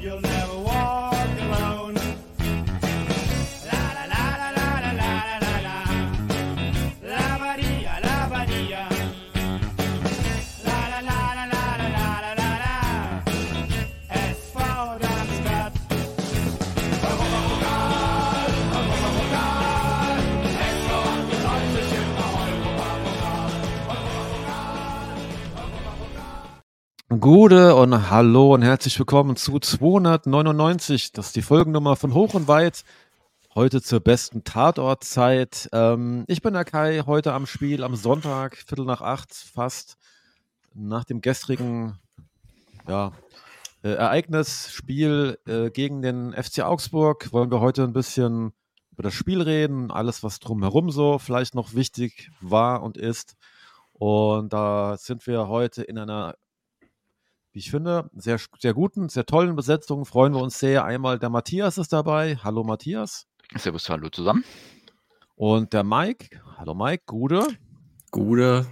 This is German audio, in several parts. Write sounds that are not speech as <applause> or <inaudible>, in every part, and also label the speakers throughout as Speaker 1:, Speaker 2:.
Speaker 1: You'll never walk
Speaker 2: Gute und hallo und herzlich willkommen zu 299. Das ist die Folgennummer von Hoch und Weit. Heute zur besten Tatortzeit. Ähm, ich bin der Kai, heute am Spiel am Sonntag, Viertel nach acht, fast nach dem gestrigen ja, äh, Ereignis, äh, gegen den FC Augsburg. Wollen wir heute ein bisschen über das Spiel reden, alles, was drumherum so vielleicht noch wichtig war und ist. Und da sind wir heute in einer wie ich finde, sehr, sehr guten, sehr tollen Besetzung. Freuen wir uns sehr. Einmal der Matthias ist dabei. Hallo Matthias.
Speaker 3: Servus, hallo zusammen.
Speaker 2: Und der Mike. Hallo Mike, Gude.
Speaker 4: Gude.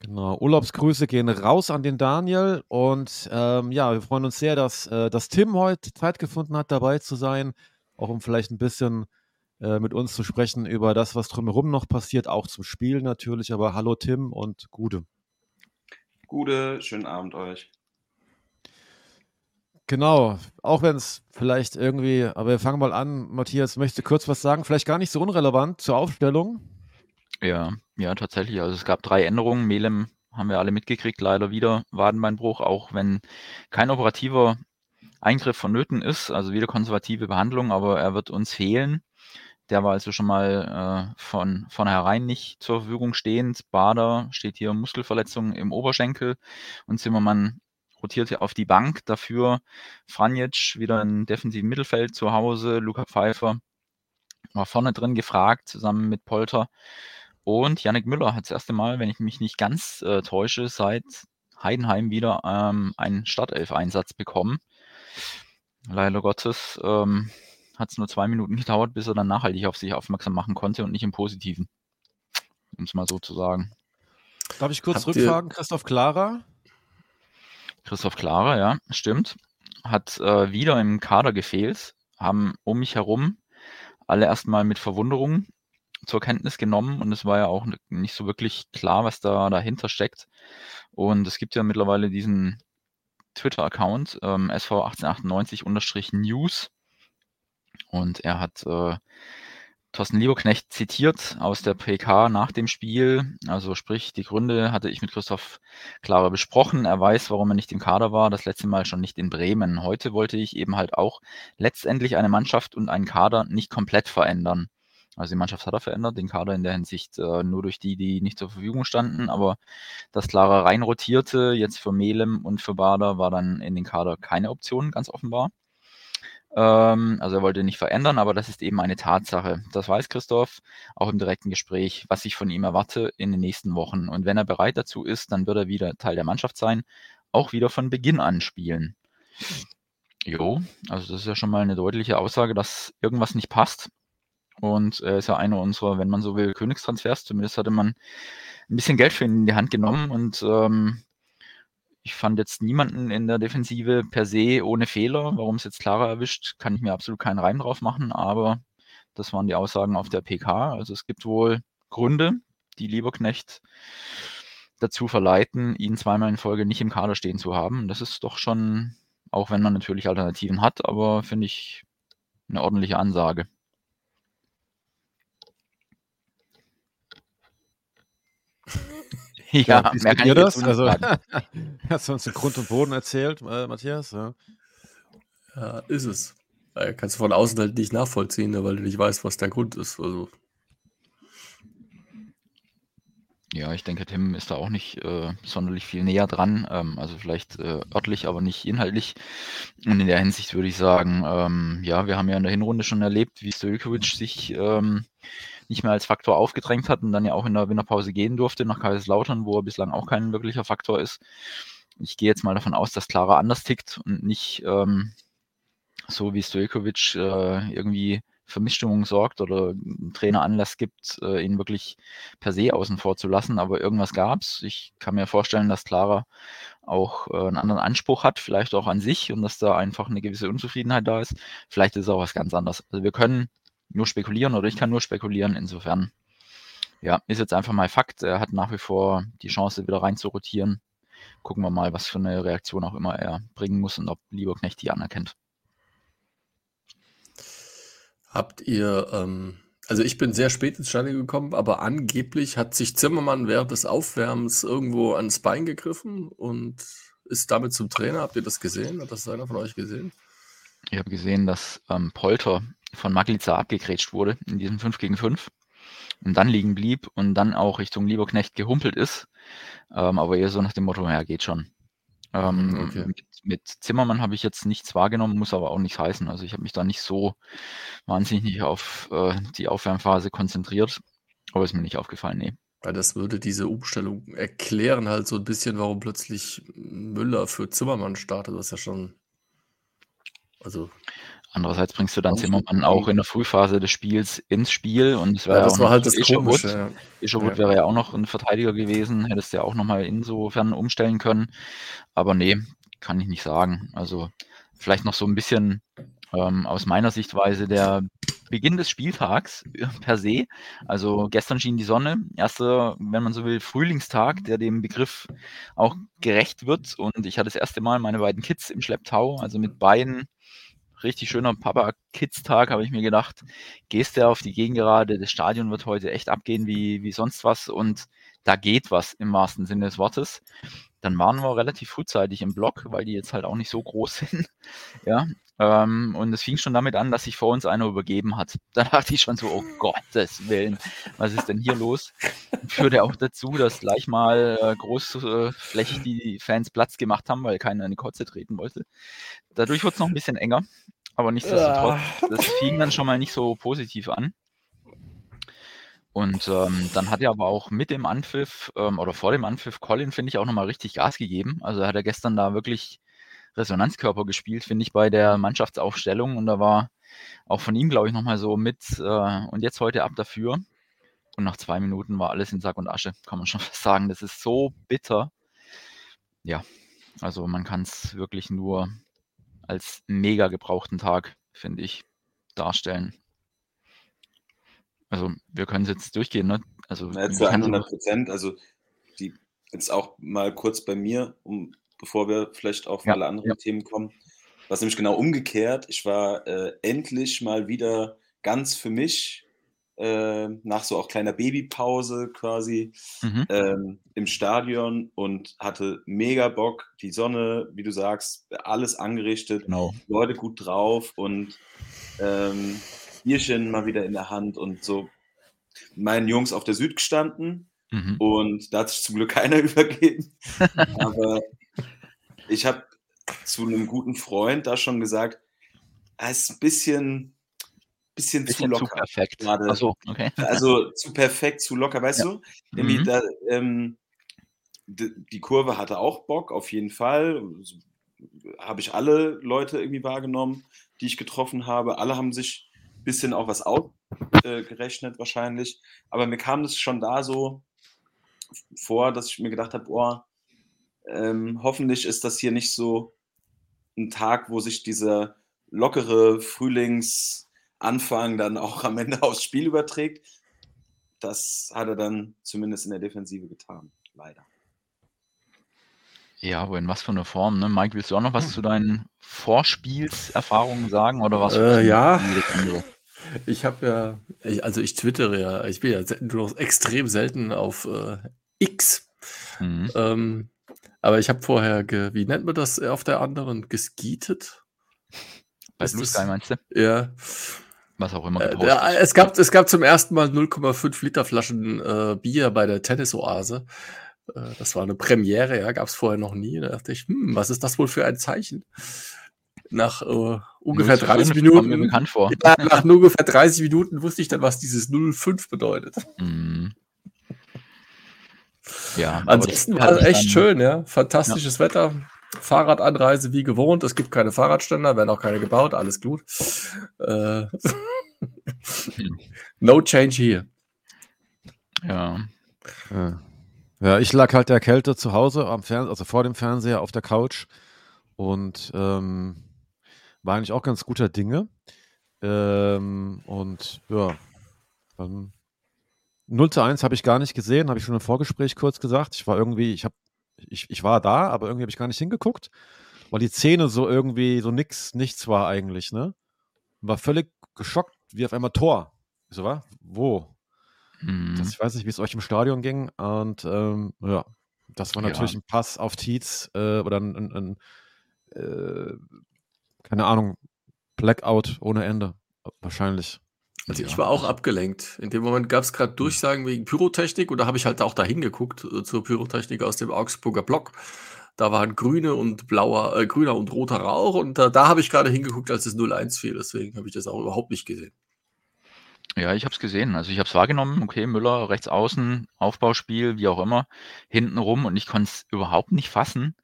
Speaker 2: Genau, Urlaubsgrüße gehen raus an den Daniel. Und ähm, ja, wir freuen uns sehr, dass, äh, dass Tim heute Zeit gefunden hat, dabei zu sein. Auch um vielleicht ein bisschen äh, mit uns zu sprechen über das, was drumherum noch passiert, auch zum Spiel natürlich. Aber hallo Tim und Gude.
Speaker 5: Gute, schönen Abend euch.
Speaker 2: Genau, auch wenn es vielleicht irgendwie, aber wir fangen mal an. Matthias, möchtest du kurz was sagen? Vielleicht gar nicht so unrelevant zur Aufstellung.
Speaker 3: Ja, ja, tatsächlich. Also es gab drei Änderungen. Melem haben wir alle mitgekriegt, leider wieder Wadenbeinbruch, auch wenn kein operativer Eingriff vonnöten ist, also wieder konservative Behandlung, aber er wird uns fehlen. Der war also schon mal äh, von vornherein nicht zur Verfügung stehend. Bader steht hier Muskelverletzung im Oberschenkel und Zimmermann rotiert auf die Bank. Dafür Franjic wieder im defensiven Mittelfeld zu Hause. Luca Pfeiffer war vorne drin gefragt, zusammen mit Polter. Und Yannick Müller hat das erste Mal, wenn ich mich nicht ganz äh, täusche, seit Heidenheim wieder ähm, einen Startelf-Einsatz bekommen. Leider Gottes ähm, hat es nur zwei Minuten gedauert, bis er dann nachhaltig auf sich aufmerksam machen konnte und nicht im Positiven. Um es mal so zu sagen.
Speaker 2: Darf ich kurz
Speaker 4: Habt
Speaker 2: rückfragen, Christoph Clara?
Speaker 3: Christoph Klara, ja, stimmt. Hat äh, wieder im Kader gefehlt, haben um mich herum alle erstmal mit Verwunderung zur Kenntnis genommen und es war ja auch nicht so wirklich klar, was da dahinter steckt. Und es gibt ja mittlerweile diesen Twitter-Account, ähm, SV1898-News. Und er hat äh, Thorsten Lieberknecht zitiert aus der PK nach dem Spiel. Also sprich, die Gründe hatte ich mit Christoph Klarer besprochen. Er weiß, warum er nicht im Kader war. Das letzte Mal schon nicht in Bremen. Heute wollte ich eben halt auch letztendlich eine Mannschaft und einen Kader nicht komplett verändern. Also die Mannschaft hat er verändert, den Kader in der Hinsicht äh, nur durch die, die nicht zur Verfügung standen. Aber dass Clara rein rotierte, jetzt für Melem und für Bader, war dann in den Kader keine Option, ganz offenbar. Ähm, also er wollte nicht verändern, aber das ist eben eine Tatsache. Das weiß Christoph auch im direkten Gespräch, was ich von ihm erwarte in den nächsten Wochen. Und wenn er bereit dazu ist, dann wird er wieder Teil der Mannschaft sein, auch wieder von Beginn an spielen. Jo, also das ist ja schon mal eine deutliche Aussage, dass irgendwas nicht passt. Und er ist ja einer unserer, wenn man so will, Königstransfers. Zumindest hatte man ein bisschen Geld für ihn in die Hand genommen und ähm, ich fand jetzt niemanden in der Defensive per se ohne Fehler. Warum es jetzt Clara erwischt, kann ich mir absolut keinen Reim drauf machen, aber das waren die Aussagen auf der PK. Also es gibt wohl Gründe, die Lieberknecht dazu verleiten, ihn zweimal in Folge nicht im Kader stehen zu haben. Das ist doch schon, auch wenn man natürlich Alternativen hat, aber finde ich eine ordentliche Ansage. <laughs> <laughs> Ja,
Speaker 2: wie
Speaker 3: mehr kann
Speaker 2: ihr
Speaker 3: ich
Speaker 2: das? Also, <laughs> hast du uns den Grund und Boden erzählt, äh, Matthias? Ja.
Speaker 4: Ja, ist es. Äh, kannst du von außen halt nicht nachvollziehen, ne, weil du nicht weißt, was der Grund ist. Also,
Speaker 3: Ja, ich denke, Tim ist da auch nicht äh, sonderlich viel näher dran. Ähm, also vielleicht äh, örtlich, aber nicht inhaltlich. Und in der Hinsicht würde ich sagen, ähm, ja, wir haben ja in der Hinrunde schon erlebt, wie Stojkovic sich ähm, nicht mehr als Faktor aufgedrängt hat und dann ja auch in der Winterpause gehen durfte nach Kaiserslautern, wo er bislang auch kein wirklicher Faktor ist. Ich gehe jetzt mal davon aus, dass Clara anders tickt und nicht ähm, so wie Stojkovic äh, irgendwie für Missstimmung sorgt oder ein Trainer Anlass gibt, äh, ihn wirklich per se außen vor zu lassen. Aber irgendwas gab's. Ich kann mir vorstellen, dass Clara auch äh, einen anderen Anspruch hat, vielleicht auch an sich und dass da einfach eine gewisse Unzufriedenheit da ist. Vielleicht ist es auch was ganz anderes. Also wir können nur spekulieren oder ich kann nur spekulieren. Insofern, ja, ist jetzt einfach mal Fakt. Er hat nach wie vor die Chance, wieder rein zu rotieren. Gucken wir mal, was für eine Reaktion auch immer er bringen muss und ob Lieberknecht die anerkennt.
Speaker 4: Habt ihr, ähm, also ich bin sehr spät ins Stadion gekommen, aber angeblich hat sich Zimmermann während des Aufwärmens irgendwo ans Bein gegriffen und ist damit zum Trainer. Habt ihr das gesehen? Hat das einer von euch gesehen?
Speaker 3: Ich habe gesehen, dass ähm, Polter von Maglica abgegrätscht wurde in diesem 5 gegen 5 und dann liegen blieb und dann auch Richtung Lieberknecht gehumpelt ist. Ähm, aber eher so nach dem Motto, ja, geht schon. Ähm,
Speaker 4: Okay.
Speaker 3: mit, mit Zimmermann habe ich jetzt nichts wahrgenommen, muss aber auch nichts heißen. Also ich habe mich da nicht so wahnsinnig auf äh, die Aufwärmphase konzentriert, aber ist mir nicht aufgefallen, nee.
Speaker 4: Weil das würde diese Umstellung erklären, halt so ein bisschen, warum plötzlich Müller für Zimmermann startet. Ist ja schon. Also,
Speaker 3: Andererseits bringst du dann Zimmermann auch in der Frühphase des Spiels ins Spiel und es wäre
Speaker 4: ja,
Speaker 3: ja
Speaker 4: das
Speaker 3: auch
Speaker 4: war
Speaker 3: noch
Speaker 4: halt das
Speaker 3: Isherwood.
Speaker 4: Komische. Ja.
Speaker 3: Isherwood
Speaker 4: Ja.
Speaker 3: wäre ja auch noch ein Verteidiger gewesen, hättest du ja auch nochmal insofern umstellen können. Aber nee, kann ich nicht sagen. Also vielleicht noch so ein bisschen ähm, aus meiner Sichtweise der Beginn des Spieltags <laughs> per se. Also gestern schien die Sonne, erster, wenn man so will, Frühlingstag, der dem Begriff auch gerecht wird. Und ich hatte das erste Mal meine beiden Kids im Schlepptau, also mit beiden richtig schöner Papa-Kids-Tag, habe ich mir gedacht, gehst du auf die Gegengerade, das Stadion wird heute echt abgehen wie, wie sonst was und da geht was im wahrsten Sinne des Wortes. Dann waren wir relativ frühzeitig im Block, weil die jetzt halt auch nicht so groß <laughs> sind. ja. Ähm, und es fing schon damit an, dass sich vor uns einer übergeben hat. <laughs> Da dachte ich schon so, oh <laughs> Gottes Willen, was ist denn hier los? Führte auch dazu, dass gleich mal äh, großflächig die Fans Platz gemacht haben, weil keiner in die Kotze treten wollte. Dadurch wurde es noch ein bisschen enger, aber nichtsdestotrotz, das fing dann schon mal nicht so positiv an. Und ähm, dann hat er aber auch mit dem Anpfiff ähm, oder vor dem Anpfiff Colin, finde ich, auch nochmal richtig Gas gegeben. Also hat er gestern da wirklich Resonanzkörper gespielt, finde ich, bei der Mannschaftsaufstellung. Und da war auch von ihm, glaube ich, nochmal so mit äh, und jetzt heute ab dafür. Und nach zwei Minuten war alles in Sack und Asche, kann man schon <laughs> fast sagen. Das ist so bitter. Ja, also man kann es wirklich nur als mega gebrauchten Tag, finde ich, darstellen. Also wir können es jetzt durchgehen, ne? Also ich
Speaker 5: zu
Speaker 3: kann
Speaker 5: 100 Prozent. Also die jetzt auch mal kurz bei mir, um bevor wir vielleicht auf
Speaker 3: Ja,
Speaker 5: alle anderen
Speaker 3: ja.
Speaker 5: Themen kommen. Was nämlich genau umgekehrt. Ich war äh, endlich mal wieder ganz für mich äh, nach so auch kleiner Babypause quasi
Speaker 3: Mhm.
Speaker 5: ähm, im Stadion und hatte mega Bock. Die Sonne, wie du sagst, alles angerichtet.
Speaker 3: Genau.
Speaker 5: Leute gut drauf und ähm, Bierchen mal wieder in der Hand und so meinen Jungs auf der Süd gestanden
Speaker 3: Mhm.
Speaker 5: und da hat sich zum Glück <laughs> keiner übergeben. <laughs> Aber ich habe zu einem guten Freund da schon gesagt, er ist ein bisschen, bisschen,
Speaker 3: Bisschen
Speaker 5: zu
Speaker 3: zu
Speaker 5: locker.
Speaker 3: perfekt.
Speaker 5: gerade.
Speaker 3: Achso, okay.
Speaker 5: Also zu perfekt, zu locker, weißt
Speaker 3: Ja.
Speaker 5: du?
Speaker 3: Mhm.
Speaker 5: da, ähm, die Kurve hatte auch Bock, auf jeden Fall. So Habe ich alle Leute irgendwie wahrgenommen, die ich getroffen habe. Alle haben sich ein bisschen auch was ausgerechnet wahrscheinlich. Aber mir kam das schon da so vor, dass ich mir gedacht habe, boah, ähm, hoffentlich ist das hier nicht so ein Tag, wo sich dieser lockere Frühlingsanfang dann auch am Ende aufs Spiel überträgt. Das hat er dann zumindest in der Defensive getan, leider.
Speaker 3: Ja, aber in was für einer Form, ne? Mike, willst du auch noch was zu deinen Vorspielserfahrungen sagen oder was?
Speaker 4: Äh, ja. Ich habe ja, ich, also ich twittere ja, ich bin ja se- nur noch extrem selten auf äh, X.
Speaker 3: Mhm.
Speaker 4: Ähm, aber ich habe vorher, ge, wie nennt man das auf der anderen, geskeetet?
Speaker 3: Bei Blue Sky meinst du?
Speaker 4: Ja.
Speaker 3: Was auch immer
Speaker 4: Äh, ja, es, gab, es gab zum ersten Mal 0,5 Liter Flaschen äh, Bier bei der Tennisoase. Äh, das war eine Premiere, ja, gab es vorher noch nie. Da dachte ich, hm, was ist das wohl für ein Zeichen? Nach äh, ungefähr
Speaker 3: 0 zu
Speaker 4: 30
Speaker 3: 5 kommt mir
Speaker 4: Minuten.
Speaker 3: bekannt vor.
Speaker 4: Ja, nach ungefähr 30 Minuten wusste ich dann, was dieses 0,5 bedeutet.
Speaker 3: Mhm. Ja,
Speaker 4: Ansonsten war es echt
Speaker 3: dann-
Speaker 4: schön, ja. Fantastisches Wetter. Fahrradanreise wie gewohnt. Es gibt keine Fahrradständer, werden auch keine gebaut, alles gut. Äh, <laughs> no change here.
Speaker 3: Ja,
Speaker 2: Ja. Ja, ich lag halt der Kälte zu Hause am Fern also vor dem Fernseher auf der Couch und ähm, war eigentlich auch ganz guter Dinge. Ähm, und ja, dann 0 zu 1 habe ich gar nicht gesehen, habe ich schon im Vorgespräch kurz gesagt. Ich war irgendwie, ich habe, ich, ich war da, aber irgendwie habe ich gar nicht hingeguckt, weil die Szene so irgendwie so nix, nichts war eigentlich, ne? War völlig geschockt, wie auf einmal Tor. So, was? Wo?
Speaker 3: Mhm.
Speaker 2: Das, ich weiß nicht, wie es euch im Stadion ging. Und ähm, ja, das war
Speaker 3: Ja.
Speaker 2: natürlich ein Pass auf Tietz äh, oder ein, ein, ein äh, keine Ahnung, Blackout ohne Ende. Wahrscheinlich.
Speaker 4: Also ich
Speaker 3: Ja.
Speaker 4: war auch abgelenkt. In dem Moment gab es gerade Durchsagen wegen Pyrotechnik und da habe ich halt auch da hingeguckt äh, zur Pyrotechnik aus dem Augsburger Block. Da waren grüne und blauer, äh, grüner und roter Rauch und da, da habe ich gerade hingeguckt, als es 0-1 fiel. Deswegen habe ich das auch überhaupt nicht gesehen.
Speaker 3: Ja, ich habe es gesehen. Also ich habe es wahrgenommen. Okay, Müller rechts außen, Aufbauspiel, wie auch immer, hinten rum und ich konnte es überhaupt nicht fassen,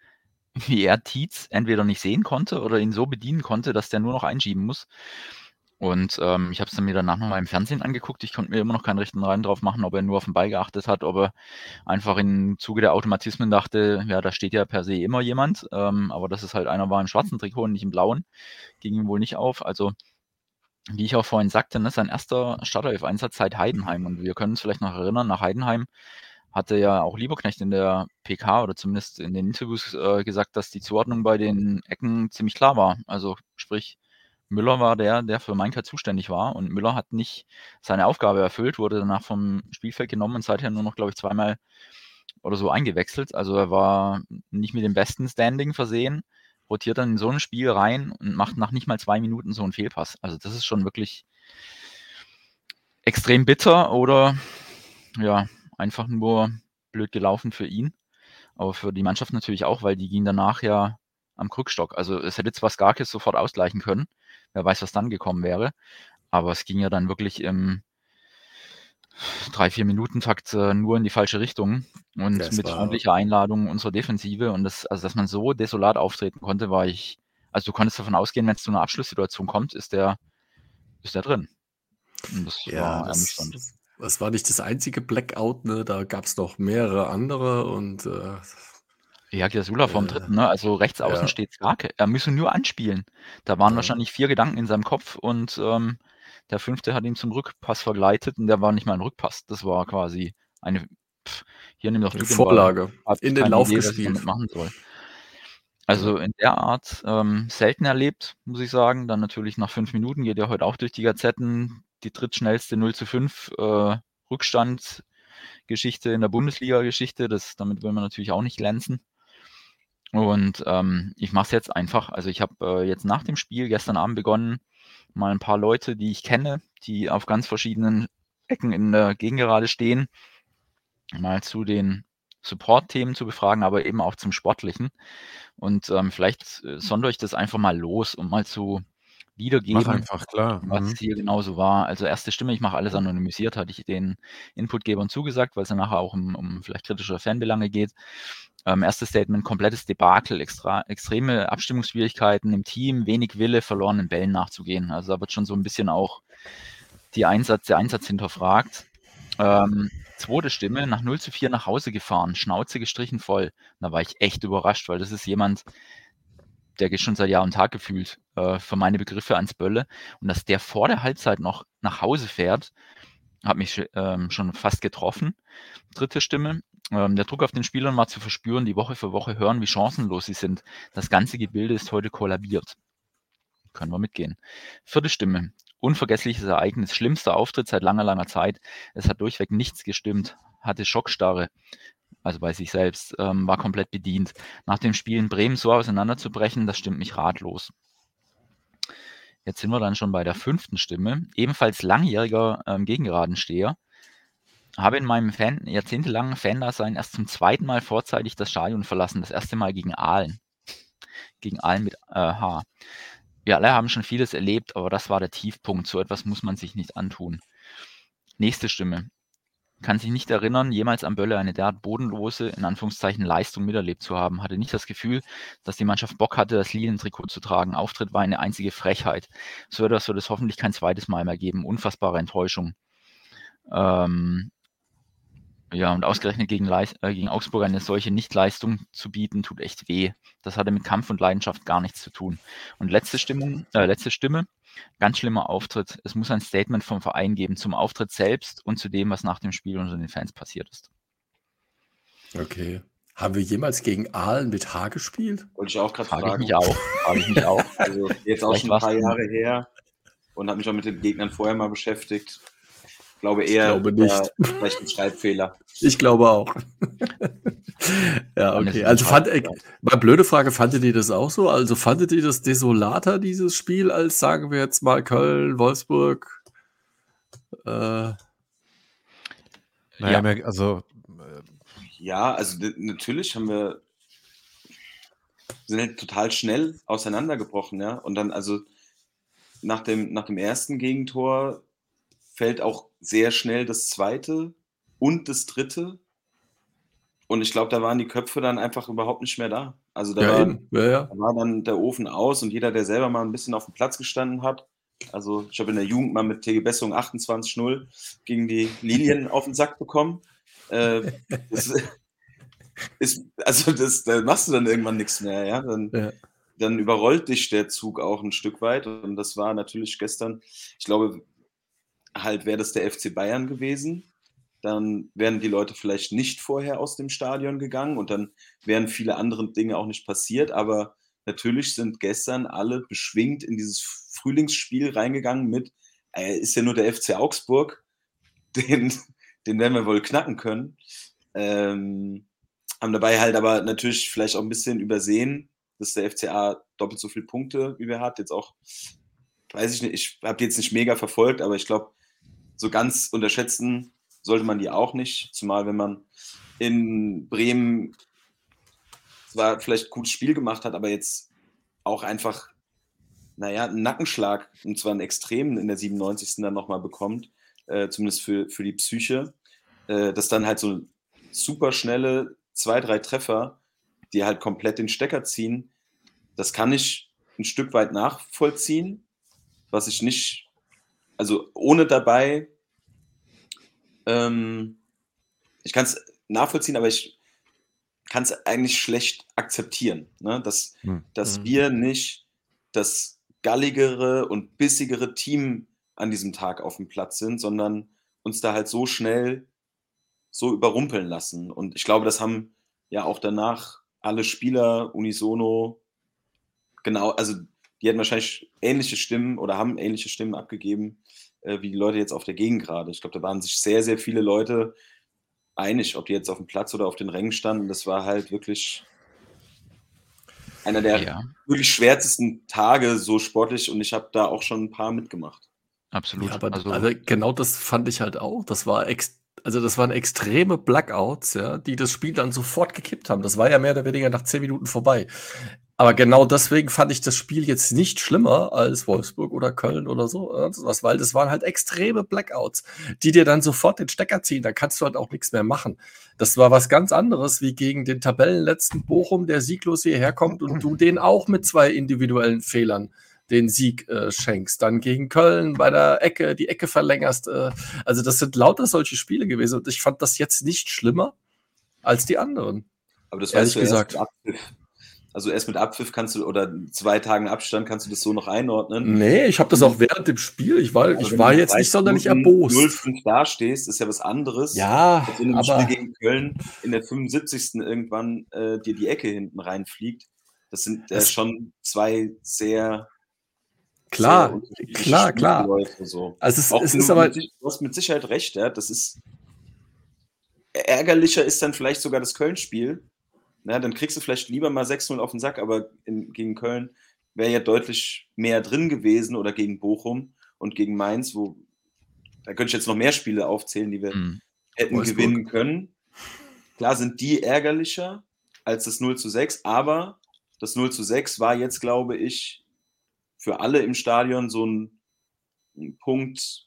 Speaker 3: wie er Tietz entweder nicht sehen konnte oder ihn so bedienen konnte, dass der nur noch einschieben muss. Und ähm, ich habe es dann mir danach nochmal im Fernsehen angeguckt. Ich konnte mir immer noch keinen rechten Rein drauf machen, ob er nur auf den Ball geachtet hat, ob er einfach im Zuge der Automatismen dachte, ja, da steht ja per se immer jemand. Ähm, aber dass es halt einer war im schwarzen Trikot und nicht im blauen, ging ihm wohl nicht auf. Also wie ich auch vorhin sagte, ne, sein erster Startelf-Einsatz seit Heidenheim. Und wir können uns vielleicht noch erinnern, nach Heidenheim hatte ja auch Lieberknecht in der PK oder zumindest in den Interviews äh, gesagt, dass die Zuordnung bei den Ecken ziemlich klar war. Also sprich, Müller war der, der für Mainka zuständig war und Müller hat nicht seine Aufgabe erfüllt, wurde danach vom Spielfeld genommen und seither nur noch, glaube ich, zweimal oder so eingewechselt. Also er war nicht mit dem besten Standing versehen, rotiert dann in so ein Spiel rein und macht nach nicht mal zwei Minuten so einen Fehlpass. Also das ist schon wirklich extrem bitter oder ja, einfach nur blöd gelaufen für ihn. Aber für die Mannschaft natürlich auch, weil die ging danach ja am Krückstock. Also es hätte zwar Skarkis sofort ausgleichen können, wer weiß, was dann gekommen wäre. Aber es ging ja dann wirklich im drei, vier Minuten Takt äh, nur in die falsche Richtung und
Speaker 4: Das
Speaker 3: mit freundlicher Einladung unserer Defensive. Und das, also dass man so desolat auftreten konnte, war ich, also du konntest davon ausgehen, wenn es zu einer Abschlusssituation kommt, ist der, ist der drin. Und das
Speaker 4: Ja,
Speaker 3: war
Speaker 4: das, das war nicht das einzige Blackout, ne? Da gab es noch mehrere andere und äh,
Speaker 3: Ja, Giasula vom
Speaker 4: Äh,
Speaker 3: dritten, ne? Also rechts außen
Speaker 4: ja.
Speaker 3: steht Skarke. Er müsse nur anspielen. Da waren
Speaker 4: Ja.
Speaker 3: wahrscheinlich vier Gedanken in seinem Kopf und ähm, der fünfte hat ihn zum Rückpass vergleitet und der war nicht mal ein Rückpass. Das war quasi eine, pff, hier nimm doch
Speaker 4: eine
Speaker 3: Ball.
Speaker 4: Vorlage
Speaker 3: Hab
Speaker 4: in den Lauf
Speaker 3: Idee,
Speaker 4: gespielt.
Speaker 3: damit machen soll. Also in der Art ähm, selten erlebt, muss ich sagen. Dann natürlich nach fünf Minuten geht er heute auch durch die Gazetten. Die drittschnellste 0 zu 5 äh, Rückstand-Geschichte in der Bundesliga-Geschichte. Das, damit will man natürlich auch nicht glänzen. Und ähm, ich mache es jetzt einfach. Also ich habe äh, jetzt nach dem Spiel gestern Abend begonnen, mal ein paar Leute, die ich kenne, die auf ganz verschiedenen Ecken in der Gegengerade stehen, mal zu den Support-Themen zu befragen, aber eben auch zum Sportlichen. Und ähm, vielleicht äh, sondere ich das einfach mal los, um mal zu wiedergeben,
Speaker 2: einfach,
Speaker 3: was
Speaker 2: Mhm.
Speaker 3: hier genauso war. Also erste Stimme, ich mache alles anonymisiert, hatte ich den Inputgebern zugesagt, weil es ja nachher auch um, um vielleicht kritische Fanbelange geht. Ähm, erstes Statement, komplettes Debakel, extra, extreme Abstimmungsschwierigkeiten im Team, wenig Wille, verlorenen Bällen nachzugehen. Also da wird schon so ein bisschen auch die Einsatz, der Einsatz hinterfragt. Ähm, zweite Stimme, nach 0 zu 4 nach Hause gefahren, Schnauze gestrichen voll. Da war ich echt überrascht, weil das ist jemand, der geht schon seit Jahr und Tag gefühlt äh, für meine Begriffe ans Bölle. Und dass der vor der Halbzeit noch nach Hause fährt, hat mich ähm, schon fast getroffen. Dritte Stimme. Ähm, der Druck auf den Spielern war zu verspüren, die Woche für Woche hören, wie chancenlos sie sind. Das ganze Gebilde ist heute kollabiert. Können wir mitgehen. Vierte Stimme. Unvergessliches Ereignis, schlimmster Auftritt seit langer, langer Zeit. Es hat durchweg nichts gestimmt. Hatte Schockstarre, also bei sich selbst, ähm, war komplett bedient. Nach dem Spiel in Bremen so auseinanderzubrechen, das stimmt mich ratlos. Jetzt sind wir dann schon bei der fünften Stimme. Ebenfalls langjähriger ähm, Gegengeradensteher. Habe in meinem Fan, jahrzehntelangen Fandasein erst zum zweiten Mal vorzeitig das Stadion verlassen. Das erste Mal gegen Aalen. Gegen Aalen mit äh, H. Wir alle haben schon vieles erlebt, aber das war der Tiefpunkt. So etwas muss man sich nicht antun. Nächste Stimme. Kann sich nicht erinnern, jemals am Bölle eine derart bodenlose, in Anführungszeichen, Leistung miterlebt zu haben. Hatte nicht das Gefühl, dass die Mannschaft Bock hatte, das Lilientrikot zu tragen. Auftritt war eine einzige Frechheit. So etwas wird es hoffentlich kein zweites Mal mehr geben. Unfassbare Enttäuschung. Ähm, Ja, und ausgerechnet gegen, Leis äh, gegen Augsburg eine solche Nichtleistung zu bieten, tut echt weh. Das hatte mit Kampf und Leidenschaft gar nichts zu tun. Und letzte Stimmung, äh, letzte Stimme, ganz schlimmer Auftritt. Es muss ein Statement vom Verein geben zum Auftritt selbst und zu dem, was nach dem Spiel unter den Fans passiert ist.
Speaker 4: Okay. Haben wir jemals gegen Aalen mit H gespielt?
Speaker 5: Wollte ich auch gerade
Speaker 3: Frage ich
Speaker 5: fragen.
Speaker 3: mich auch. Frage ich mich auch. <laughs>
Speaker 5: Also jetzt auch
Speaker 3: Vielleicht
Speaker 5: schon ein paar Jahre her und habe mich auch mit den Gegnern vorher mal beschäftigt. Ich glaube eher,
Speaker 4: glaube nicht.
Speaker 5: war vielleicht ein Schreibfehler. <laughs>
Speaker 4: Ich glaube auch. <laughs> ja, okay. Also fand, äh, mal blöde Frage, fandet ihr das auch so? Also fandet ihr das desolater, dieses Spiel, als sagen wir jetzt mal Köln, Wolfsburg? Äh,
Speaker 2: Naja,
Speaker 3: Ja.
Speaker 2: mehr- also
Speaker 5: Ja, also natürlich haben wir sind halt total schnell auseinandergebrochen, ja. Und dann, also nach dem, nach dem ersten Gegentor fällt auch sehr schnell das zweite und das dritte. Und ich glaube, da waren die Köpfe dann einfach überhaupt nicht mehr da. Also da
Speaker 4: ja,
Speaker 5: war.
Speaker 4: Ja, ja.
Speaker 5: da war dann der Ofen aus und jeder, der selber mal ein bisschen auf dem Platz gestanden hat, also ich habe in der Jugend mal mit TG Bessung 28-0 gegen die Lilien <laughs> auf den Sack bekommen. Äh, das <laughs> ist, also das, da machst du dann irgendwann nichts mehr, ja. Dann,
Speaker 4: Ja.
Speaker 5: dann überrollt dich der Zug auch ein Stück weit. Und das war natürlich gestern, ich glaube, halt wäre das der FC Bayern gewesen, dann wären die Leute vielleicht nicht vorher aus dem Stadion gegangen und dann wären viele andere Dinge auch nicht passiert. Aber natürlich sind gestern alle beschwingt in dieses Frühlingsspiel reingegangen mit, äh, ist ja nur der FC Augsburg, <laughs> den, den werden wir wohl knacken können. Ähm, haben dabei halt aber natürlich vielleicht auch ein bisschen übersehen, dass der FCA doppelt so viele Punkte wie wir hat. Jetzt auch, weiß ich nicht, ich habe die jetzt nicht mega verfolgt, aber ich glaube, so ganz unterschätzen sollte man die auch nicht. Zumal wenn man in Bremen zwar vielleicht ein gutes Spiel gemacht hat, aber jetzt auch einfach, naja, einen Nackenschlag, und zwar einen extremen in der 97. dann nochmal bekommt, äh, zumindest für, für die Psyche, äh, dass dann halt so super schnelle zwei, drei Treffer, die halt komplett den Stecker ziehen, das kann ich ein Stück weit nachvollziehen, was ich nicht, also ohne dabei, ähm, ich kann es nachvollziehen, aber ich kann es eigentlich schlecht akzeptieren, ne? dass,
Speaker 2: Hm.
Speaker 5: dass
Speaker 4: Mhm.
Speaker 5: wir nicht das galligere und bissigere Team an diesem Tag auf dem Platz sind, sondern uns da halt so schnell so überrumpeln lassen. Und ich glaube, das haben ja auch danach alle Spieler unisono genau, also die hätten wahrscheinlich ähnliche Stimmen oder haben ähnliche Stimmen abgegeben, äh, wie die Leute jetzt auf der Gegend gerade. Ich glaube, da waren sich sehr, sehr viele Leute einig, ob die jetzt auf dem Platz oder auf den Rängen standen. Das war halt wirklich einer der
Speaker 3: Ja,
Speaker 5: wirklich schwärzesten Tage so sportlich und ich habe da auch schon ein paar mitgemacht.
Speaker 3: absolut.
Speaker 4: Ja, aber
Speaker 3: also,
Speaker 4: also genau das fand ich halt auch. Das war ex also das waren extreme Blackouts, ja, die das Spiel dann sofort gekippt haben. Das war ja mehr oder weniger nach zehn Minuten vorbei. Aber genau deswegen fand ich das Spiel jetzt nicht schlimmer als Wolfsburg oder Köln oder so, äh, was, weil das waren halt extreme Blackouts, die dir dann sofort den Stecker ziehen. Da kannst du halt auch nichts mehr machen. Das war was ganz anderes wie gegen den Tabellenletzten Bochum, der sieglos hierher kommt und du den auch mit zwei individuellen Fehlern den Sieg äh, schenkst. Dann gegen Köln bei der Ecke, die Ecke verlängerst. Äh, also das sind lauter solche Spiele gewesen und ich fand das jetzt nicht schlimmer als die anderen.
Speaker 5: Aber das
Speaker 4: Ehrlich
Speaker 5: du erst
Speaker 4: gesagt.
Speaker 5: Abpfiff. Also erst mit Abpfiff kannst du oder zwei Tagen Abstand kannst du das so noch einordnen.
Speaker 4: Nee, ich habe das auch während dem Spiel. Ich war,
Speaker 5: Also
Speaker 4: ich
Speaker 5: wenn
Speaker 4: war
Speaker 5: du
Speaker 4: jetzt nicht sonderlich erbost.
Speaker 5: 0-5 dastehst, ist ja was anderes.
Speaker 4: Ja,
Speaker 5: als wenn du
Speaker 4: aber
Speaker 5: Spiel gegen Köln in der 75. irgendwann äh, dir die Ecke hinten reinfliegt. Das sind äh,
Speaker 4: Das-
Speaker 5: schon zwei sehr,
Speaker 4: klar,
Speaker 5: sehr
Speaker 4: klar, klar.
Speaker 5: So.
Speaker 4: Also es,
Speaker 5: Auch
Speaker 4: es
Speaker 5: du,
Speaker 4: ist aber
Speaker 5: mit, du hast mit Sicherheit recht, ja. Das ist ärgerlicher ist dann vielleicht sogar das Köln-Spiel. Na, dann kriegst du vielleicht lieber mal 6-0 auf den Sack, aber in, gegen Köln wäre ja deutlich mehr drin gewesen oder gegen Bochum und gegen Mainz, wo da könnte ich jetzt noch mehr Spiele aufzählen, die wir
Speaker 3: mh,
Speaker 5: hätten
Speaker 4: Wolfsburg.
Speaker 5: gewinnen können. Klar sind die ärgerlicher als das 0 zu 6, aber das 0 zu 6 war jetzt, glaube ich, für alle im Stadion so ein, ein Punkt,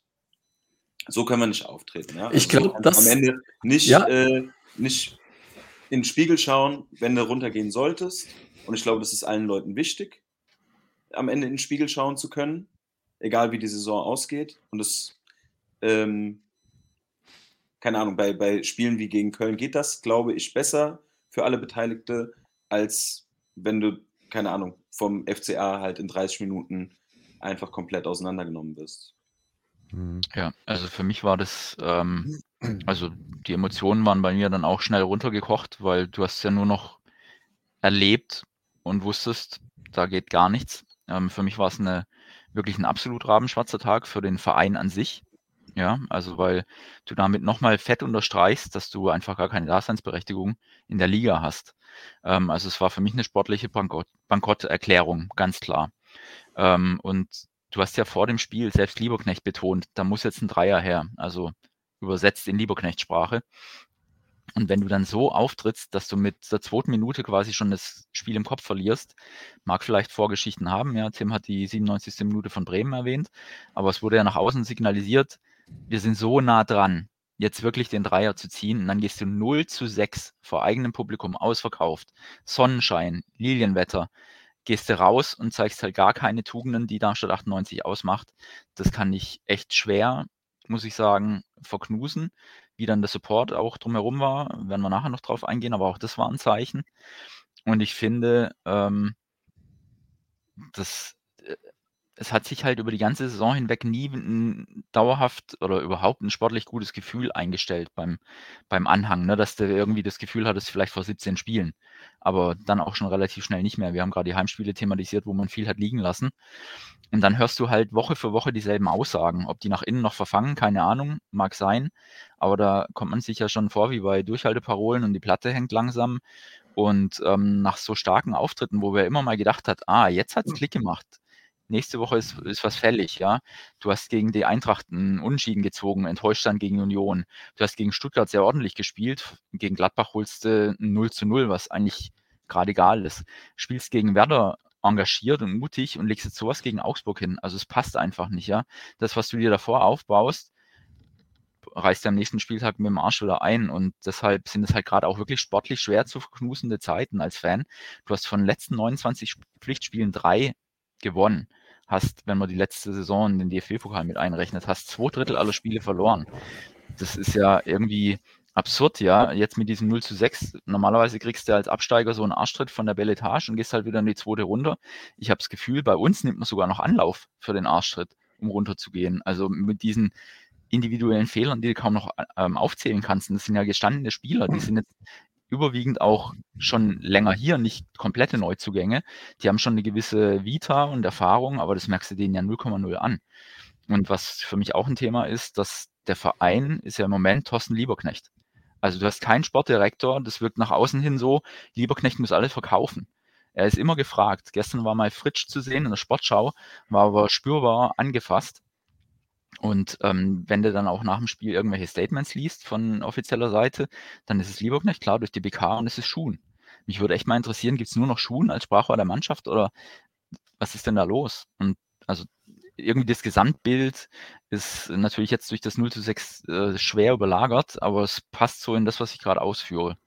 Speaker 5: so können wir nicht auftreten. Ja?
Speaker 4: Ich
Speaker 5: Also
Speaker 4: glaub,
Speaker 5: du kannst
Speaker 4: das-
Speaker 5: am Ende nicht,
Speaker 4: Ja.
Speaker 5: äh, nicht in den Spiegel schauen, wenn du runtergehen solltest. Und ich glaube, das ist allen Leuten wichtig, am Ende in den Spiegel schauen zu können, egal wie die Saison ausgeht. Und das ähm, keine Ahnung, bei, bei Spielen wie gegen Köln geht das, glaube ich, besser für alle Beteiligte, als wenn du, keine Ahnung, vom FCA halt in 30 Minuten einfach komplett auseinandergenommen wirst.
Speaker 2: Mhm.
Speaker 3: Ja, also für mich war das, ähm, also die Emotionen waren bei mir dann auch schnell runtergekocht, weil du hast ja nur noch erlebt und wusstest, da geht gar nichts. Ähm, für mich war es eine, wirklich ein absolut rabenschwarzer Tag für den Verein an sich. Ja, also weil du damit nochmal fett unterstreichst, dass du einfach gar keine Daseinsberechtigung in der Liga hast. Ähm, also es war für mich eine sportliche Bankott Bankrotterklärung, ganz klar. Ähm, und du hast ja vor dem Spiel selbst Lieberknecht betont, da muss jetzt ein Dreier her, also übersetzt in Lieberknecht-Sprache. Und wenn du dann so auftrittst, dass du mit der zweiten Minute quasi schon das Spiel im Kopf verlierst, mag vielleicht Vorgeschichten haben. Ja, Tim hat die 97. Minute von Bremen erwähnt, aber es wurde ja nach außen signalisiert, wir sind so nah dran, jetzt wirklich den Dreier zu ziehen. Und dann gehst du 0 zu 6 vor eigenem Publikum ausverkauft. Sonnenschein, Lilienwetter. Gehst du raus und zeigst halt gar keine Tugenden, die Darmstadt 98 ausmacht. Das kann ich echt schwer, muss ich sagen, verknusen. Wie dann der Support auch drumherum war, werden wir nachher noch drauf eingehen, aber auch das war ein Zeichen. Und ich finde, ähm, das es hat sich halt über die ganze Saison hinweg nie ein dauerhaft oder überhaupt ein sportlich gutes Gefühl eingestellt beim, beim Anhang, ne? dass du irgendwie das Gefühl hattest, vielleicht vor 17 Spielen, aber dann auch schon relativ schnell nicht mehr. Wir haben gerade die Heimspiele thematisiert, wo man viel hat liegen lassen. Und dann hörst du halt Woche für Woche dieselben Aussagen. Ob die nach innen noch verfangen, keine Ahnung, mag sein. Aber da kommt man sich ja schon vor wie bei Durchhalteparolen und die Platte hängt langsam. Und ähm, nach so starken Auftritten, wo wer immer mal gedacht hat, ah, jetzt hat's Klick gemacht nächste Woche ist, ist was fällig, ja. Du hast gegen die Eintracht einen Unentschieden gezogen, enttäuscht dann gegen Union. Du hast gegen Stuttgart sehr ordentlich gespielt. Gegen Gladbach holst du ein 0 zu 0, was eigentlich gerade egal ist. Spielst gegen Werder engagiert und mutig und legst jetzt sowas gegen Augsburg hin. Also es passt einfach nicht, ja. Das, was du dir davor aufbaust, reißt am nächsten Spieltag mit dem Arsch wieder ein. Und deshalb sind es halt gerade auch wirklich sportlich schwer zu verknusende Zeiten als Fan. Du hast von den letzten 29 Pflichtspielen drei gewonnen. Hast, wenn man die letzte Saison in den DFB-Pokal mit einrechnet, hast zwei Drittel aller Spiele verloren. Das ist ja irgendwie absurd, ja. Jetzt mit diesem 0 zu 6, normalerweise kriegst du als Absteiger so einen Arschtritt von der Belletage und gehst halt wieder in die zweite Runde. Ich habe das Gefühl, bei uns nimmt man sogar noch Anlauf für den Arschtritt, um runterzugehen. Also mit diesen individuellen Fehlern, die du kaum noch ähm, aufzählen kannst. Und das sind ja gestandene Spieler, die sind jetzt überwiegend auch schon länger hier, nicht komplette Neuzugänge. Die haben schon eine gewisse Vita und Erfahrung, aber das merkst du denen ja 0,0 an. Und was für mich auch ein Thema ist, dass der Verein ist ja im Moment Thorsten Lieberknecht. Also du hast keinen Sportdirektor, das wirkt nach außen hin so, Lieberknecht muss alles verkaufen. Er ist immer gefragt. Gestern war mal Fritsch zu sehen in der Sportschau, war aber spürbar angefasst. Und ähm, wenn du dann auch nach dem Spiel irgendwelche Statements liest von offizieller Seite, dann ist es Lieberknecht, klar, durch die BK und es ist Schuhen. Mich würde echt mal interessieren, gibt es nur noch Schuhen als Sprachrohr der Mannschaft oder was ist denn da los? Und also irgendwie das Gesamtbild ist natürlich jetzt durch das 0 zu 6 äh, schwer überlagert, aber es passt so in das, was ich gerade ausführe.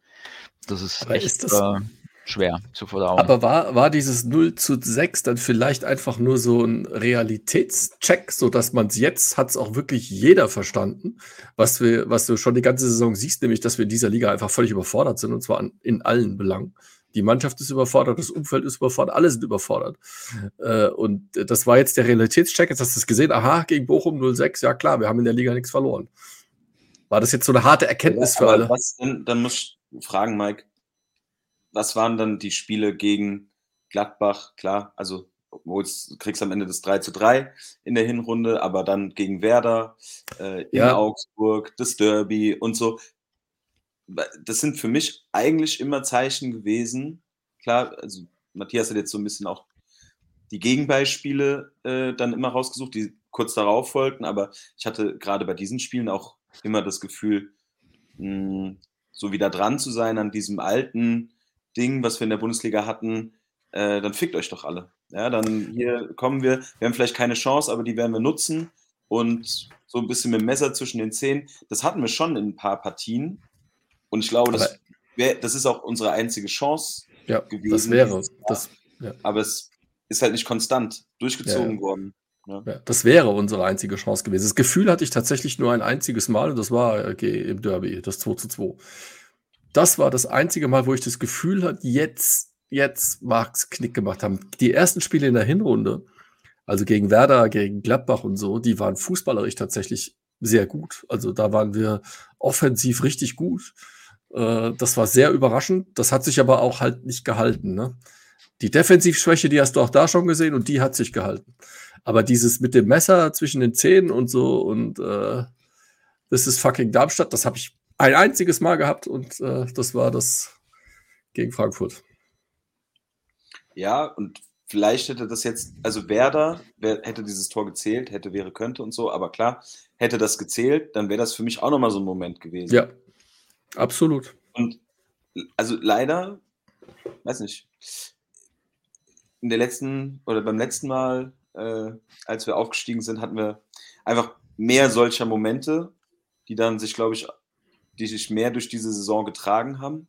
Speaker 3: Das ist
Speaker 4: Aber
Speaker 3: echt
Speaker 4: ist das-
Speaker 3: äh, schwer zu verdauen.
Speaker 4: Aber war, war dieses 0 zu 6 dann vielleicht einfach nur so ein Realitätscheck, sodass man es jetzt hat es auch wirklich jeder verstanden, was wir, was du schon die ganze Saison siehst, nämlich, dass wir in dieser Liga einfach völlig überfordert sind und zwar an, in allen Belangen. Die Mannschaft ist überfordert, das Umfeld ist überfordert, alle sind überfordert. Äh, und das war jetzt der Realitätscheck. Jetzt hast du es gesehen, aha, gegen Bochum 0-6, ja klar, wir haben in der Liga nichts verloren. War das jetzt so eine harte Erkenntnis für
Speaker 5: Aber
Speaker 4: alle?
Speaker 5: Was denn, dann muss ich fragen, Mike, was waren dann die Spiele gegen Gladbach? Klar, also obwohl du kriegst am Ende das 3 zu 3 in der Hinrunde, aber dann gegen Werder, äh, in
Speaker 4: Ja.
Speaker 5: Augsburg, das Derby und so. Das sind für mich eigentlich immer Zeichen gewesen. Klar, also Matthias hat jetzt so ein bisschen auch die Gegenbeispiele äh, dann immer rausgesucht, die kurz darauf folgten, aber ich hatte gerade bei diesen Spielen auch immer das Gefühl, mh, so wieder dran zu sein an diesem alten Ding, was wir in der Bundesliga hatten, äh, dann fickt euch doch alle. Ja, dann hier kommen wir, wir haben vielleicht keine Chance, aber die werden wir nutzen und so ein bisschen mit dem Messer zwischen den Zähnen. Das hatten wir schon in ein paar Partien und ich glaube, das, wär, das ist auch unsere einzige Chance,
Speaker 4: Ja,
Speaker 5: gewesen
Speaker 4: das wäre. Das,
Speaker 5: aber es ist halt nicht konstant durchgezogen
Speaker 4: Ja.
Speaker 5: worden. Ja.
Speaker 4: Ja, das wäre unsere einzige Chance gewesen. Das Gefühl hatte ich tatsächlich nur ein einziges Mal und das war äh, im Derby, das 2 zu 2. Das war das einzige Mal, wo ich das Gefühl hatte, jetzt, jetzt mag es Knick gemacht haben. Die ersten Spiele in der Hinrunde, also gegen Werder, gegen Gladbach und so, die waren fußballerisch tatsächlich sehr gut. Also da waren wir offensiv richtig gut. Äh, das war sehr überraschend. Das hat sich aber auch halt nicht gehalten. Ne? Die Defensivschwäche, die hast du auch da schon gesehen und die hat sich gehalten. Aber dieses mit dem Messer zwischen den Zähnen und so und äh, das ist fucking Darmstadt, das habe ich ein einziges Mal gehabt und äh, das war das gegen Frankfurt.
Speaker 5: Ja, und vielleicht hätte das jetzt, also Werder wer, hätte dieses Tor gezählt, hätte, wäre, könnte und so, aber klar, hätte das gezählt, dann wäre das für mich auch nochmal so ein Moment gewesen.
Speaker 4: Ja, absolut.
Speaker 5: Und also leider, weiß nicht, in der letzten oder beim letzten Mal, äh, als wir aufgestiegen sind, hatten wir einfach mehr solcher Momente, die dann sich, glaube ich, die sich mehr durch diese Saison getragen haben.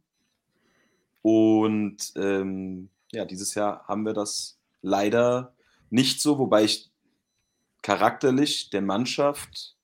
Speaker 5: Und ähm, ja, dieses Jahr haben wir das leider nicht so, wobei ich charakterlich der Mannschaft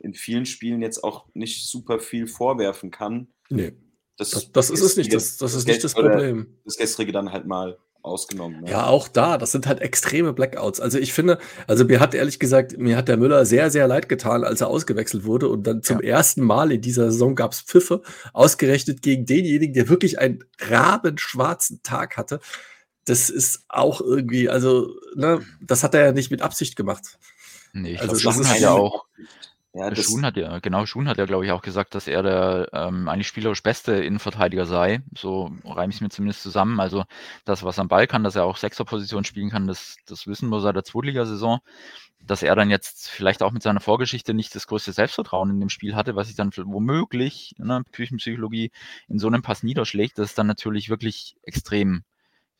Speaker 5: in vielen Spielen jetzt auch nicht super viel vorwerfen kann.
Speaker 4: Nee. Das, das, das ist es nicht, das, das ist nicht das Problem.
Speaker 5: Das gestrige dann halt mal ausgenommen.
Speaker 4: Ne? Ja, auch da, das sind halt extreme Blackouts. Also ich finde, also mir hat ehrlich gesagt, mir hat der Müller sehr, sehr leid getan, als er ausgewechselt wurde und dann zum ja. ersten Mal in dieser Saison gab es Pfiffe, ausgerechnet gegen denjenigen, der wirklich einen rabenschwarzen Tag hatte. Das ist auch irgendwie, also, ne, das hat er ja nicht mit Absicht gemacht.
Speaker 3: Nee, ich also glaube, das ist ja auch ja, das Schuhn hat ja, genau, Schuhn hat ja, glaube ich, auch gesagt, dass er der ähm, eigentlich spielerisch beste Innenverteidiger sei. So reime ich es mir zumindest zusammen. Also das, was am Ball kann, dass er auch Sechserposition spielen kann, das, das wissen wir seit der Zweitligasaison. Dass er dann jetzt vielleicht auch mit seiner Vorgeschichte nicht das größte Selbstvertrauen in dem Spiel hatte, was sich dann womöglich, ne, Küchenpsychologie, in so einem Pass niederschlägt, das ist dann natürlich wirklich extrem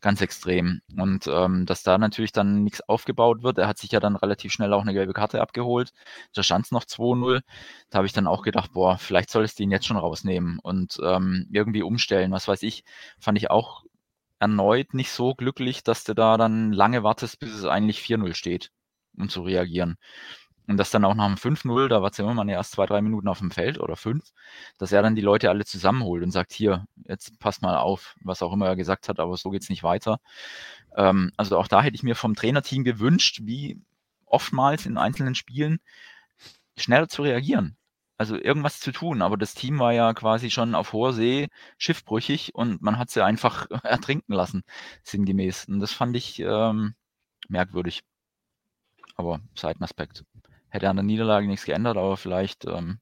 Speaker 3: ganz extrem. Und ähm, dass da natürlich dann nichts aufgebaut wird. Er hat sich ja dann relativ schnell auch eine gelbe Karte abgeholt. Da stand es noch 2-0. Da habe ich dann auch gedacht, boah, vielleicht solltest du ihn jetzt schon rausnehmen und ähm, irgendwie umstellen. Was weiß ich, fand ich auch erneut nicht so glücklich, dass du da dann lange wartest, bis es eigentlich 4-0 steht, um zu reagieren. Und das dann auch nach dem 5-0, da war Zimmermann ja erst zwei, drei Minuten auf dem Feld oder fünf, dass er dann die Leute alle zusammenholt und sagt, hier, jetzt passt mal auf, was auch immer er gesagt hat, aber so geht's nicht weiter. Ähm, also auch da hätte ich mir vom Trainerteam gewünscht, wie oftmals in einzelnen Spielen, schneller zu reagieren. Also irgendwas zu tun, aber das Team war ja quasi schon auf hoher See schiffbrüchig und man hat sie einfach <laughs> ertrinken lassen, sinngemäß. Und das fand ich ähm, merkwürdig. Aber Seitenaspekt hätte an der Niederlage nichts geändert, aber vielleicht ähm,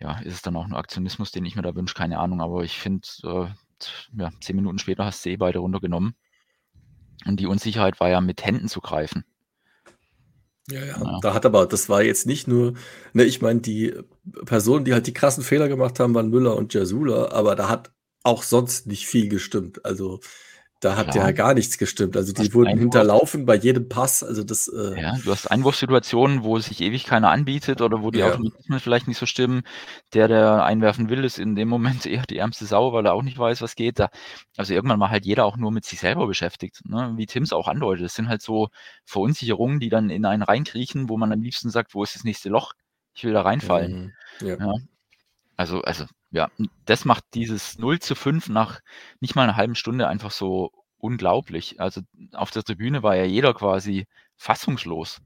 Speaker 3: ja, ist es dann auch nur Aktionismus, den ich mir da wünsche, keine Ahnung. Aber ich finde, äh, ja, zehn Minuten später hast du eh beide runtergenommen. Und die Unsicherheit war ja mit Händen zu greifen.
Speaker 4: Ja, ja, ja. da hat aber, das war jetzt nicht nur, ne, ich meine, die Personen, die halt die krassen Fehler gemacht haben, waren Müller und Jasula, aber da hat auch sonst nicht viel gestimmt. Also da hat ja. ja gar nichts gestimmt. Also die wurden hinterlaufen bei jedem Pass. Also das.
Speaker 3: Äh ja, du hast Einwurfsituationen, wo sich ewig keiner anbietet oder wo die ja. Automatismen vielleicht nicht so stimmen. Der, der einwerfen will, ist in dem Moment <laughs> eher die ärmste Sau, weil er auch nicht weiß, was geht. Da, also irgendwann mal halt jeder auch nur mit sich selber beschäftigt. Ne? Wie Tims auch andeutet. Es sind halt so Verunsicherungen, die dann in einen reinkriechen, wo man am liebsten sagt, wo ist das nächste Loch? Ich will da reinfallen. Mhm. Ja. ja. Also, also ja, das macht dieses 0 zu 5 nach nicht mal einer halben Stunde einfach so unglaublich. Also auf der Tribüne war ja jeder quasi fassungslos,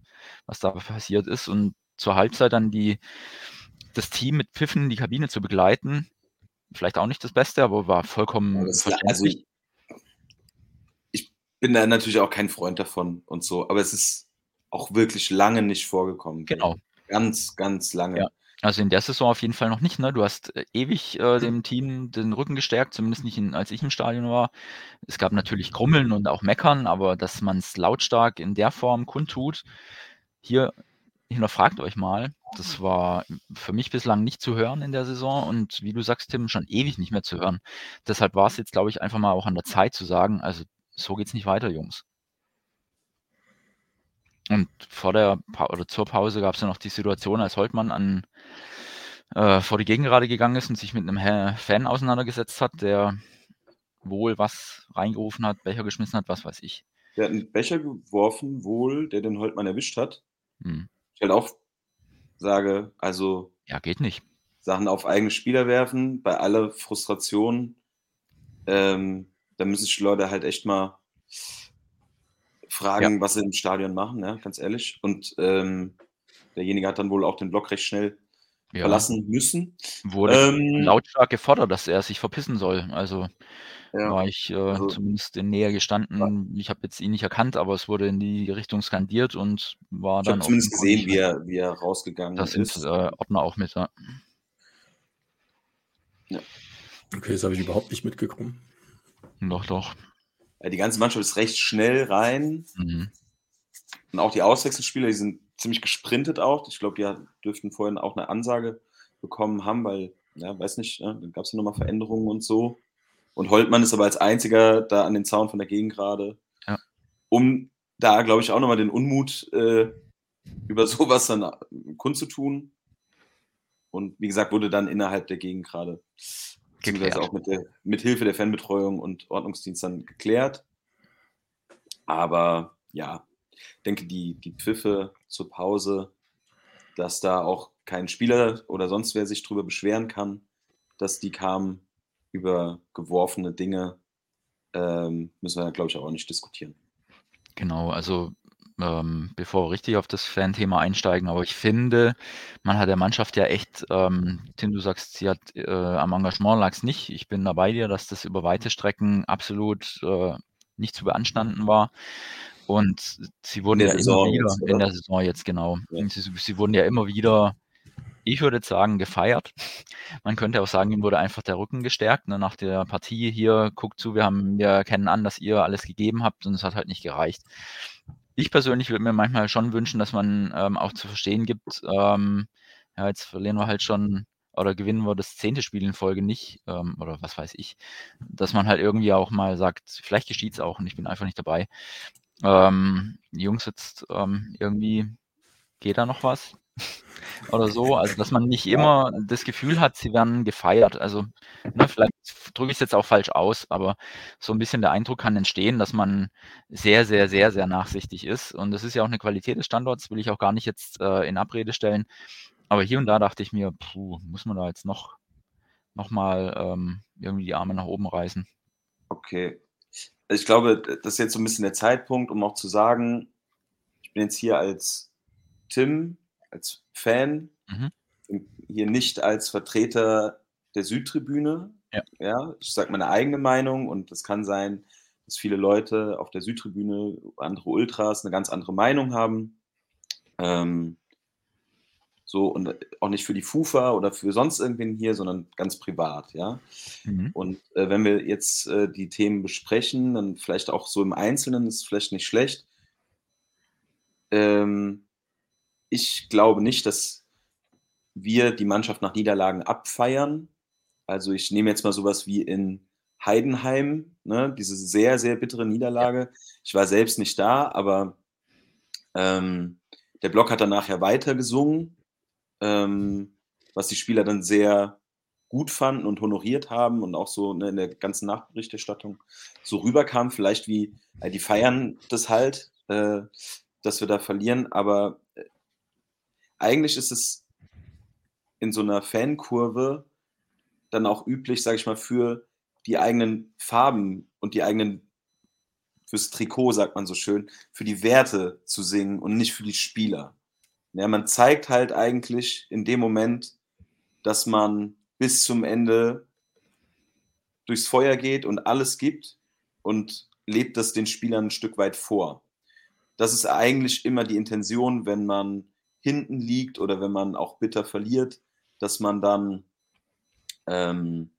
Speaker 3: was da passiert ist. Und zur Halbzeit dann die, das Team mit Pfiffen in die Kabine zu begleiten, vielleicht auch nicht das Beste, aber war vollkommen.
Speaker 5: War, also ich, ich bin da natürlich auch kein Freund davon und so, aber es ist auch wirklich lange nicht vorgekommen.
Speaker 3: Genau.
Speaker 5: Ganz, ganz lange.
Speaker 3: Ja. Also in der Saison auf jeden Fall noch nicht. Ne? Du hast äh, ewig äh, dem Team den Rücken gestärkt, zumindest nicht in, als ich im Stadion war. Es gab natürlich Grummeln und auch Meckern, aber dass man es lautstark in der Form kundtut, hier hinterfragt euch mal. Das war für mich bislang nicht zu hören in der Saison und wie du sagst, Tim, schon ewig nicht mehr zu hören. Deshalb war es jetzt, glaube ich, einfach mal auch an der Zeit zu sagen, also so geht's nicht weiter, Jungs. Und vor der pa oder zur Pause gab es ja noch die Situation, als Holtmann an äh, vor die Gegengerade gegangen ist und sich mit einem Fan auseinandergesetzt hat, der wohl was reingerufen hat, Becher geschmissen hat, was weiß ich.
Speaker 5: der hat einen Becher geworfen, wohl, der den Holtmann erwischt hat.
Speaker 3: Hm.
Speaker 5: Ich halt auch sage, also
Speaker 3: Ja, geht nicht.
Speaker 5: Sachen auf eigene Spieler werfen, bei aller Frustration, ähm, da müssen sich die Leute halt echt mal fragen, was sie im Stadion machen, ja, ganz ehrlich. Und ähm, derjenige hat dann wohl auch den Block recht schnell
Speaker 3: Ja.
Speaker 5: verlassen müssen.
Speaker 3: Wurde
Speaker 5: Ähm,
Speaker 3: lautstark gefordert, dass er sich verpissen soll. Also
Speaker 5: Ja,
Speaker 3: war ich äh,
Speaker 5: also-
Speaker 3: zumindest in Nähe gestanden. Ich habe jetzt ihn nicht erkannt, aber es wurde in die Richtung skandiert und war
Speaker 5: ich
Speaker 3: dann
Speaker 5: habe zumindest gesehen, wie er, wie er rausgegangen
Speaker 3: Da sind
Speaker 5: ist.
Speaker 3: äh, Ordner auch mit. Ja.
Speaker 4: Okay, das habe ich überhaupt nicht mitgekommen.
Speaker 3: Doch, doch.
Speaker 5: Ja, die ganze Mannschaft ist recht schnell rein.
Speaker 3: Mhm.
Speaker 5: Und auch die Auswechselspieler, die sind ziemlich gesprintet auch. Ich glaube, die dürften vorhin auch eine Ansage bekommen haben, weil, ja, weiß nicht, ja, dann gab es ja nochmal Veränderungen und so. Und Holtmann ist aber als einziger da an den Zaun von der Gegend gerade,
Speaker 3: Ja.
Speaker 5: um da, glaube ich, auch nochmal den Unmut äh, über <laughs> sowas dann kundzutun. Und wie gesagt, wurde dann innerhalb der Gegend gerade beziehungsweise auch mit, der, mit Hilfe der Fanbetreuung und Ordnungsdienst dann geklärt. Aber ja, ich denke, die, die Pfiffe zur Pause, dass da auch kein Spieler oder sonst wer sich drüber beschweren kann, dass die kamen über geworfene Dinge, ähm, müssen wir, glaube ich, auch nicht diskutieren.
Speaker 3: Genau, also ähm, bevor wir richtig auf das Fan-Thema einsteigen, aber ich finde, man hat der Mannschaft ja echt, ähm, Tim, du sagst, sie hat äh, am Engagement lag es nicht. Ich bin da bei dir, dass das über weite Strecken absolut äh, nicht zu beanstanden war. Und sie wurden ja
Speaker 5: Saison
Speaker 3: immer wieder
Speaker 5: jetzt,
Speaker 3: in der Saison jetzt genau.
Speaker 5: Ja.
Speaker 3: Sie, sie wurden ja immer wieder, ich würde sagen, gefeiert. Man könnte auch sagen, ihnen wurde einfach der Rücken gestärkt. Ne? Nach der Partie hier, guckt zu, wir haben, wir erkennen an, dass ihr alles gegeben habt und es hat halt nicht gereicht. Ich persönlich würde mir manchmal schon wünschen, dass man ähm, auch zu verstehen gibt, ähm, ja, jetzt verlieren wir halt schon oder gewinnen wir das zehnte Spiel in Folge nicht ähm, oder was weiß ich, dass man halt irgendwie auch mal sagt, vielleicht geschieht es auch und ich bin einfach nicht dabei. Ähm, Jungs jetzt ähm, irgendwie geht da noch was oder so, also dass man nicht immer das Gefühl hat, sie werden gefeiert. Also ne, vielleicht drücke ich es jetzt auch falsch aus, aber so ein bisschen der Eindruck kann entstehen, dass man sehr, sehr, sehr, sehr nachsichtig ist. Und das ist ja auch eine Qualität des Standorts, will ich auch gar nicht jetzt äh, in Abrede stellen. Aber hier und da dachte ich mir, puh, muss man da jetzt noch, noch mal ähm, irgendwie die Arme nach oben reißen.
Speaker 5: Okay. Ich glaube, das ist jetzt so ein bisschen der Zeitpunkt, um auch zu sagen, ich bin jetzt hier als Tim, als Fan,
Speaker 3: Mhm.
Speaker 5: hier nicht als Vertreter der Südtribüne.
Speaker 3: Ja.
Speaker 5: ja ich sage meine eigene Meinung und es kann sein, dass viele Leute auf der Südtribüne, andere Ultras, eine ganz andere Meinung haben. Ähm, so und auch nicht für die FUFA oder für sonst irgendwen hier, sondern ganz privat, ja.
Speaker 3: Mhm.
Speaker 5: Und äh, wenn wir jetzt äh, die Themen besprechen, dann vielleicht auch so im Einzelnen, ist vielleicht nicht schlecht. Ähm, ich glaube nicht, dass wir die Mannschaft nach Niederlagen abfeiern. Also ich nehme jetzt mal sowas wie in Heidenheim, ne, diese sehr, sehr bittere Niederlage. Ich war selbst nicht da, aber ähm, der Block hat danach ja weiter gesungen, ähm, was die Spieler dann sehr gut fanden und honoriert haben und auch so ne, in der ganzen Nachberichterstattung so rüberkam. Vielleicht wie, äh, die feiern das halt, äh, dass wir da verlieren, aber äh, eigentlich ist es in so einer Fankurve dann auch üblich, sage ich mal, für die eigenen Farben und die eigenen, fürs Trikot, sagt man so schön, für die Werte zu singen und nicht für die Spieler. Ja, man zeigt halt eigentlich in dem Moment, dass man bis zum Ende durchs Feuer geht und alles gibt und lebt das den Spielern ein Stück weit vor. Das ist eigentlich immer die Intention, wenn man hinten liegt oder wenn man auch bitter verliert, dass man dann, ähm,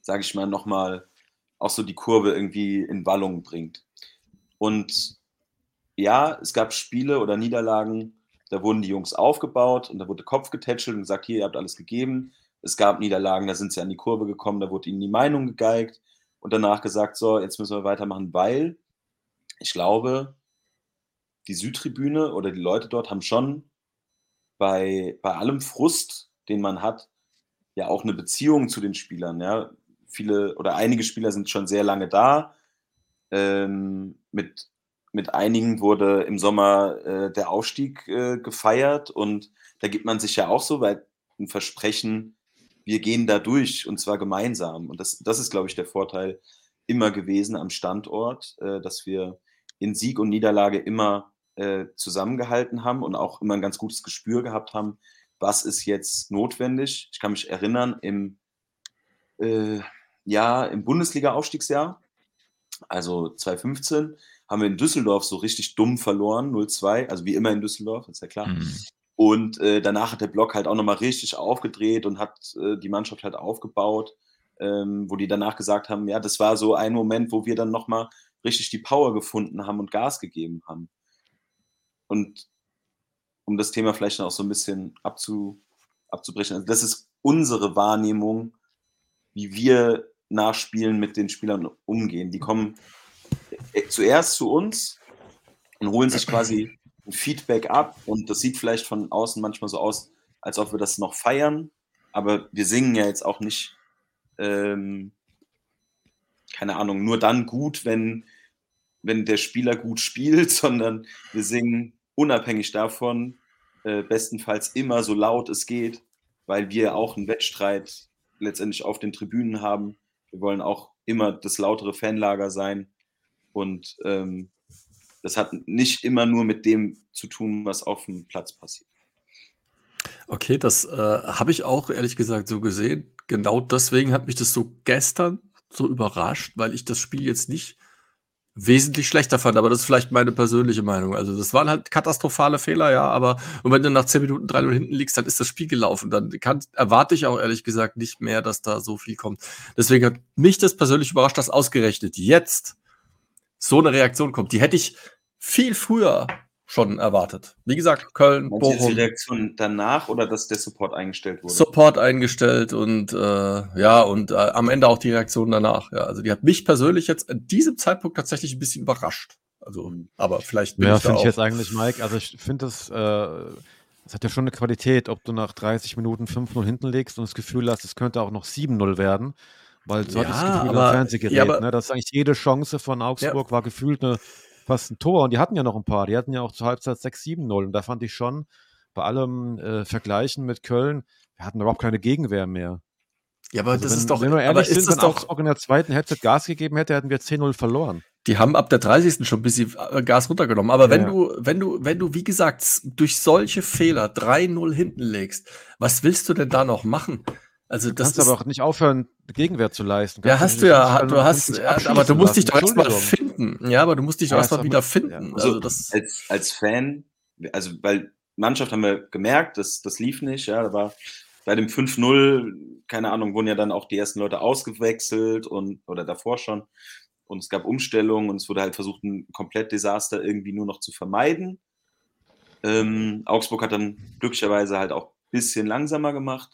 Speaker 5: sage ich mal, nochmal auch so die Kurve irgendwie in Wallung bringt. Und ja, es gab Spiele oder Niederlagen, da wurden die Jungs aufgebaut und da wurde Kopf getätschelt und gesagt, hier, ihr habt alles gegeben. Es gab Niederlagen, da sind sie an die Kurve gekommen, da wurde ihnen die Meinung gegeigt und danach gesagt, so, jetzt müssen wir weitermachen, weil ich glaube, die Südtribüne oder die Leute dort haben schon bei, bei allem Frust, den man hat, ja auch eine Beziehung zu den Spielern. Ja? Viele oder einige Spieler sind schon sehr lange da, ähm, mit mit einigen wurde im Sommer äh, der Aufstieg äh, gefeiert und da gibt man sich ja auch so weit ein Versprechen, wir gehen da durch und zwar gemeinsam. Und das, das ist, glaube ich, der Vorteil immer gewesen am Standort, äh, dass wir in Sieg und Niederlage immer äh, zusammengehalten haben und auch immer ein ganz gutes Gespür gehabt haben, was ist jetzt notwendig. Ich kann mich erinnern, im, äh, ja, im Bundesliga-Aufstiegsjahr, also 2015, haben wir in Düsseldorf so richtig dumm verloren, 0-2, also wie immer in Düsseldorf, ist ja klar.
Speaker 3: Mhm.
Speaker 5: Und äh, danach hat der Block halt auch nochmal richtig aufgedreht und hat äh, die Mannschaft halt aufgebaut, ähm, wo die danach gesagt haben, ja, das war so ein Moment, wo wir dann nochmal richtig die Power gefunden haben und Gas gegeben haben. Und um das Thema vielleicht noch so ein bisschen abzu, abzubrechen, also das ist unsere Wahrnehmung, wie wir nach Spielen mit den Spielern umgehen. Die kommen äh, zuerst zu uns und holen sich quasi ein Feedback ab und das sieht vielleicht von außen manchmal so aus, als ob wir das noch feiern, aber wir singen ja jetzt auch nicht, ähm, keine Ahnung, nur dann gut, wenn, wenn der Spieler gut spielt, <laughs> sondern wir singen unabhängig davon, äh, bestenfalls immer so laut es geht, weil wir auch einen Wettstreit letztendlich auf den Tribünen haben. Wir wollen auch immer das lautere Fanlager sein und ähm, das hat nicht immer nur mit dem zu tun, was auf dem Platz passiert.
Speaker 4: Okay, das äh, habe ich auch ehrlich gesagt so gesehen. Genau deswegen hat mich das so gestern so überrascht, weil ich das Spiel jetzt nicht wesentlich schlechter fand, aber das ist vielleicht meine persönliche Meinung. Also das waren halt katastrophale Fehler, ja, aber und wenn du nach 10 Minuten 3-0 hinten liegst, dann ist das Spiel gelaufen. Dann kann, erwarte ich auch ehrlich gesagt nicht mehr, dass da so viel kommt. Deswegen hat mich das persönlich überrascht, dass ausgerechnet jetzt so eine Reaktion kommt. Die hätte ich viel früher schon erwartet. Wie gesagt, Köln,
Speaker 5: Meinst
Speaker 4: Bochum.
Speaker 5: die Reaktion danach oder dass der Support eingestellt wurde?
Speaker 4: Support eingestellt und äh, ja, und äh, am Ende auch die Reaktion danach. Ja, also die hat mich persönlich jetzt an diesem Zeitpunkt tatsächlich ein bisschen überrascht. Also, aber vielleicht bin
Speaker 2: Ja,
Speaker 4: ich da
Speaker 2: finde ich jetzt eigentlich, Mike. Also ich finde das, äh, das hat ja schon eine Qualität, ob du nach 30 Minuten 5-0 hinten legst und das Gefühl hast, es könnte auch noch 7-0 werden. Weil so
Speaker 4: Ja,
Speaker 2: hat das Gefühl
Speaker 4: aber-
Speaker 2: am Fernsehgerät,
Speaker 4: ja, aber-
Speaker 2: ne? Das ist eigentlich jede Chance von Augsburg war gefühlt eine, fast ein Tor. Und die hatten ja noch ein paar. Die hatten ja auch zur Halbzeit 6-7-0. Und da fand ich schon, bei allem äh, Vergleichen mit Köln, wir hatten überhaupt keine Gegenwehr mehr.
Speaker 4: Ja, aber
Speaker 2: Also
Speaker 4: das
Speaker 2: wenn,
Speaker 4: ist doch,
Speaker 2: wenn wir ehrlich sind, wenn
Speaker 4: doch,
Speaker 2: Augsburg in der zweiten Halbzeit Gas gegeben hätte, hätten wir 10-0 verloren.
Speaker 4: die haben ab der 30. schon ein bisschen äh, Gas runtergenommen. Aber wenn
Speaker 2: Ja.
Speaker 4: du, wenn du, wenn du, wie gesagt, durch solche Fehler 3-0 hinten legst, was willst du denn da noch machen? Also
Speaker 2: Du
Speaker 4: das
Speaker 2: kannst
Speaker 4: ist,
Speaker 2: aber auch nicht aufhören, Gegenwehr zu leisten.
Speaker 4: ja, hast du ja, du hast, aber du musst dich doch erstmal finden. Ja, aber du musst dich doch
Speaker 2: Ja,
Speaker 4: erstmal wieder finden.
Speaker 2: ja.
Speaker 4: Also
Speaker 5: Also,
Speaker 4: das,
Speaker 5: als, als Fan, also weil Mannschaft haben wir gemerkt, das, das lief nicht, ja, da war bei dem 5-0, keine Ahnung, wurden ja dann auch die ersten Leute ausgewechselt und oder davor schon und es gab Umstellungen und es wurde halt versucht, ein komplett Desaster irgendwie nur noch zu vermeiden. Ähm, Augsburg hat dann glücklicherweise halt auch ein bisschen langsamer gemacht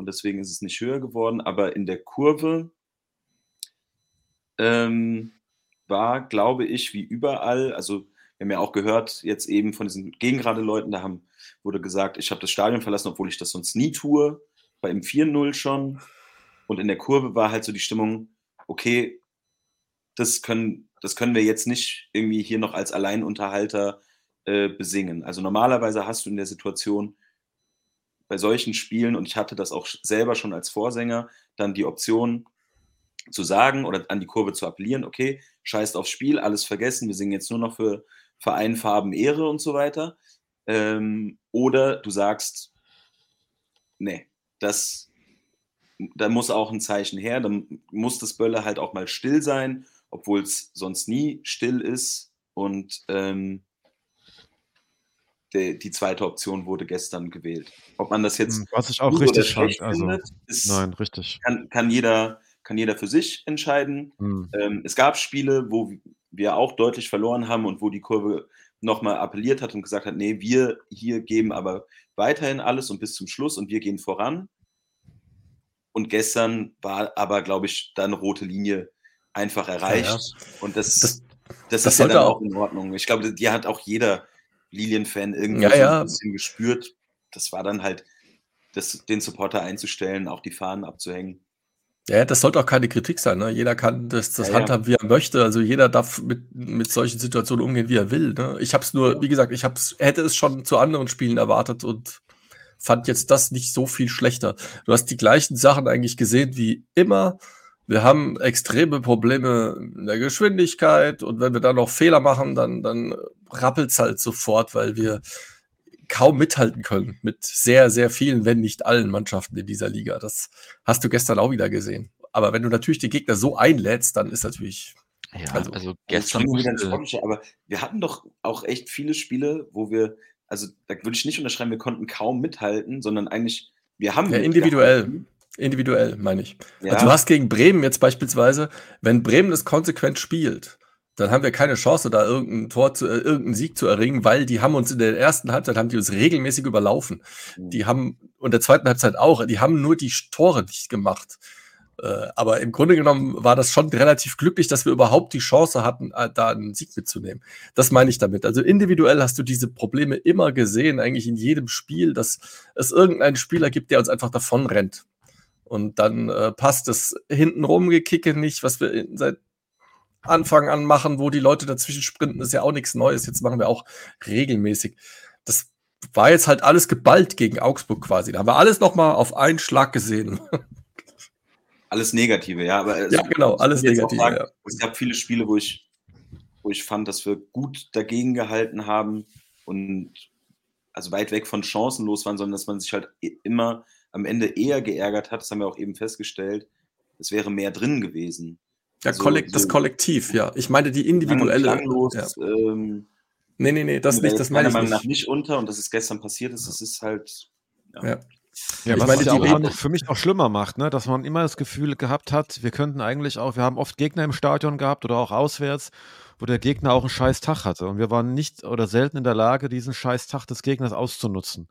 Speaker 5: und deswegen ist es nicht höher geworden, aber in der Kurve ähm, war, glaube ich, wie überall, also wir haben ja auch gehört, jetzt eben von diesen Gegengrade-Leuten, da haben, wurde gesagt, ich habe das Stadion verlassen, obwohl ich das sonst nie tue, bei im 4-0 schon. Und in der Kurve war halt so die Stimmung, okay, das können, das können wir jetzt nicht irgendwie hier noch als Alleinunterhalter äh, besingen. Also normalerweise hast du in der Situation bei solchen Spielen, und ich hatte das auch selber schon als Vorsänger, dann die Option zu sagen oder an die Kurve zu appellieren, okay, scheißt aufs Spiel, alles vergessen, wir singen jetzt nur noch für Verein, Farben, Ehre und so weiter. Ähm, oder du sagst, nee, das, da muss auch ein Zeichen her, dann muss das Bölle halt auch mal still sein, obwohl es sonst nie still ist. Und ähm, die, die zweite Option wurde gestern gewählt. Ob man das jetzt
Speaker 2: Hm, Was ich auch richtig fand. Also,
Speaker 5: findet, ist,
Speaker 2: nein, richtig.
Speaker 5: kann, kann, jeder, kann jeder für sich entscheiden.
Speaker 2: Hm.
Speaker 5: Ähm, es gab Spiele, wo wir auch deutlich verloren haben und wo die Kurve nochmal appelliert hat und gesagt hat, nee, wir hier geben aber weiterhin alles und bis zum Schluss und wir gehen voran. Und gestern war aber, glaube ich, dann rote Linie einfach erreicht.
Speaker 4: Ja,
Speaker 5: Und das,
Speaker 4: Das-
Speaker 5: das,
Speaker 4: das
Speaker 5: ist ja dann
Speaker 4: auch-
Speaker 5: auch in Ordnung. Ich glaube, die hat auch jeder Lilien-Fan irgendwie
Speaker 4: Ja, ja.
Speaker 5: ein bisschen gespürt. Das war dann halt, das, den Supporter einzustellen, auch die Fahnen abzuhängen.
Speaker 4: Ja, das sollte auch keine Kritik sein. Ne? Jeder kann das, das
Speaker 5: ja.
Speaker 4: handhaben, wie er möchte. Also jeder darf mit, mit solchen Situationen umgehen, wie er will. Ne? Ich habe es nur, wie gesagt, ich hab's, hätte es schon zu anderen Spielen erwartet und fand jetzt das nicht so viel schlechter. Du hast die gleichen Sachen eigentlich gesehen wie immer. Wir haben extreme Probleme in der Geschwindigkeit und wenn wir da noch Fehler machen, dann, dann rappelt's halt sofort, weil wir kaum mithalten können mit sehr, sehr vielen, wenn nicht allen Mannschaften in dieser Liga. Das hast du gestern auch wieder gesehen. Aber wenn du natürlich die Gegner so einlädst, dann ist natürlich,
Speaker 3: Ja,
Speaker 4: Also,
Speaker 3: also,
Speaker 5: Jetzt
Speaker 3: gestern musste,
Speaker 5: aber wir hatten doch auch echt viele Spiele, wo wir, also da würde ich nicht unterschreiben, wir konnten kaum mithalten, sondern eigentlich, wir haben
Speaker 4: Ja, individuell. Individuell, meine ich.
Speaker 5: Ja,
Speaker 4: Also du hast gegen Bremen jetzt beispielsweise, wenn Bremen das konsequent spielt, dann haben wir keine Chance, da irgendein Tor zu, äh, irgendeinen Sieg zu erringen, weil die haben uns in der ersten Halbzeit haben die uns regelmäßig überlaufen. Die haben und der zweiten Halbzeit auch, die haben nur die Tore nicht gemacht. Äh, aber im Grunde genommen war das schon relativ glücklich, dass wir überhaupt die Chance hatten, äh, da einen Sieg mitzunehmen. Das meine ich damit. Also individuell hast du diese Probleme immer gesehen, eigentlich in jedem Spiel, dass es irgendeinen Spieler gibt, der uns einfach davon rennt. Und dann äh, passt das hintenrum Gekicke nicht, was wir seit Anfang an machen, wo die Leute dazwischen sprinten, ist ja auch nichts Neues. Jetzt machen wir auch regelmäßig. Das war jetzt halt alles geballt gegen Augsburg quasi. Da haben wir alles nochmal auf einen Schlag gesehen. <laughs>
Speaker 5: alles Negative, ja. Aber also,
Speaker 4: ja, genau, alles
Speaker 5: muss jetzt auch
Speaker 4: negativ.
Speaker 5: sagen,
Speaker 4: Ja.
Speaker 5: Es gab viele Spiele, wo ich, wo ich fand, dass wir gut dagegen gehalten haben und also weit weg von chancenlos waren, sondern dass man sich halt immer am Ende eher geärgert hat. Das haben wir auch eben festgestellt. Es wäre mehr drin gewesen.
Speaker 4: Ja,
Speaker 5: Also,
Speaker 4: kollek das
Speaker 5: so
Speaker 4: Kollektiv, ja. Ich meine die individuelle.
Speaker 5: klanglos,
Speaker 4: Ja.
Speaker 5: ähm,
Speaker 4: Nee, nee, nee, das nicht, das meine
Speaker 5: meiner
Speaker 4: ich
Speaker 5: Meinung nach
Speaker 4: nicht.
Speaker 5: unter und dass es gestern passiert ist, das ist halt.
Speaker 4: Ja.
Speaker 2: Ja,
Speaker 4: Ich
Speaker 2: was
Speaker 4: meine,
Speaker 2: es ja
Speaker 4: die
Speaker 2: auch noch für mich noch schlimmer macht, ne? dass man immer das Gefühl gehabt hat, wir könnten eigentlich auch, wir haben oft Gegner im Stadion gehabt oder auch auswärts, wo der Gegner auch einen scheiß Tag hatte. Und wir waren nicht oder selten in der Lage, diesen scheiß Tag des Gegners auszunutzen.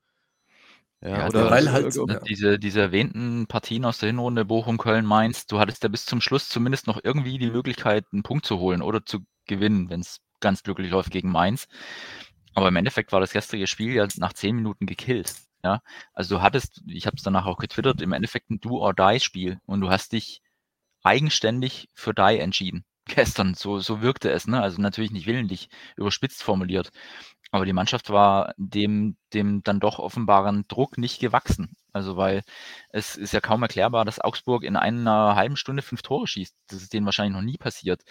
Speaker 2: Ja,
Speaker 3: Ja,
Speaker 2: oder
Speaker 4: weil halt- ja.
Speaker 3: diese, diese erwähnten Partien aus der Hinrunde Bochum, Köln, Mainz, du hattest ja bis zum Schluss zumindest noch irgendwie die Möglichkeit, einen Punkt zu holen oder zu gewinnen, wenn es ganz glücklich läuft gegen Mainz. Aber im Endeffekt war das gestrige Spiel ja nach zehn Minuten gekillt. Ja, also du hattest, ich habe es danach auch getwittert, im Endeffekt ein Do-or-Die-Spiel und du hast dich eigenständig für Die entschieden. <laughs> Gestern, so, so wirkte es, ne? Also natürlich nicht willentlich, überspitzt formuliert. Aber die Mannschaft war dem, dem dann doch offenbaren Druck nicht gewachsen. Also weil es ist ja kaum erklärbar, dass Augsburg in einer halben Stunde fünf Tore schießt. Das ist denen wahrscheinlich noch nie passiert.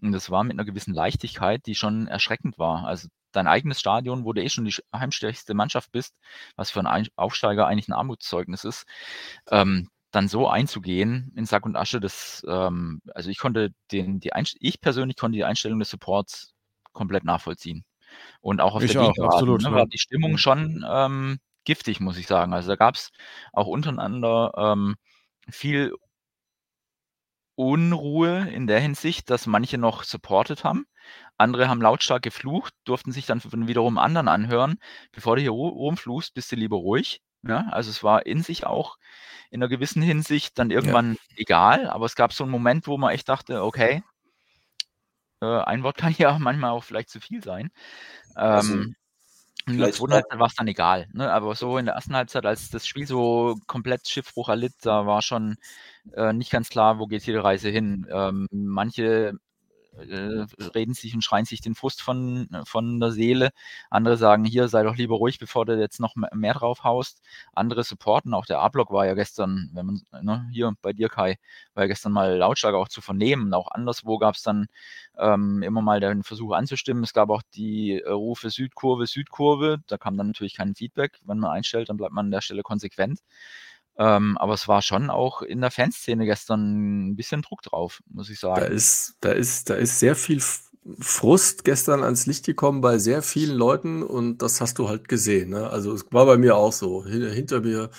Speaker 3: Und das war mit einer gewissen Leichtigkeit, die schon erschreckend war. Also dein eigenes Stadion, wo du eh schon die heimstärkste Mannschaft bist, was für einen Aufsteiger eigentlich ein Armutszeugnis ist, ähm, dann so einzugehen in Sack und Asche, das, ähm, also ich konnte den, die Einst ich persönlich konnte die Einstellung des Supports komplett nachvollziehen. Und auch auf
Speaker 2: Ich
Speaker 3: der
Speaker 2: auch,
Speaker 3: Gegengerade,
Speaker 2: absolut,
Speaker 3: ne,
Speaker 2: ja.
Speaker 3: war die Stimmung schon ähm, giftig, muss ich sagen. Also da gab es auch untereinander ähm, viel Unruhe in der Hinsicht, dass manche noch supportet haben. Andere haben lautstark geflucht, durften sich dann wiederum anderen anhören. Bevor du hier ru- rumfluchst, bist du lieber ruhig. Ja, also es war in sich auch in einer gewissen Hinsicht dann irgendwann egal, aber es gab so einen Moment, wo man echt dachte, okay, ein Wort kann <laughs> ja manchmal auch vielleicht zu viel sein.
Speaker 5: Also,
Speaker 3: Ähm, in der zweiten Halbzeit war es dann egal, ne? aber so in der ersten Halbzeit, als das Spiel so komplett Schiffbruch erlitt, da war schon äh, nicht ganz klar, wo geht hier die Reise hin. Ähm, manche äh, reden sich und schreien sich den Frust von, von der Seele. Andere sagen, hier sei doch lieber ruhig, bevor du jetzt noch mehr, mehr drauf haust. Andere supporten, auch der A-Block war ja gestern, wenn man, ne, hier bei dir, Kai, war ja gestern mal lautstark auch zu vernehmen. Auch anderswo gab es dann ähm, immer mal den Versuch anzustimmen. Es gab auch die äh, Rufe Südkurve, Südkurve. Da kam dann natürlich kein Feedback. Wenn man einstellt, dann bleibt man an der Stelle konsequent. Ähm, aber es war schon auch in der Fanszene gestern ein bisschen Druck drauf, muss ich
Speaker 4: Da
Speaker 3: sagen.
Speaker 4: ist, da ist, da ist sehr viel Frust gestern ans Licht gekommen bei sehr vielen Leuten und das hast du halt gesehen. Ne? Also es war bei mir auch so. Hin- Hinter mir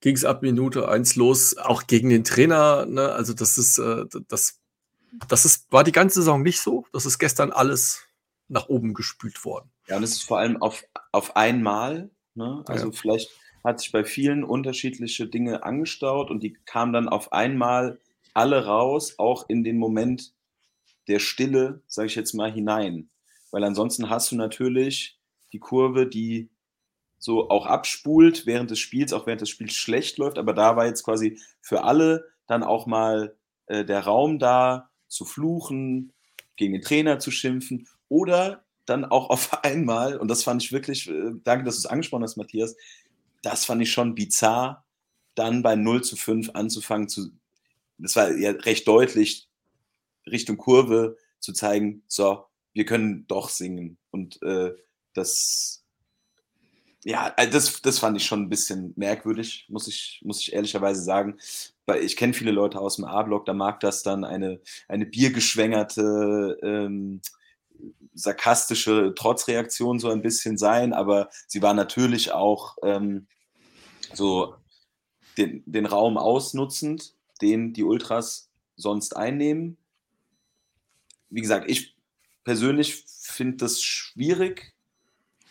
Speaker 4: ging es ab Minute eins los, auch gegen den Trainer. Ne? Also das ist, äh, das, das ist, war die ganze Saison nicht so. Das ist gestern alles nach oben gespült worden.
Speaker 5: Ja, und es ist vor allem auf, auf einmal. Ne? Also
Speaker 4: Ja.
Speaker 5: vielleicht hat sich bei vielen unterschiedliche Dinge angestaut und die kamen dann auf einmal alle raus, auch in den Moment der Stille, sage ich jetzt mal, hinein. Weil ansonsten hast du natürlich die Kurve, die so auch abspult während des Spiels, auch während das Spiel schlecht läuft, aber da war jetzt quasi für alle dann auch mal äh, der Raum da zu fluchen, gegen den Trainer zu schimpfen oder dann auch auf <laughs> einmal, und das fand ich wirklich, äh, danke, dass du es angesprochen hast, Matthias, das fand ich schon bizarr, dann bei 0 zu 5 anzufangen zu, das war ja recht deutlich, Richtung Kurve zu zeigen, so, wir können doch singen. Und äh, das, ja, äh, das, das fand ich schon ein bisschen merkwürdig, muss ich, muss ich ehrlicherweise sagen. Weil ich kenne viele Leute aus dem A-Block, da mag das dann eine, eine biergeschwängerte, ähm, sarkastische Trotzreaktion so ein bisschen sein, aber sie war natürlich auch ähm, so den, den Raum ausnutzend, den die Ultras sonst einnehmen. Wie gesagt, ich persönlich finde das schwierig,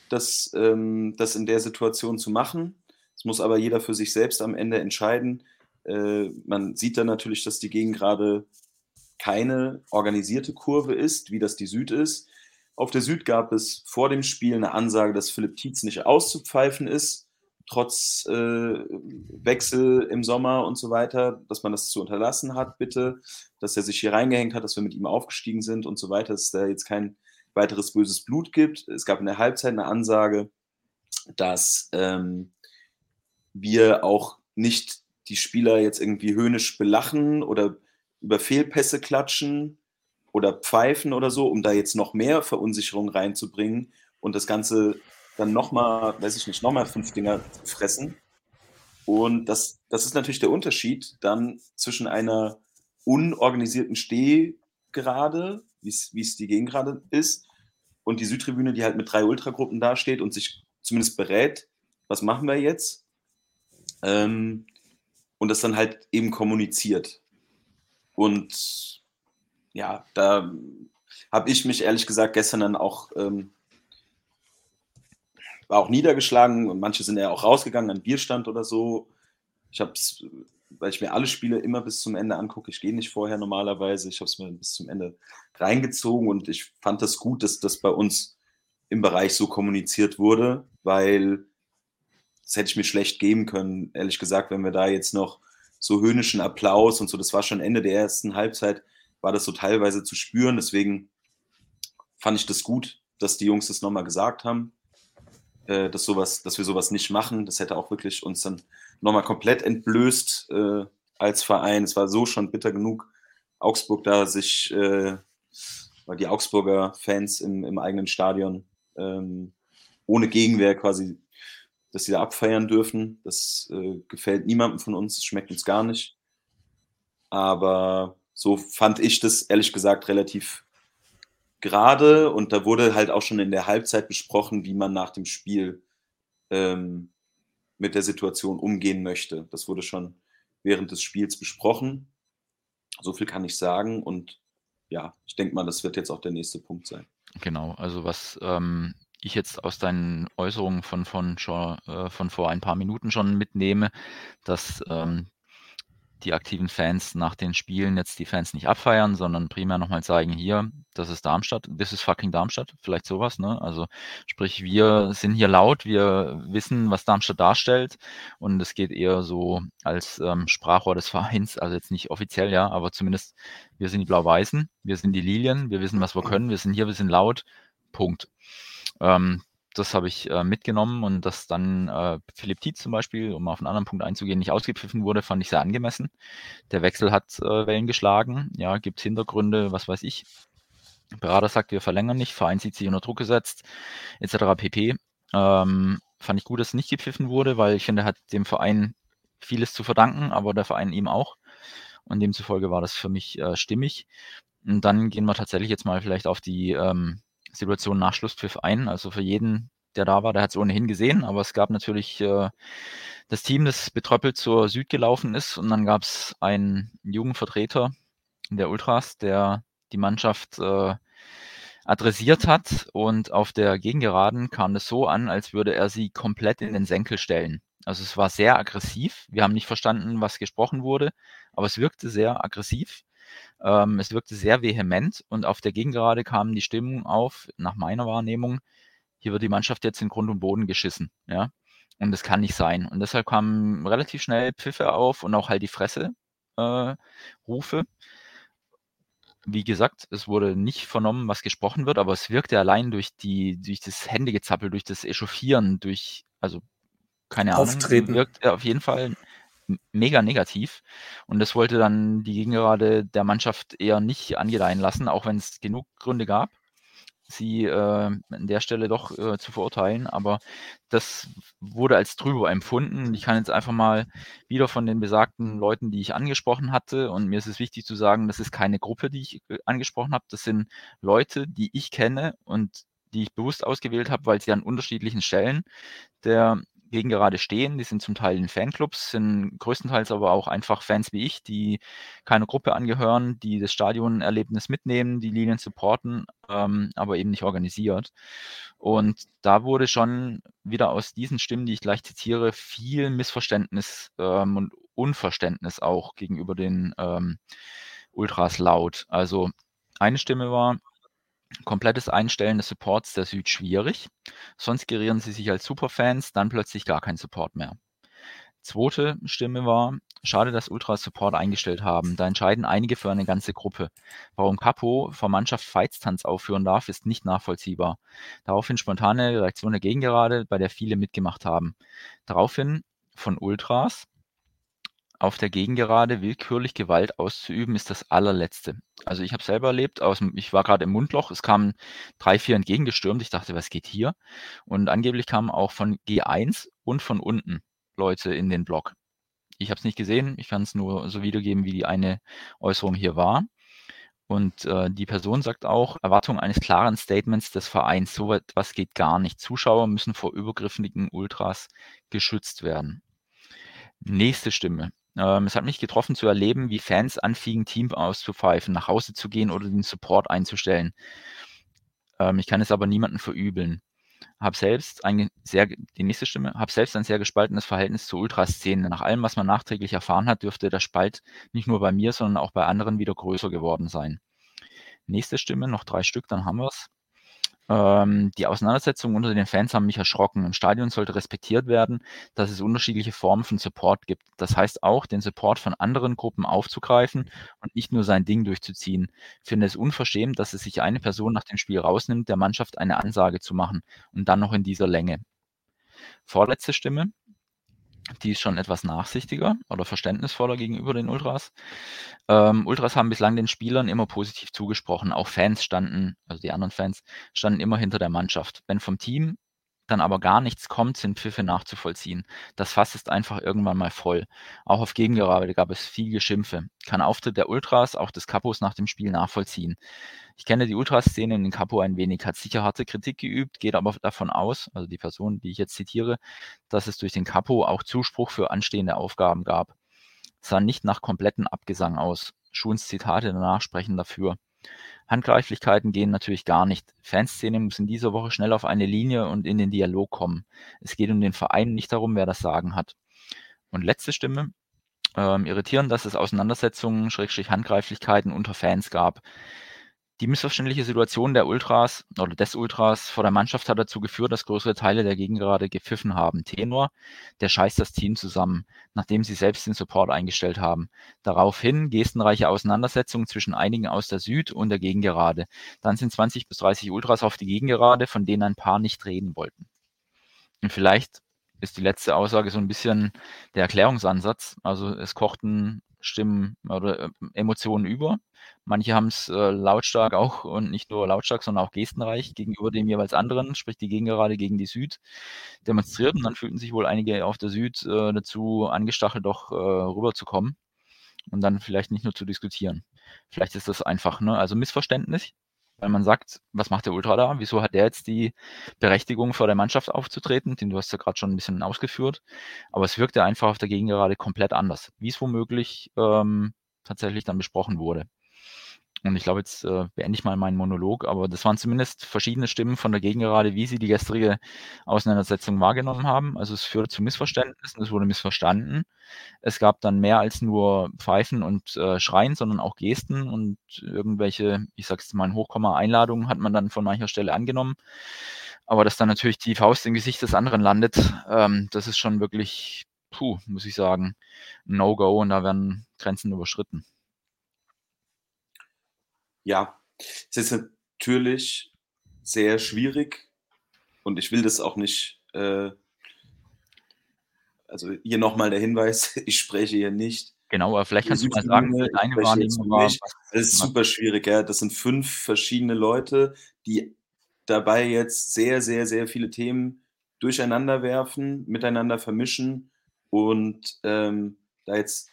Speaker 5: das, ähm, das in der Situation zu machen. Es muss aber jeder für sich selbst am Ende entscheiden. Äh, man sieht dann natürlich, dass die Gegend gerade keine organisierte Kurve ist, wie das die Süd ist. Auf der Süd gab es vor dem Spiel eine Ansage, dass Philipp Tietz nicht auszupfeifen ist, trotz äh, Wechsel im Sommer und so weiter, dass man das zu unterlassen hat, bitte, dass er sich hier reingehängt hat, dass wir mit ihm aufgestiegen sind und so weiter, dass es da jetzt kein weiteres böses Blut gibt. Es gab in der Halbzeit eine Ansage, dass ähm, wir auch nicht die Spieler jetzt irgendwie höhnisch belachen oder über Fehlpässe klatschen oder pfeifen oder so, um da jetzt noch mehr Verunsicherung reinzubringen und das Ganze dann nochmal, weiß ich nicht, nochmal fünf Dinger fressen. Und das, das ist natürlich der Unterschied dann zwischen einer unorganisierten Stehgerade, wie es die Gegengerade ist, und die Südtribüne, die halt mit drei Ultragruppen dasteht und sich zumindest berät, was machen wir jetzt? Ähm, und das dann halt eben kommuniziert. Und ja, da habe ich mich ehrlich gesagt gestern dann auch, ähm, war auch niedergeschlagen und manche sind ja auch rausgegangen an Bierstand oder so. Ich habe es, weil ich mir alle Spiele immer bis zum Ende angucke, ich gehe nicht vorher normalerweise, ich habe es mir bis zum Ende reingezogen und ich fand das gut, dass das bei uns im Bereich so kommuniziert wurde, weil das hätte ich mir schlecht geben können, ehrlich gesagt, wenn wir da jetzt noch so höhnischen Applaus und so, das war schon Ende der ersten Halbzeit, war das so teilweise zu spüren. Deswegen fand ich das gut, dass die Jungs das nochmal gesagt haben, äh, dass, sowas, dass wir sowas nicht machen. Das hätte auch wirklich uns dann nochmal komplett entblößt äh, als Verein. Es war so schon bitter genug, Augsburg da sich, äh, die Augsburger Fans im, im eigenen Stadion ähm, ohne Gegenwehr quasi, dass sie da abfeiern dürfen. Das äh, gefällt niemandem von uns, schmeckt uns gar nicht. Aber so fand ich das ehrlich gesagt relativ gerade und da wurde halt auch schon in der Halbzeit besprochen, wie man nach dem Spiel ähm, mit der Situation umgehen möchte. Das wurde schon während des Spiels besprochen. So viel kann ich sagen und ja, ich denke mal, das wird jetzt auch der nächste Punkt sein.
Speaker 3: Genau, also was ähm, ich jetzt aus deinen Äußerungen von, von, schon, äh, von vor ein paar Minuten schon mitnehme, dass ähm, die aktiven Fans nach den Spielen jetzt die Fans nicht abfeiern, sondern primär nochmal zeigen, hier, das ist Darmstadt, this is fucking Darmstadt, vielleicht sowas, ne? Also sprich, wir sind hier laut, wir wissen, was Darmstadt darstellt und es geht eher so als ähm, Sprachrohr des Vereins, also jetzt nicht offiziell, ja, aber zumindest wir sind die Blau-Weißen, wir sind die Lilien, wir wissen, was wir können, wir sind hier, wir sind laut, Punkt. Ähm, das habe ich äh, mitgenommen und dass dann äh, Philipp Tietz zum Beispiel, um auf einen anderen Punkt einzugehen, nicht ausgepfiffen wurde, fand ich sehr angemessen. Der Wechsel hat äh, Wellen geschlagen. Ja, gibt es Hintergründe, was weiß ich. Berater sagt, wir verlängern nicht, Verein sieht sich unter Druck gesetzt, etc. pp. Ähm, fand ich gut, dass nicht gepfiffen wurde, weil ich finde, er hat dem Verein vieles zu verdanken, aber der Verein ihm auch. Und demzufolge war das für mich äh, stimmig. Und dann gehen wir tatsächlich jetzt mal vielleicht auf die ähm, Situation nach Schlusspfiff ein. Also für jeden, der da war, der hat es ohnehin gesehen, aber es gab natürlich äh, das Team, das betröppelt zur Süd gelaufen ist und dann gab es einen jungen Vertreter der Ultras, der die Mannschaft äh, adressiert hat und auf der Gegengeraden kam es so an, als würde er sie komplett in den Senkel stellen. Also es war sehr aggressiv. Wir haben nicht verstanden, was gesprochen wurde, aber es wirkte sehr aggressiv. Ähm, es wirkte sehr vehement und auf der Gegengerade kam die Stimmung auf, nach meiner Wahrnehmung, hier wird die Mannschaft jetzt in Grund und Boden geschissen, ja. Und das kann nicht sein. Und deshalb kamen relativ schnell Pfiffe auf und auch halt die Fresse äh, Rufe. Wie gesagt, es wurde nicht vernommen, was gesprochen wird, aber es wirkte allein durch die durch das Händegezappel, durch das Echauffieren, durch also, keine Ahnung,
Speaker 4: Auftreten.
Speaker 3: wirkt auf jeden Fall mega negativ. Und das wollte dann die Gegengerade der Mannschaft eher nicht angedeihen lassen, auch wenn es genug Gründe gab sie äh, an der Stelle doch äh, zu verurteilen, aber das wurde als drüber empfunden. Ich kann jetzt einfach mal wieder von den besagten Leuten, die ich angesprochen hatte, und mir ist es wichtig zu sagen, das ist keine Gruppe, die ich äh, angesprochen habe, das sind Leute, die ich kenne und die ich bewusst ausgewählt habe, weil sie an unterschiedlichen Stellen der gegen gerade stehen. Die sind zum Teil in Fanclubs, sind größtenteils aber auch einfach Fans wie ich, die keiner Gruppe angehören, die das Stadionerlebnis mitnehmen, die Linien supporten, ähm, aber eben nicht organisiert. Und da wurde schon wieder aus diesen Stimmen, die ich gleich zitiere, viel Missverständnis ähm, und Unverständnis auch gegenüber den ähm, Ultras laut. Also eine Stimme war, Komplettes Einstellen des Supports der Süd schwierig. Sonst gerieren sie sich als Superfans, dann plötzlich gar kein Support mehr. Zweite Stimme war, schade, dass Ultras Support eingestellt haben. Da entscheiden einige für eine ganze Gruppe. Warum Capo vor Mannschaft Feitstanz aufführen darf, ist nicht nachvollziehbar. Daraufhin spontane Reaktion der Gegengerade, bei der viele mitgemacht haben. Daraufhin von Ultras, auf der Gegengerade willkürlich Gewalt auszuüben, ist das allerletzte. Also ich habe selber erlebt, aus ich war gerade im Mundloch, es kamen drei, vier entgegengestürmt. Ich dachte, was geht hier? Und angeblich kamen auch von G1 und von unten Leute in den Block. Ich habe es nicht gesehen, ich kann es nur so wiedergeben, wie die eine Äußerung hier war. Und äh, die Person sagt auch, Erwartung eines klaren Statements des Vereins, so etwas geht gar nicht. Zuschauer müssen vor übergriffigen Ultras geschützt werden. Nächste Stimme. Ähm, es hat mich getroffen zu erleben, wie Fans anfingen, Team auszupfeifen, nach Hause zu gehen oder den Support einzustellen. Ähm, ich kann es aber niemandem verübeln. Habe selbst ein sehr, die nächste Stimme, habe selbst ein sehr gespaltenes Verhältnis zur Ultraszene. Nach allem, was man nachträglich erfahren hat, dürfte der Spalt nicht nur bei mir, sondern auch bei anderen wieder größer geworden sein. Nächste Stimme, noch drei Stück, dann haben wir es. Ähm, die Auseinandersetzungen unter den Fans haben mich erschrocken. Im Stadion sollte respektiert werden, dass es unterschiedliche Formen von Support gibt. Das heißt auch, den Support von anderen Gruppen aufzugreifen und nicht nur sein Ding durchzuziehen. Ich finde es unverschämt, dass es sich eine Person nach dem Spiel rausnimmt, der Mannschaft eine Ansage zu machen und dann noch in dieser Länge. Vorletzte Stimme die ist schon etwas nachsichtiger oder verständnisvoller gegenüber den Ultras. Ähm, Ultras haben bislang den Spielern immer positiv zugesprochen. Auch Fans standen, also die anderen Fans, standen immer hinter der Mannschaft. Wenn vom Team dann aber gar nichts kommt, sind Pfiffe nachzuvollziehen. Das Fass ist einfach irgendwann mal voll. Auch auf Gegengerade gab es viel Geschimpfe. Kann Auftritt der Ultras, auch des Kapos nach dem Spiel nachvollziehen. Ich kenne die Ultraszene in den Capo ein wenig, hat sicher harte Kritik geübt, geht aber davon aus, also die Person, die ich jetzt zitiere, dass es durch den Capo auch Zuspruch für anstehende Aufgaben gab. sah nicht nach kompletten Abgesang aus. Schuns Zitate danach sprechen dafür. Handgreiflichkeiten gehen natürlich gar nicht. Fanszene muss in dieser Woche schnell auf eine Linie und in den Dialog kommen. Es geht um den Verein, nicht darum, wer das Sagen hat. Und letzte Stimme. Ähm, irritierend, dass es Auseinandersetzungen, Schrägstrich Handgreiflichkeiten unter Fans gab. Die missverständliche Situation der Ultras oder des Ultras vor der Mannschaft hat dazu geführt, dass größere Teile der Gegengerade gepfiffen haben. Tenor, der scheißt das Team zusammen, nachdem sie selbst den Support eingestellt haben. Daraufhin gestenreiche Auseinandersetzungen zwischen einigen aus der Süd und der Gegengerade. Dann sind 20 bis 30 Ultras auf die Gegengerade, von denen ein paar nicht reden wollten. Und vielleicht ist die letzte Aussage so ein bisschen der Erklärungsansatz. Also es kochten Stimmen oder äh, Emotionen über. Manche haben es äh, lautstark auch und nicht nur lautstark, sondern auch gestenreich gegenüber dem jeweils anderen, sprich die Gegengerade gegen die Süd, demonstriert. Und dann fühlten sich wohl einige auf der Süd äh, dazu angestachelt, doch äh, rüberzukommen und dann vielleicht nicht nur zu diskutieren. Vielleicht ist das einfach, ne? Also Missverständnis, weil man sagt, was macht der Ultra da? Wieso hat der jetzt die Berechtigung, vor der Mannschaft aufzutreten? Den du hast ja gerade schon ein bisschen ausgeführt. Aber es wirkte einfach auf der Gegengerade komplett anders, wie es womöglich ähm, tatsächlich dann besprochen wurde. Und ich glaube, jetzt äh, beende ich mal meinen Monolog, aber das waren zumindest verschiedene Stimmen von der Gegengerade, wie sie die gestrige Auseinandersetzung wahrgenommen haben. Also es führte zu Missverständnissen, es wurde missverstanden. Es gab dann mehr als nur Pfeifen und äh, Schreien, sondern auch Gesten und irgendwelche, ich sag's mal in Hochkomma, Einladungen hat man dann von mancher Stelle angenommen. Aber dass dann natürlich die Faust im Gesicht des anderen landet, ähm, das ist schon wirklich puh, muss ich sagen, No-Go und da werden Grenzen überschritten.
Speaker 5: Ja, es ist natürlich sehr schwierig und ich will das auch nicht. Äh, also hier nochmal der Hinweis: <laughs> Ich spreche hier nicht.
Speaker 3: Genau, aber vielleicht kannst du mal sagen, deine Wahrnehmung war.
Speaker 5: Das ist super schwierig, ja. Das sind fünf verschiedene Leute, die dabei jetzt sehr, sehr, sehr viele Themen durcheinander werfen, miteinander vermischen und ähm, da jetzt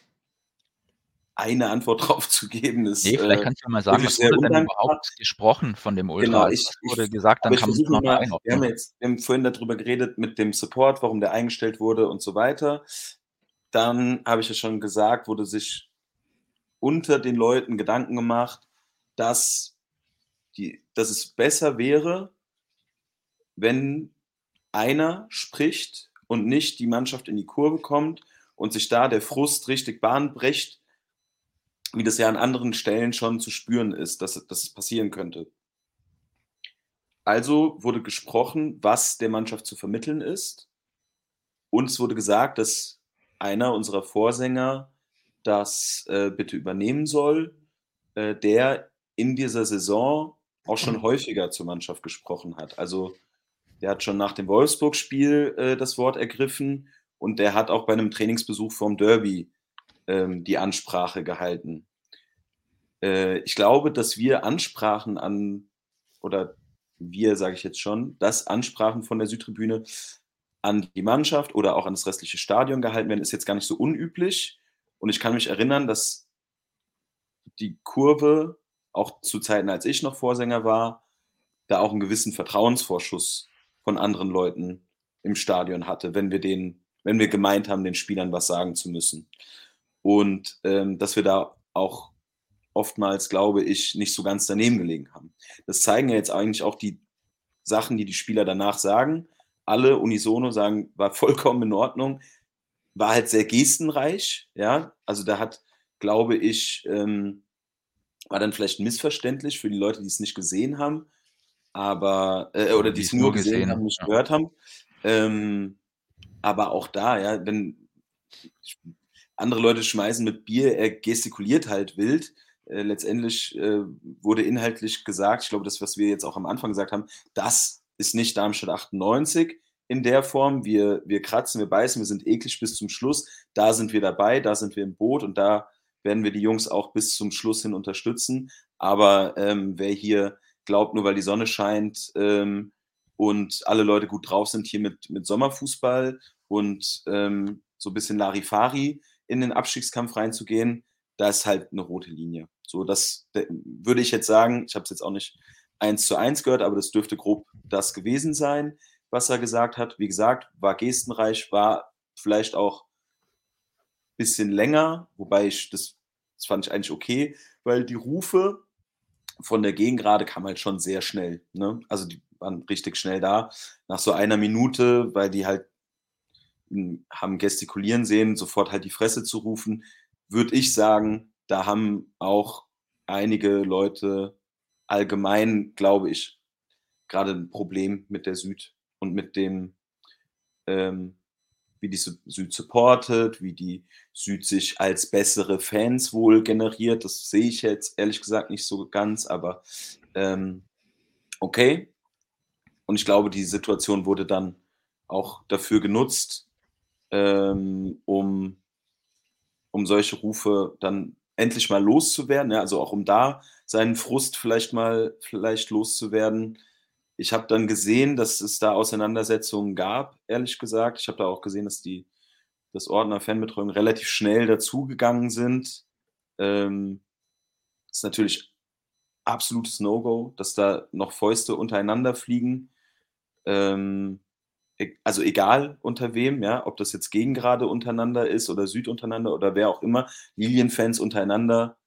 Speaker 5: eine Antwort <laughs> drauf zu geben, ist.
Speaker 3: Nee, vielleicht
Speaker 5: äh,
Speaker 3: kannst du mir mal sagen, was wurde denn überhaupt gesprochen von dem Ultra?
Speaker 5: Genau,
Speaker 3: Also,
Speaker 5: ich-
Speaker 3: was
Speaker 5: ich-
Speaker 3: wurde gesagt, dann kann man es noch mal
Speaker 5: wir haben, jetzt, wir haben vorhin darüber geredet mit dem Support, warum der eingestellt wurde und so weiter. Dann habe ich ja schon gesagt, wurde sich unter den Leuten Gedanken gemacht, dass, die, dass es besser wäre, wenn einer spricht und nicht die Mannschaft in die Kurve kommt und sich da der Frust richtig Bahn bricht, wie das ja an anderen Stellen schon zu spüren ist, dass, dass es passieren könnte. Also wurde gesprochen, was der Mannschaft zu vermitteln ist. Und es wurde gesagt, dass einer unserer Vorsänger das äh, bitte übernehmen soll, äh, der in dieser Saison auch schon <clears throat> häufiger zur Mannschaft gesprochen hat. Also der hat schon nach dem Wolfsburg-Spiel äh, das Wort ergriffen und der hat auch bei einem Trainingsbesuch vom Derby ähm, die Ansprache gehalten. Äh, ich glaube, dass wir Ansprachen an, oder wir sage ich jetzt schon, dass Ansprachen von der Südtribüne an die Mannschaft oder auch an das restliche Stadion gehalten werden, ist jetzt gar nicht so unüblich. Und ich kann mich erinnern, dass die Kurve, auch zu Zeiten, als ich noch Vorsänger war, da auch einen gewissen Vertrauensvorschuss von anderen Leuten im Stadion hatte, wenn wir den, wenn wir gemeint haben, den Spielern was sagen zu müssen. Und ähm, dass wir da auch oftmals, glaube ich, nicht so ganz daneben gelegen haben. Das zeigen ja jetzt eigentlich auch die Sachen, die die Spieler danach sagen. Alle unisono sagen, war vollkommen in Ordnung, war halt sehr gestenreich, ja. Also da hat, glaube ich, ähm, war dann vielleicht missverständlich für die Leute, die es nicht gesehen haben, aber äh, oder die es nur gesehen, haben, nicht
Speaker 3: ja.
Speaker 5: gehört haben. Ähm, aber auch da, ja, wenn andere Leute schmeißen mit Bier, er gestikuliert halt wild. Äh, letztendlich äh, wurde inhaltlich gesagt, ich glaube, das, was wir jetzt auch am Anfang gesagt haben, das ist nicht Darmstadt 98 in der Form. Wir, wir kratzen, wir beißen, wir sind eklig bis zum Schluss. Da sind wir dabei, da sind wir im Boot und da werden wir die Jungs auch bis zum Schluss hin unterstützen. Aber ähm, wer hier glaubt, nur weil die Sonne scheint ähm, und alle Leute gut drauf sind, hier mit, mit Sommerfußball und ähm, so ein bisschen Larifari in den Abstiegskampf reinzugehen, da ist halt eine rote Linie. So, das de- würde ich jetzt sagen, ich habe es jetzt auch nicht eins zu eins gehört, aber das dürfte grob das gewesen sein, was er gesagt hat. Wie gesagt, war gestenreich, war vielleicht auch ein bisschen länger, wobei ich das, das fand ich eigentlich okay, weil die Rufe von der Gegengrade kamen halt schon sehr schnell. Ne? Also die waren richtig schnell da. Nach so einer Minute, weil die halt haben gestikulieren sehen, sofort halt die Fresse zu rufen, würde ich sagen, da haben auch einige Leute allgemein, glaube ich, gerade ein Problem mit der Süd und mit dem, ähm, wie die Sü- Süd supportet, wie die Süd sich als bessere Fans wohl generiert. Das sehe ich jetzt ehrlich gesagt nicht so ganz, aber ähm, okay. Und ich glaube, die Situation wurde dann auch dafür genutzt, ähm, um, um solche Rufe dann endlich mal loszuwerden. Ja, also auch um da seinen Frust vielleicht mal vielleicht loszuwerden. Ich habe dann gesehen, dass es da Auseinandersetzungen gab, ehrlich gesagt. Ich habe da auch gesehen, dass die das Ordner Fanbetreuung relativ schnell dazugegangen sind. Ähm, ist natürlich absolutes No-Go, dass da noch Fäuste untereinander fliegen. Ähm, also egal unter wem, ja, ob das jetzt Gegengrade untereinander ist oder Süd untereinander oder wer auch immer, Lilienfans untereinander,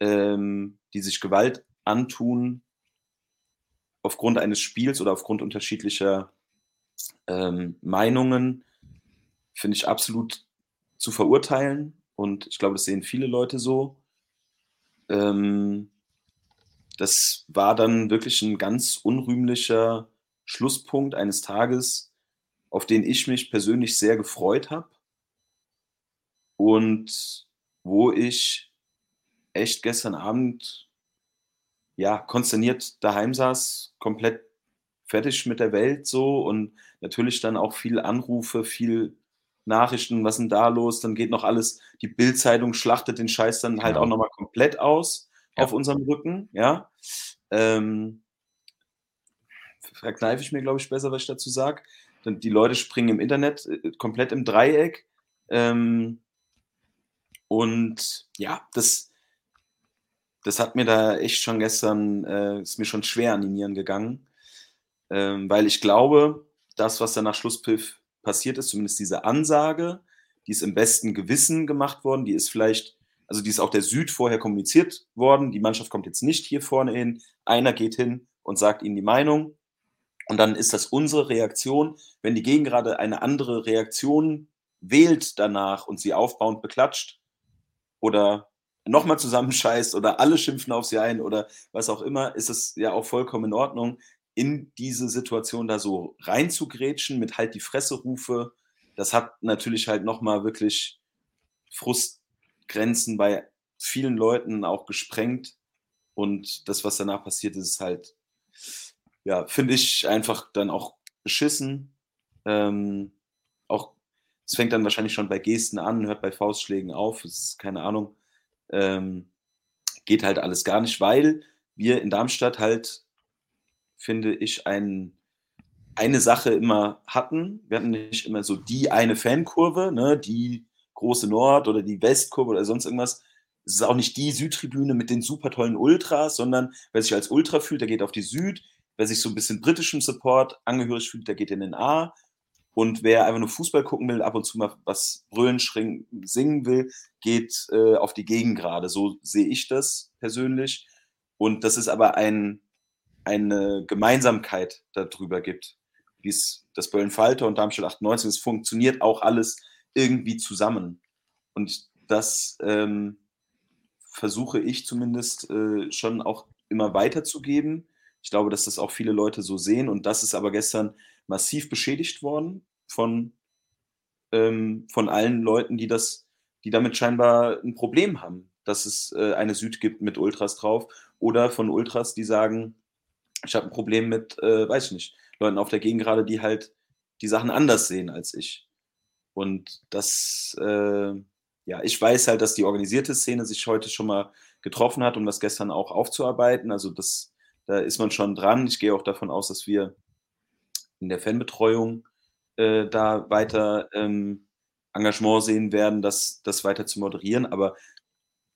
Speaker 5: ähm, die sich Gewalt antun aufgrund eines Spiels oder aufgrund unterschiedlicher ähm, Meinungen, finde ich absolut zu verurteilen. Und ich glaube, das sehen viele Leute so. Ähm, das war dann wirklich ein ganz unrühmlicher Schlusspunkt eines Tages, auf den ich mich persönlich sehr gefreut habe. und wo ich echt gestern Abend ja konsterniert daheim saß, komplett fertig mit der Welt so und natürlich dann auch viel Anrufe, viel Nachrichten, was ist denn da los? Dann geht noch alles, die Bildzeitung schlachtet den Scheiß dann halt
Speaker 3: Genau.
Speaker 5: auch nochmal komplett aus
Speaker 3: Ja.
Speaker 5: auf unserem Rücken, ja. Ähm, verkneife ich mir, glaube ich, besser, was ich dazu sage. Die Leute springen im Internet äh, komplett im Dreieck. Ähm, und ja, das, das hat mir da echt schon gestern, äh, ist mir schon schwer an die Nieren gegangen. Ähm, weil ich glaube, das, was dann nach Schlusspfiff passiert ist, zumindest diese Ansage, die ist im besten Gewissen gemacht worden, die ist vielleicht, also die ist auch der Süd vorher kommuniziert worden, die Mannschaft kommt jetzt nicht hier vorne hin, einer geht hin und sagt ihnen die Meinung und dann ist das unsere Reaktion, wenn die Gegengrade eine andere Reaktion wählt danach und sie aufbauend beklatscht oder nochmal zusammenscheißt oder alle schimpfen auf sie ein oder was auch immer, ist es ja auch vollkommen in Ordnung, in diese Situation da so reinzugrätschen mit halt die Fresserufe. Das hat natürlich halt nochmal wirklich Frustgrenzen bei vielen Leuten auch gesprengt. Und das, was danach passiert ist halt, ja, finde ich einfach dann auch beschissen. Ähm, auch, es fängt dann wahrscheinlich schon bei Gesten an, hört bei Faustschlägen auf, ist keine Ahnung. Ähm, geht halt alles gar nicht, weil wir in Darmstadt halt, finde ich, ein, eine Sache immer hatten. Wir hatten nicht immer so die eine Fankurve, ne, die große Nord- oder die Westkurve oder sonst irgendwas. Es ist auch nicht die Südtribüne mit den super tollen Ultras, sondern wer sich als Ultra fühlt, der geht auf die Süd. Wer sich so ein bisschen britischem Support angehörig fühlt, der geht in den A. Und wer einfach nur Fußball gucken will, ab und zu mal was brüllen, schringen, singen will, geht äh, auf die Gegengrade. So sehe ich das persönlich. Und das ist aber ein, eine Gemeinsamkeit darüber gibt, wie es das Böllen-Falter und Darmstadt 98, es funktioniert auch alles irgendwie zusammen. Und das ähm, versuche ich zumindest äh, schon auch immer weiterzugeben. Ich glaube, dass das auch viele Leute so sehen. Und das ist aber gestern massiv beschädigt worden von, ähm, von allen Leuten, die das, die damit scheinbar ein Problem haben, dass es äh, eine Süd gibt mit Ultras drauf. Oder von Ultras, die sagen, ich habe ein Problem mit, äh, weiß ich nicht, Leuten auf der Gegengrade, die halt die Sachen anders sehen als ich. Und das, äh, ja, ich weiß halt, dass die organisierte Szene sich heute schon mal getroffen hat, um das gestern auch aufzuarbeiten. Also das, da ist man schon dran. Ich gehe auch davon aus, dass wir in der Fanbetreuung äh, da weiter ähm, Engagement sehen werden, das, das weiter zu moderieren. Aber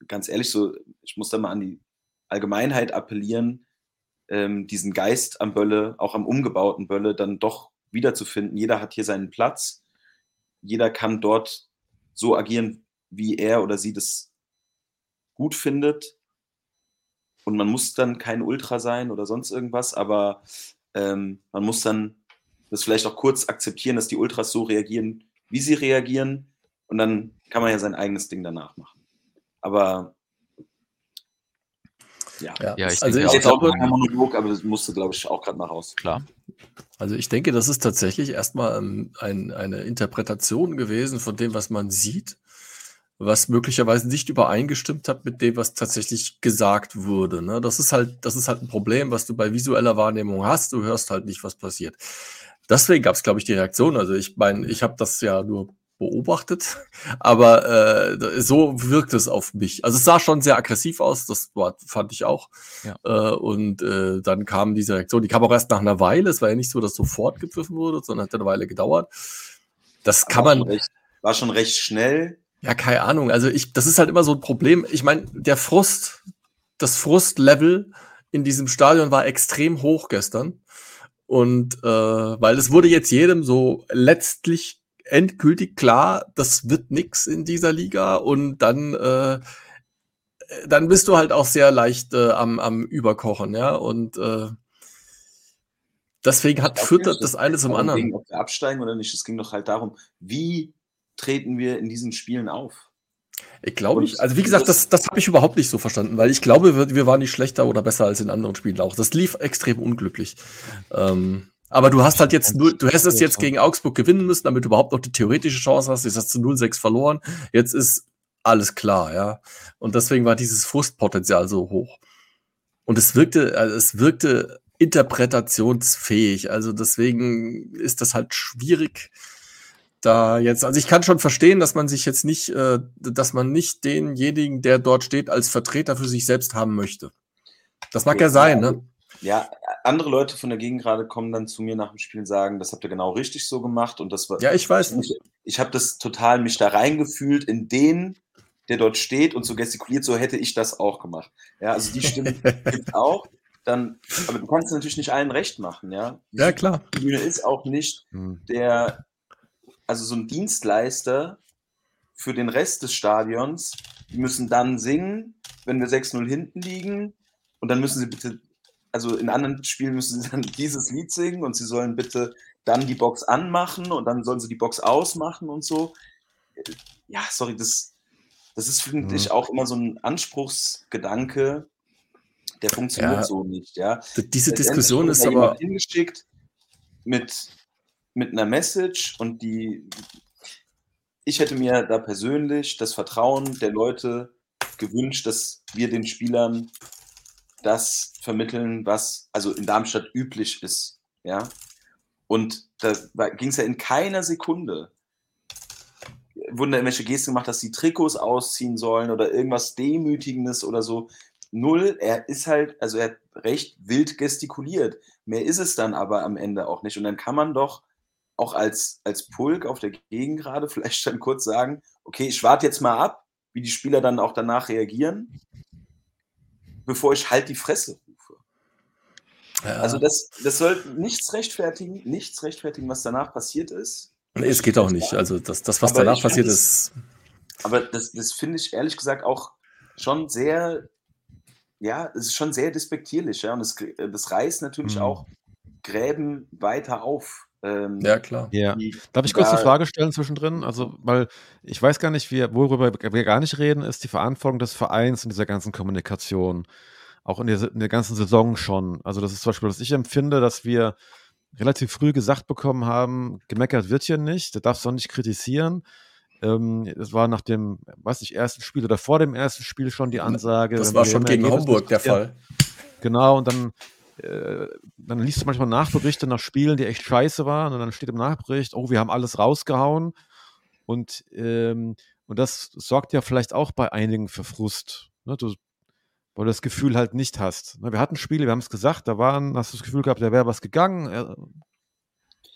Speaker 5: ganz ehrlich, so, ich muss da mal an die Allgemeinheit appellieren, ähm, diesen Geist am Bölle, auch am umgebauten Bölle, dann doch wiederzufinden. Jeder hat hier seinen Platz. Jeder kann dort so agieren, wie er oder sie das gut findet. Und man muss dann kein Ultra sein oder sonst irgendwas, aber ähm, man muss dann das vielleicht auch kurz akzeptieren, dass die Ultras so reagieren, wie sie reagieren. Und dann kann man ja sein eigenes Ding danach machen. Aber ja,
Speaker 4: Ja,
Speaker 3: Ja, ich
Speaker 4: also
Speaker 3: denke
Speaker 4: ich
Speaker 5: ist jetzt auch
Speaker 4: glaube,
Speaker 5: kein Monolog, aber das musste, glaube ich, auch gerade mal raus.
Speaker 3: Klar.
Speaker 4: Also ich denke, das ist tatsächlich erstmal ähm, ein, eine Interpretation gewesen von dem, was man sieht, was möglicherweise nicht übereingestimmt hat mit dem, was tatsächlich gesagt wurde. Ne? Das ist halt, das ist halt ein Problem, was du bei visueller Wahrnehmung hast. Du hörst halt nicht, was passiert. Deswegen gab es, glaube ich, die Reaktion. Also ich meine, ich habe das ja nur beobachtet, <laughs> aber äh, so wirkt es auf mich. Also es sah schon sehr aggressiv aus, das war, fand ich auch.
Speaker 3: Ja.
Speaker 4: Äh, und äh, dann kam diese Reaktion, die kam auch erst nach einer Weile. Es war ja nicht so, dass sofort gepfiffen wurde, sondern hat eine Weile gedauert. Das kann
Speaker 5: war
Speaker 4: man,
Speaker 5: Schon recht, war schon recht schnell.
Speaker 4: Ja, keine Ahnung. Also ich, das ist halt immer so ein Problem. Ich meine, der Frust, das Frustlevel in diesem Stadion war extrem hoch gestern. Und äh, weil es wurde jetzt jedem so letztlich endgültig klar, das wird nix in dieser Liga und dann äh, dann bist du halt auch sehr leicht äh, am, am Überkochen, ja. Und äh, deswegen hat
Speaker 5: nicht,
Speaker 4: das eine zum anderen.
Speaker 5: Ob wir absteigen oder nicht. Es ging doch halt darum, wie treten wir in diesen Spielen auf?
Speaker 4: Ich glaube nicht. Also wie gesagt,
Speaker 5: das-
Speaker 4: das, habe ich überhaupt nicht so verstanden, weil ich glaube, wir, wir waren nicht schlechter oder besser als in anderen Spielen auch. Das lief extrem unglücklich. Ähm, Aber du hast halt jetzt du hättest jetzt gegen Augsburg gewinnen müssen, damit du überhaupt noch die theoretische Chance hast. Jetzt hast du 0-6 verloren. Jetzt ist alles klar, ja. Und deswegen war dieses Frustpotenzial so hoch. Und es wirkte, also es wirkte interpretationsfähig. Also deswegen ist das halt schwierig, da jetzt. Also ich kann schon verstehen, dass man sich jetzt nicht, äh, dass man nicht denjenigen, der dort steht, als Vertreter für sich selbst haben möchte. Das mag ja sein, ne?
Speaker 5: Ja, andere Leute von der Gegend gerade kommen dann zu mir nach dem Spiel und sagen, das habt ihr genau richtig so gemacht und das war.
Speaker 4: Ja, ich weiß.
Speaker 5: Ich, ich habe das total mich da reingefühlt in den, der dort steht und so gestikuliert, so hätte ich das auch gemacht. Ja, also die Stimmen <laughs> gibt auch. Dann, aber du kannst natürlich nicht allen recht machen, ja. Die
Speaker 4: Ja, klar.
Speaker 5: Bühne ist auch nicht
Speaker 2: Hm.
Speaker 5: der, also so ein Dienstleister für den Rest des Stadions. Die müssen dann singen, wenn wir 6-0 hinten liegen. Und dann müssen sie bitte, also in anderen Spielen müssen sie dann <laughs> dieses Lied singen und sie sollen bitte dann die Box anmachen und dann sollen sie die Box ausmachen und so. Ja, sorry, das, das ist, finde
Speaker 2: Mhm.
Speaker 5: ich, auch immer so ein Anspruchsgedanke, der funktioniert
Speaker 4: Ja.
Speaker 5: so nicht, ja.
Speaker 4: Diese Diskussion ist aber.
Speaker 5: hingeschickt mit, mit einer Message und die ich hätte mir da persönlich das Vertrauen der Leute gewünscht, dass wir den Spielern das vermitteln, was also in Darmstadt üblich ist, ja. Und da ging es ja in keiner Sekunde wurden da irgendwelche Gesten gemacht, dass die Trikots ausziehen sollen oder irgendwas Demütigendes oder so. Null, er ist halt, also er hat recht wild gestikuliert. Mehr ist es dann aber am Ende auch nicht. Und dann kann man doch auch als, als Pulk auf der Gegend gerade <laughs> vielleicht dann kurz sagen, okay, ich warte jetzt mal ab, wie die Spieler dann auch danach reagieren, bevor ich halt die Fresse rufe.
Speaker 4: Ja.
Speaker 5: Also das, das soll nichts rechtfertigen, nichts rechtfertigen, was danach passiert ist.
Speaker 4: Nee, es geht auch nicht. Also das, das was
Speaker 5: Aber
Speaker 4: danach passiert ist.
Speaker 5: Aber das, das finde ich ehrlich gesagt auch schon sehr, ja, es ist schon sehr despektierlich, ja. Und es, das reißt natürlich
Speaker 2: Mhm.
Speaker 5: auch Gräben weiter auf. Ähm,
Speaker 4: Ja, klar.
Speaker 2: Ja. Darf ich kurz eine Frage stellen zwischendrin? Also, weil ich weiß gar nicht, wie, worüber wir gar nicht reden, ist die Verantwortung des Vereins in dieser ganzen Kommunikation. Auch in der, in der ganzen Saison schon. Also, das ist zum Beispiel, was ich empfinde, dass wir relativ früh gesagt bekommen haben, gemeckert wird hier nicht, da darfst du auch nicht kritisieren. Ähm, das war nach dem, weiß nicht, ersten Spiel oder vor dem ersten Spiel schon die Ansage.
Speaker 4: Das war
Speaker 2: wir
Speaker 4: schon gegen Homburg der Fall.
Speaker 2: Genau, und dann, äh, dann liest du manchmal Nachberichte nach Spielen, die echt scheiße waren, und dann steht im Nachbericht, oh, wir haben alles rausgehauen. Und, ähm, und das sorgt ja vielleicht auch bei einigen für Frust, ne? du, weil du das Gefühl halt nicht hast. Ne? Wir hatten Spiele, wir haben es gesagt, da waren, hast du das Gefühl gehabt, da wäre was gegangen, äh,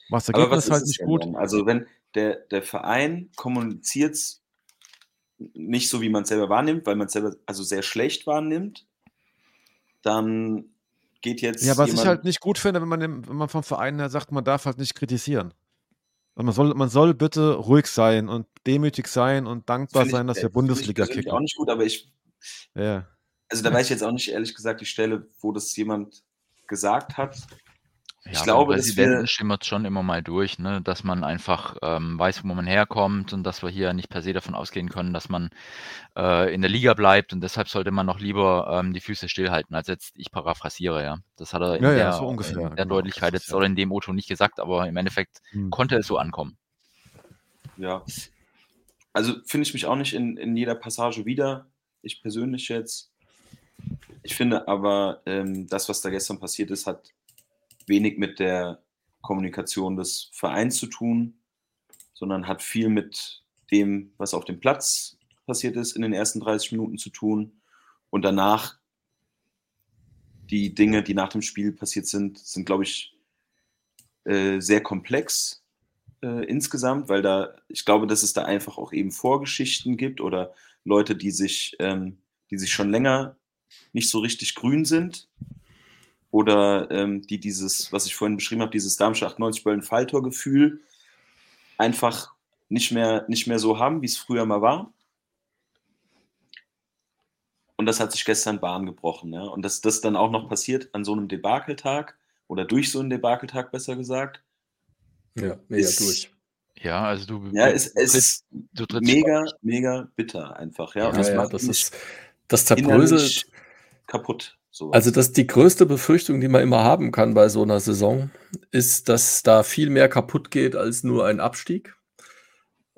Speaker 2: war das
Speaker 5: Aber
Speaker 2: Ergebnis
Speaker 5: was ist
Speaker 2: halt nicht gut.
Speaker 5: dann? Also wenn der, der Verein kommuniziert nicht so, wie man es selber wahrnimmt, weil man es selber also sehr schlecht wahrnimmt, dann geht jetzt
Speaker 2: Ja, was ich halt nicht gut finde, wenn man, dem, wenn man vom Verein her sagt, man darf halt nicht kritisieren. Also man, soll, man soll bitte ruhig sein und demütig sein und dankbar
Speaker 5: ich-
Speaker 2: sein, dass
Speaker 5: äh,
Speaker 2: wir
Speaker 5: find
Speaker 2: Bundesliga
Speaker 5: ich
Speaker 2: kicken.
Speaker 5: auch nicht gut, aber ich,
Speaker 2: Ja.
Speaker 5: also da weiß ich jetzt auch nicht ehrlich gesagt die Stelle, wo das jemand gesagt hat. Ich
Speaker 3: Ja,
Speaker 5: glaube,
Speaker 3: Präsidenten schimmert schon immer mal durch, ne? dass man einfach ähm, weiß, wo man herkommt und dass wir hier nicht per se davon ausgehen können, dass man äh, in der Liga bleibt und deshalb sollte man noch lieber ähm, die Füße stillhalten, als jetzt, ich paraphrasiere, ja. Das hat er in
Speaker 2: Ja, ja,
Speaker 3: der,
Speaker 2: so ungefähr,
Speaker 3: in der
Speaker 2: genau,
Speaker 3: Deutlichkeit jetzt
Speaker 2: ja-
Speaker 3: oder in dem Otto nicht gesagt, aber im Endeffekt
Speaker 2: Hm.
Speaker 3: konnte es so ankommen.
Speaker 5: Ja. Also finde ich mich auch nicht in, in jeder Passage wieder. Ich persönlich jetzt. Ich finde aber, ähm, das, was da gestern passiert ist, hat wenig mit der Kommunikation des Vereins zu tun, sondern hat viel mit dem, was auf dem Platz passiert ist, in den ersten 30 Minuten zu tun. Und danach die Dinge, die nach dem Spiel passiert sind, sind, glaube ich, äh, sehr komplex äh, insgesamt, weil da, ich glaube, dass es da einfach auch eben Vorgeschichten gibt oder Leute, die sich, ähm, die sich schon länger nicht so richtig grün sind oder ähm, die dieses, was ich vorhin beschrieben habe, dieses Darmstadt 98 Böllen Falltor-Gefühl einfach nicht mehr, nicht mehr so haben, wie es früher mal war. Und das hat sich gestern Bahn gebrochen. Ja? Und dass das dann auch noch passiert an so einem Debakeltag oder durch so einen Debakeltag, besser gesagt,
Speaker 4: Ja, mega
Speaker 5: Ist-
Speaker 4: durch.
Speaker 3: Ja, also du,
Speaker 5: ja, es, es ist mega, mega bitter einfach. Ja,
Speaker 3: Ja,
Speaker 5: das
Speaker 4: ja,
Speaker 5: macht
Speaker 4: das ist, das zerbröselt,
Speaker 5: kaputt. Sowas.
Speaker 4: Also, das die größte Befürchtung, die man immer haben kann bei so einer Saison, ist, dass da viel mehr kaputt geht als nur ein Abstieg.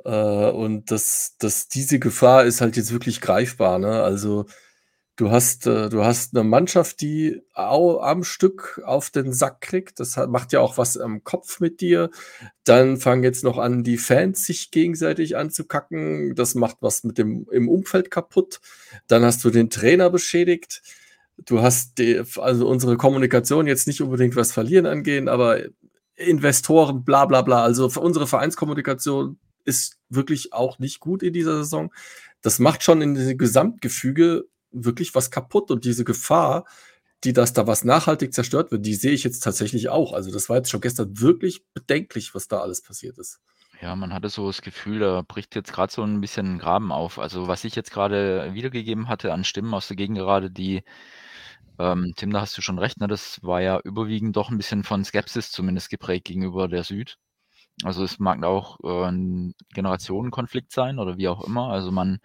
Speaker 4: Äh, und dass dass diese Gefahr ist halt jetzt wirklich greifbar, ne? Also, du hast äh, du hast 'ne Mannschaft, die au am Stück auf den Sack kriegt. Das hat macht ja auch was am Kopf mit dir. Dann fangen jetzt noch an, die Fans sich gegenseitig anzukacken. Das macht was mit dem im Umfeld kaputt. Dann hast du den Trainer beschädigt. Du hast die also unsere Kommunikation jetzt nicht unbedingt was Verlieren angehen, aber Investoren, bla bla bla. Also, für unsere Vereinskommunikation ist wirklich auch nicht gut in dieser Saison. Das macht schon in diesem Gesamtgefüge wirklich was kaputt und diese Gefahr, die dass da was nachhaltig zerstört wird, die sehe ich jetzt tatsächlich auch. Also, das war jetzt schon gestern wirklich bedenklich, was da alles passiert ist.
Speaker 3: Ja, man hatte so das Gefühl, da bricht jetzt gerade so ein bisschen 'n Graben auf. Also, was ich jetzt gerade wiedergegeben hatte an Stimmen aus der Gegend gerade, die ähm, Tim, da hast du schon recht, ne? Das war ja überwiegend doch ein bisschen von Skepsis zumindest geprägt gegenüber der Süd. Also, es mag auch, äh, 'n Generationenkonflikt sein oder wie auch immer. Also, man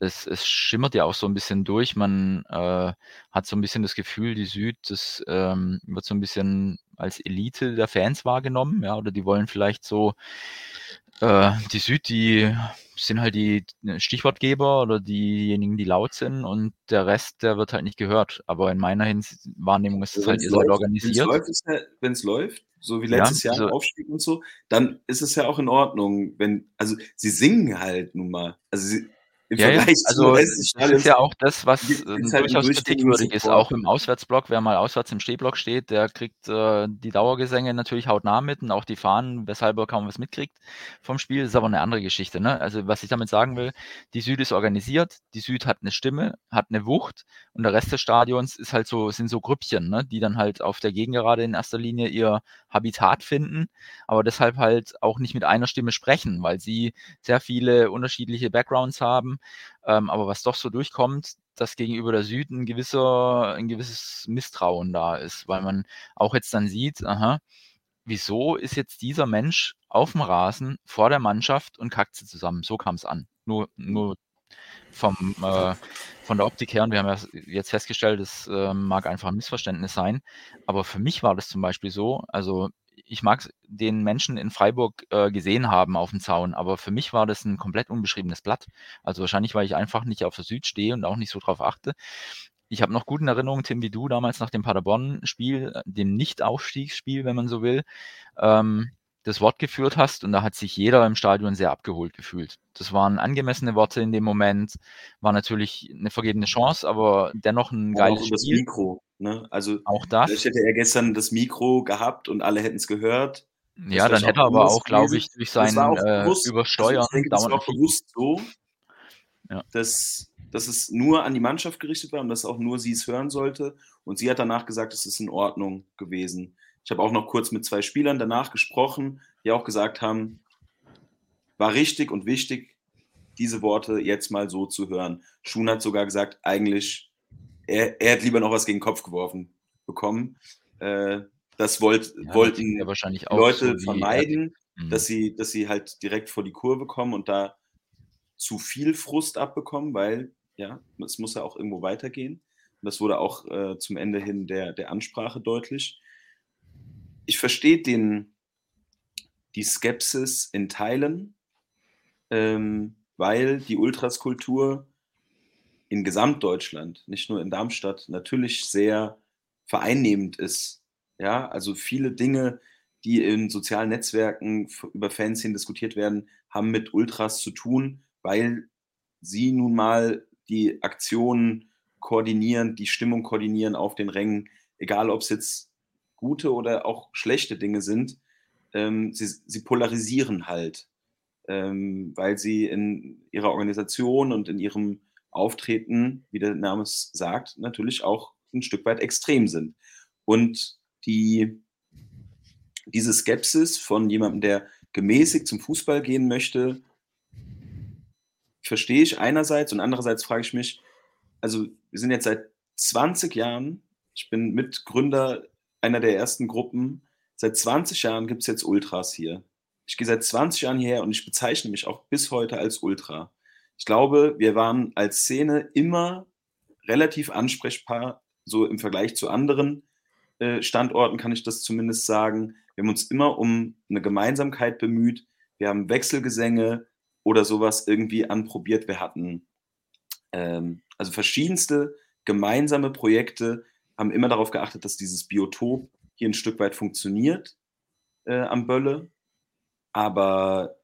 Speaker 3: es es schimmert ja auch so ein bisschen durch. Man, äh, hat so ein bisschen das Gefühl, die Süd, das, ähm, wird so ein bisschen als Elite der Fans wahrgenommen, ja, oder die wollen vielleicht so äh, die Süd, die sind halt die Stichwortgeber oder diejenigen, die laut sind und der Rest, der wird halt nicht gehört. Aber in meiner Hins Wahrnehmung ist es
Speaker 5: Also,
Speaker 3: halt, seid
Speaker 5: läuft
Speaker 3: organisiert.
Speaker 5: ja wenn's läuft, so wie
Speaker 3: Ja,
Speaker 5: letztes Jahr
Speaker 3: also
Speaker 5: Aufstieg und so, dann ist es ja auch in Ordnung, wenn also, sie singen halt nun mal. Also, sie im
Speaker 3: Ja,
Speaker 5: Vergleich
Speaker 3: also, das ist ja auch das, was,
Speaker 5: gibt's halt
Speaker 3: durchaus kritikwürdig ist, auch im Auswärtsblock. Wer mal auswärts im Stehblock steht, der kriegt, äh, die Dauergesänge natürlich hautnah mit und auch die Fahnen, weshalb er kaum was mitkriegt vom Spiel. Das ist aber 'ne andere Geschichte, ne? Also, was ich damit sagen will, die Süd ist organisiert, die Süd hat 'ne Stimme, hat 'ne Wucht und der Rest des Stadions ist halt so sind so Grüppchen, ne, die dann halt auf der Gegengerade in erster Linie ihr Habitat finden, aber deshalb halt auch nicht mit einer Stimme sprechen, weil sie sehr viele unterschiedliche Backgrounds haben. Ähm, aber was doch so durchkommt, dass gegenüber der Süd 'n gewisser 'n gewisses Misstrauen da ist, weil man auch jetzt dann sieht, aha, wieso ist jetzt dieser Mensch auf'm Rasen vor der Mannschaft und kackt sie zusammen? So kam's an. Nur nur vom äh, von der Optik her und wir haben ja jetzt festgestellt, es, äh, mag einfach 'n Missverständnis sein. Aber für mich war das zum Beispiel so also, ich mag den Menschen in Freiburg, äh, gesehen haben auf'm Zaun, aber für mich war das 'n komplett unbeschriebenes Blatt. Also, wahrscheinlich, weil ich einfach nicht auf der Süd stehe und auch nicht so drauf achte. Ich habe noch gut in Erinnerung, Tim, wie du damals nach dem Paderborn-Spiel, äh, dem Nicht-Aufstiegsspiel, wenn man so will, ähm, das Wort geführt hast und da hat sich jeder im Stadion sehr abgeholt gefühlt. Das waren angemessene Worte in dem Moment, war natürlich 'ne vergebene Chance, aber dennoch 'n
Speaker 5: Aber auch
Speaker 3: geiles Spiel.
Speaker 5: Mikro, ne? Also,
Speaker 3: Auch
Speaker 5: vielleicht
Speaker 3: das.
Speaker 5: hätte er gestern das Mikro gehabt und alle hätten's gehört. Das
Speaker 3: Ja, dann hätte er aber auch, glaube ich, durch
Speaker 5: es
Speaker 3: sein, äh,
Speaker 5: bewusst also,
Speaker 3: Übersteuern
Speaker 5: ich denke, das war auch bewusst so
Speaker 3: Ja.
Speaker 5: dass dass es nur an die Mannschaft gerichtet war und dass auch nur sie's hören sollte. Und sie hat danach gesagt, es ist in Ordnung gewesen. Ich habe auch noch kurz mit 2 Spielern danach gesprochen, die auch gesagt haben war richtig und wichtig, diese Worte jetzt mal so zu hören. Schun hat sogar gesagt, eigentlich er er hätte lieber noch was gegen 'n Kopf geworfen bekommen. Äh, das wollt
Speaker 3: Ja,
Speaker 5: wollten
Speaker 3: wahrscheinlich
Speaker 5: Leute
Speaker 3: so er
Speaker 5: vermeiden,
Speaker 3: tickt.
Speaker 5: dass sie dass sie halt direkt vor die Kurve kommen und da zu viel Frust abbekommen, weil, ja, es muss ja auch irgendwo weitergehen. Und das wurde auch, äh, zum Ende hin der der Ansprache deutlich. Ich verstehe den die Skepsis in Teilen, ähm, weil die Ultraskultur in Gesamtdeutschland, nicht nur in Darmstadt, natürlich sehr vereinnehmend ist. Ja, also, viele Dinge, die in sozialen Netzwerken über Fanszenen diskutiert werden, haben mit Ultras zu tun, weil sie nun mal die Aktionen koordinieren, die Stimmung koordinieren auf den Rängen, egal ob's jetzt gute oder auch schlechte Dinge sind. Ähm, sie sie polarisieren halt, ähm, weil sie in ihrer Organisation und in ihrem Auftreten, wie der Name es sagt, natürlich auch 'n Stück weit extrem sind. Und die diese Skepsis von jemandem, der gemäßigt zum Fußball gehen möchte verstehe ich einerseits und andererseits frage ich mich also, wir sind jetzt seit 20 Jahren ich bin Mitgründer einer der ersten Gruppen. Seit 20 Jahren gibt's jetzt Ultras hier. Ich gehe seit 20 Jahren hierher und ich bezeichne mich auch bis heute als Ultra. Ich glaube, wir waren als Szene immer relativ ansprechbar so im Vergleich zu anderen äh, Standorten kann ich das zumindest sagen. Wir haben uns immer um eine Gemeinsamkeit bemüht. Wir haben Wechselgesänge oder sowas irgendwie anprobiert. Wir hatten ähm, also verschiedenste gemeinsame Projekte, haben immer darauf geachtet, dass dieses Biotop hier ein Stück weit funktioniert äh, am Bölle. Aber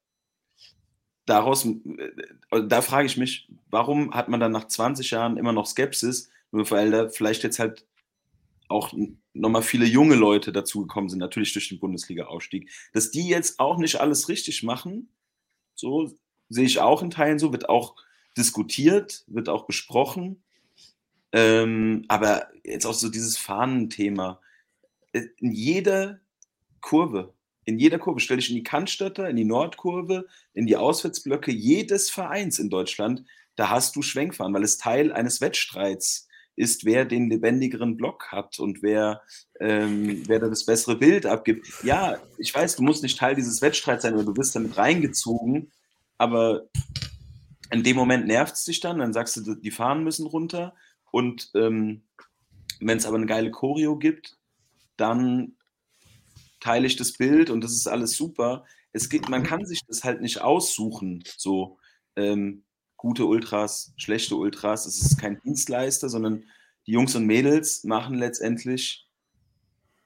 Speaker 5: daraus, äh, da frage ich mich, warum hat man dann nach 20 Jahren immer noch Skepsis? Nur weil da vielleicht jetzt halt auch nochmal viele junge Leute dazugekommen sind, natürlich durch den Bundesliga-Aufstieg. Dass die jetzt auch nicht alles richtig machen, so sehe ich auch in Teilen so, wird auch diskutiert, wird auch besprochen. Ähm, aber jetzt auch so dieses Fahnenthema. Äh, in jeder Kurve, in jeder Kurve, stelle ich in die Cannstatter, in die Nordkurve, in die Auswärtsblöcke jedes Vereins in Deutschland, da hast du Schwenkfahren, weil es Teil eines Wettstreits ist, wer den lebendigeren Block hat und wer, ähm, wer da das bessere Bild abgibt. Ja, ich weiß, du musst nicht Teil dieses Wettstreits sein oder du wirst damit reingezogen, aber in dem Moment nervt es dich dann, dann sagst du, die Fahnen müssen runter. Und ähm, wenn es aber eine geile Choreo gibt, dann teile ich das Bild und das ist alles super. Es gibt, man kann sich das halt nicht aussuchen, so ähm, gute Ultras, schlechte Ultras. Es ist kein Dienstleister, sondern die Jungs und Mädels machen letztendlich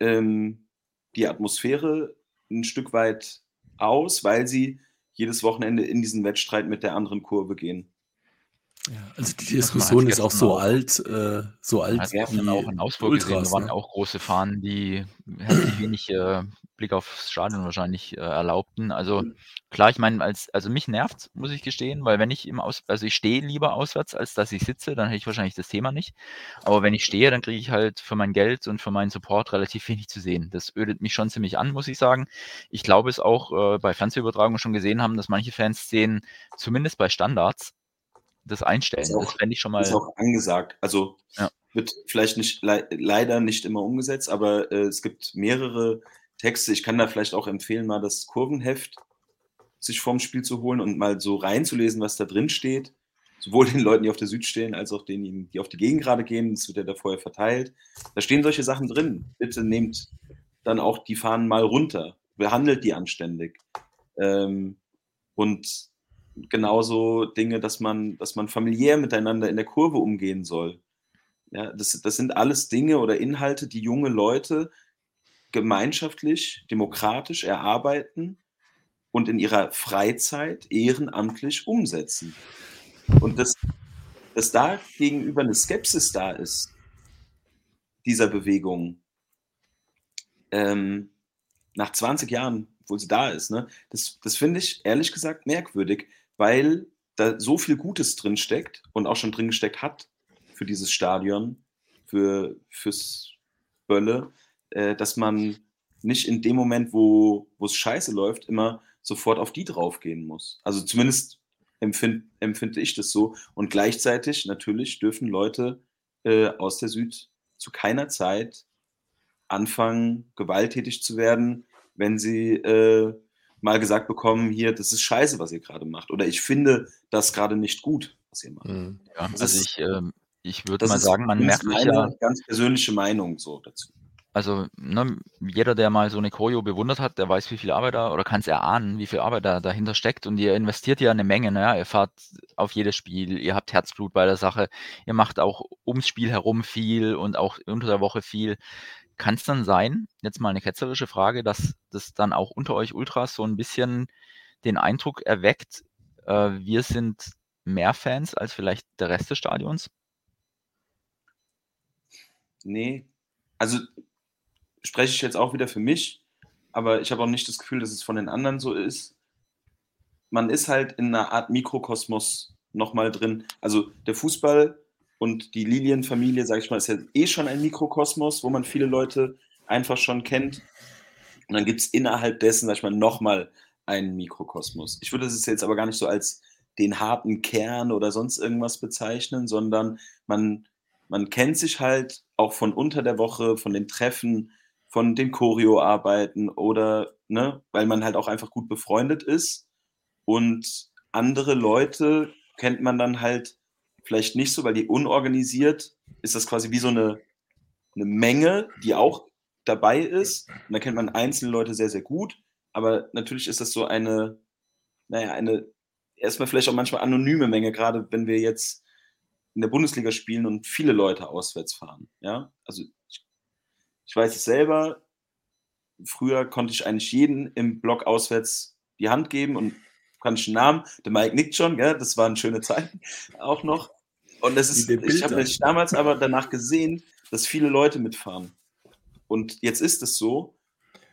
Speaker 5: ähm, die Atmosphäre ein Stück weit aus, weil sie jedes Wochenende in diesen Wettstreit mit der anderen Kurve gehen.
Speaker 4: Ja, also die Diskussion ist auch so auch. alt, äh, so alt.
Speaker 3: Ja, wir haben auch in Augsburg Ultras, gesehen, da waren ne? auch große Fahnen, die herzlich wenig äh, Blick aufs Stadion wahrscheinlich äh, erlaubten. Also klar, ich meine, als, also mich nervt, muss ich gestehen, weil wenn ich im Aus, also ich stehe lieber auswärts, als dass ich sitze, dann hätte ich wahrscheinlich das Thema nicht. Aber wenn ich stehe, dann kriege ich halt für mein Geld und für meinen Support relativ wenig zu sehen. Das ödet mich schon ziemlich an, muss ich sagen. Ich glaube es auch äh, bei Fernsehübertragungen schon gesehen haben, dass manche Fans sehen, zumindest bei Standards, das einstellen. Das,
Speaker 5: auch, das fände ich schon mal. Das ist auch angesagt. Also ja. wird vielleicht nicht le leider nicht immer umgesetzt, aber äh, es gibt mehrere Texte. Ich kann da vielleicht auch empfehlen, mal das Kurvenheft sich vorm Spiel zu holen und mal so reinzulesen, was da drin steht. Sowohl den Leuten, die auf der Süd stehen, als auch denen, die auf die Gegend gerade gehen. Das wird ja da vorher verteilt. Da stehen solche Sachen drin. Bitte nehmt dann auch die Fahnen mal runter. Behandelt die anständig. Ähm, und genauso Dinge, dass man, dass man familiär miteinander in der Kurve umgehen soll. Ja, das, das sind alles Dinge oder Inhalte, die junge Leute gemeinschaftlich, demokratisch erarbeiten und in ihrer Freizeit ehrenamtlich umsetzen. Und dass, dass da gegenüber eine Skepsis da ist, dieser Bewegung, ähm, nach 20 Jahren, obwohl sie da ist, ne, das, das finde ich ehrlich gesagt merkwürdig, weil da so viel Gutes drin steckt und auch schon drin gesteckt hat für dieses Stadion, für, fürs Bölle, äh, dass man nicht in dem Moment, wo es scheiße läuft, immer sofort auf die draufgehen muss. Also zumindest empfind, empfinde ich das so. Und gleichzeitig natürlich dürfen Leute äh, aus der Süd zu keiner Zeit anfangen, gewalttätig zu werden, wenn sie äh, mal gesagt bekommen, hier, das ist scheiße, was ihr gerade macht. Oder ich finde das gerade nicht gut, was ihr macht. Mhm.
Speaker 3: Ja, also ich, äh, ich würde mal sagen, man merkt
Speaker 5: sich ja ganz persönliche Meinung so dazu.
Speaker 3: Also ne, jeder, der mal so eine Choreo bewundert hat, der weiß, wie viel Arbeit da oder kann es erahnen, wie viel Arbeit da dahinter steckt. Und ihr investiert ja eine Menge. Ne? Ihr fahrt auf jedes Spiel, ihr habt Herzblut bei der Sache, ihr macht auch ums Spiel herum viel und auch unter der Woche viel. Kann es dann sein, jetzt mal eine ketzerische Frage, dass das dann auch unter euch Ultras so ein bisschen den Eindruck erweckt, äh, wir sind mehr Fans als vielleicht der Rest des Stadions?
Speaker 5: Nee, also spreche ich jetzt auch wieder für mich, aber ich habe auch nicht das Gefühl, dass es von den anderen so ist. Man ist halt in einer Art Mikrokosmos nochmal drin. Also der Fußball und die Lilienfamilie, sage ich mal, ist ja eh schon ein Mikrokosmos, wo man viele Leute einfach schon kennt. Und dann gibt es innerhalb dessen, sag ich mal, nochmal einen Mikrokosmos. Ich würde es jetzt aber gar nicht so als den harten Kern oder sonst irgendwas bezeichnen, sondern man, man kennt sich halt auch von unter der Woche, von den Treffen, von den Choreo-Arbeiten oder, ne, weil man halt auch einfach gut befreundet ist. Und andere Leute kennt man dann halt vielleicht nicht so, weil die unorganisiert ist das quasi wie so eine eine Menge, die auch dabei ist. Und da kennt man einzelne Leute sehr, sehr gut. Aber natürlich ist das so eine, naja, eine erstmal vielleicht auch manchmal anonyme Menge, gerade wenn wir jetzt in der Bundesliga spielen und viele Leute auswärts fahren. Ja, also ich, ich weiß es selber. Früher konnte ich eigentlich jeden im Block auswärts die Hand geben und kann ich einen Namen. Der Mike nickt schon, gell? das waren schöne Zeiten <laughs> auch noch. Und das ist, ich habe damals aber danach gesehen, dass viele Leute mitfahren. Und jetzt ist es so.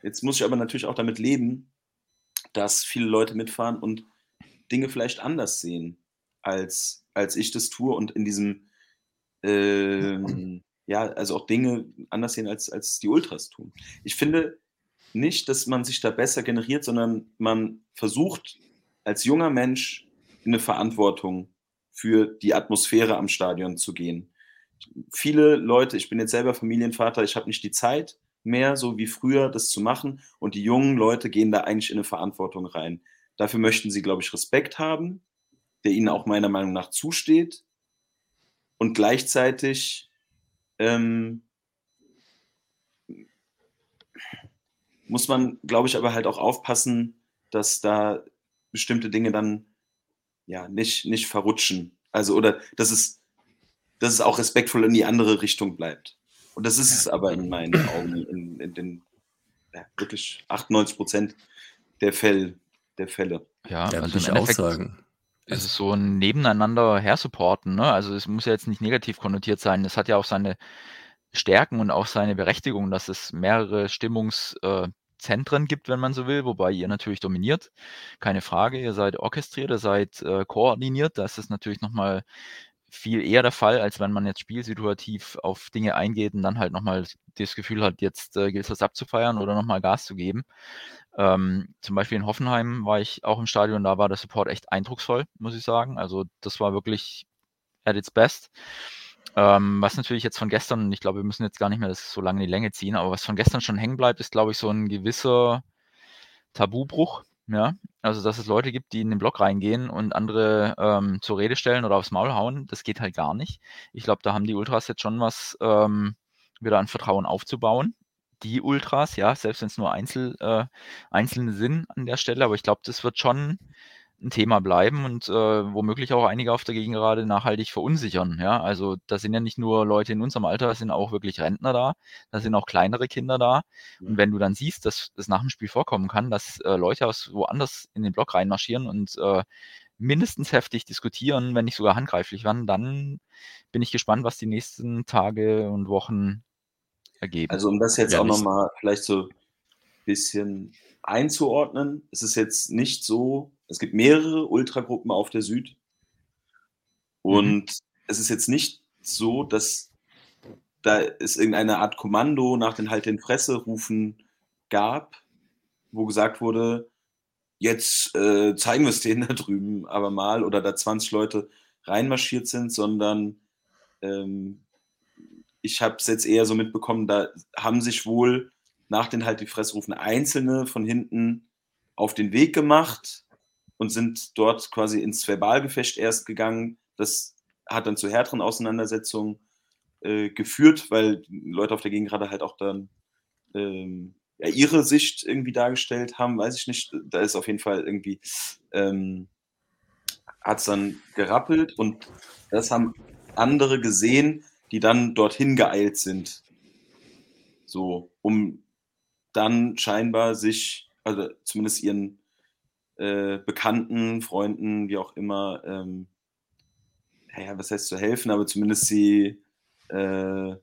Speaker 5: Jetzt muss ich aber natürlich auch damit leben, dass viele Leute mitfahren und Dinge vielleicht anders sehen, als, als ich das tue und in diesem, äh, ja, also auch Dinge anders sehen, als, als die Ultras tun. Ich finde nicht, dass man sich da besser generiert, sondern man versucht als junger Mensch in eine Verantwortung für die Atmosphäre am Stadion zu gehen. Viele Leute, ich bin jetzt selber Familienvater, ich habe nicht die Zeit mehr, so wie früher, das zu machen. Und die jungen Leute gehen da eigentlich in eine Verantwortung rein. Dafür möchten sie, glaube ich, Respekt haben, der ihnen auch meiner Meinung nach zusteht. Und gleichzeitig ähm, muss man, glaube ich, aber halt auch aufpassen, dass da bestimmte Dinge dann ja nicht, nicht verrutschen. Also, oder dass es, dass es auch respektvoll in die andere Richtung bleibt. Und das ist es aber in meinen Augen, in, in den ja, wirklich 98 Prozent der Fälle. Der Fälle.
Speaker 3: Ja, ja also ich auch sagen. Es ist so ein Nebeneinander hersupporten, ne? Also es muss ja jetzt nicht negativ konnotiert sein. Es hat ja auch seine Stärken und auch seine Berechtigung, dass es mehrere Stimmungs- äh, Zentren gibt, wenn man so will, wobei ihr natürlich dominiert. Keine Frage, ihr seid orchestriert, ihr seid äh, koordiniert. Das ist natürlich nochmal viel eher der Fall, als wenn man jetzt spielsituativ auf Dinge eingeht und dann halt nochmal das Gefühl hat, jetzt äh, gilt es was abzufeiern oder nochmal Gas zu geben. Ähm, zum Beispiel in Hoffenheim war ich auch im Stadion, da war der Support echt eindrucksvoll, muss ich sagen. Also das war wirklich at its best. Ähm, was natürlich jetzt von gestern, ich glaube, wir müssen jetzt gar nicht mehr das so lange in die Länge ziehen, aber was von gestern schon hängen bleibt, ist, glaube ich, so ein gewisser Tabubruch. Ja, also dass es Leute gibt, die in den Blog reingehen und andere ähm, zur Rede stellen oder aufs Maul hauen, das geht halt gar nicht. Ich glaube, da haben die Ultras jetzt schon was ähm, wieder an Vertrauen aufzubauen. Die Ultras, ja, selbst wenn es nur Einzel, äh, einzelne sind an der Stelle, aber ich glaube, das wird schon ein Thema bleiben und äh, womöglich auch einige auf der Gegengerade nachhaltig verunsichern. Ja, also da sind ja nicht nur Leute in unserem Alter, da sind auch wirklich Rentner da, da sind auch kleinere Kinder da. Und wenn du dann siehst, dass das nach dem Spiel vorkommen kann, dass äh, Leute aus woanders in den Block reinmarschieren und äh, mindestens heftig diskutieren, wenn nicht sogar handgreiflich werden, dann bin ich gespannt, was die nächsten Tage und Wochen ergeben.
Speaker 5: Also um das jetzt ja, auch nochmal vielleicht so ein bisschen einzuordnen, es ist jetzt nicht so, es gibt mehrere Ultragruppen auf der Süd. Und mhm. es ist jetzt nicht so, dass da es irgendeine Art Kommando nach den halt den Fresserufen gab, wo gesagt wurde, jetzt äh, zeigen wir es denen da drüben aber mal oder da 20 Leute reinmarschiert sind, sondern ähm, ich habe es jetzt eher so mitbekommen, da haben sich wohl nach den halt die Fressrufen Einzelne von hinten auf den Weg gemacht und sind dort quasi ins Verbalgefecht erst gegangen. Das hat dann zu härteren Auseinandersetzungen äh, geführt, weil Leute auf der Gegengrade halt auch dann ähm, ja, ihre Sicht irgendwie dargestellt haben, weiß ich nicht. Da ist auf jeden Fall irgendwie, ähm, hat es dann gerappelt und das haben andere gesehen, die dann dorthin geeilt sind. So, um dann scheinbar sich, also zumindest ihren äh, Bekannten, Freunden, wie auch immer, ähm, naja, was heißt zu helfen, aber zumindest sie, äh,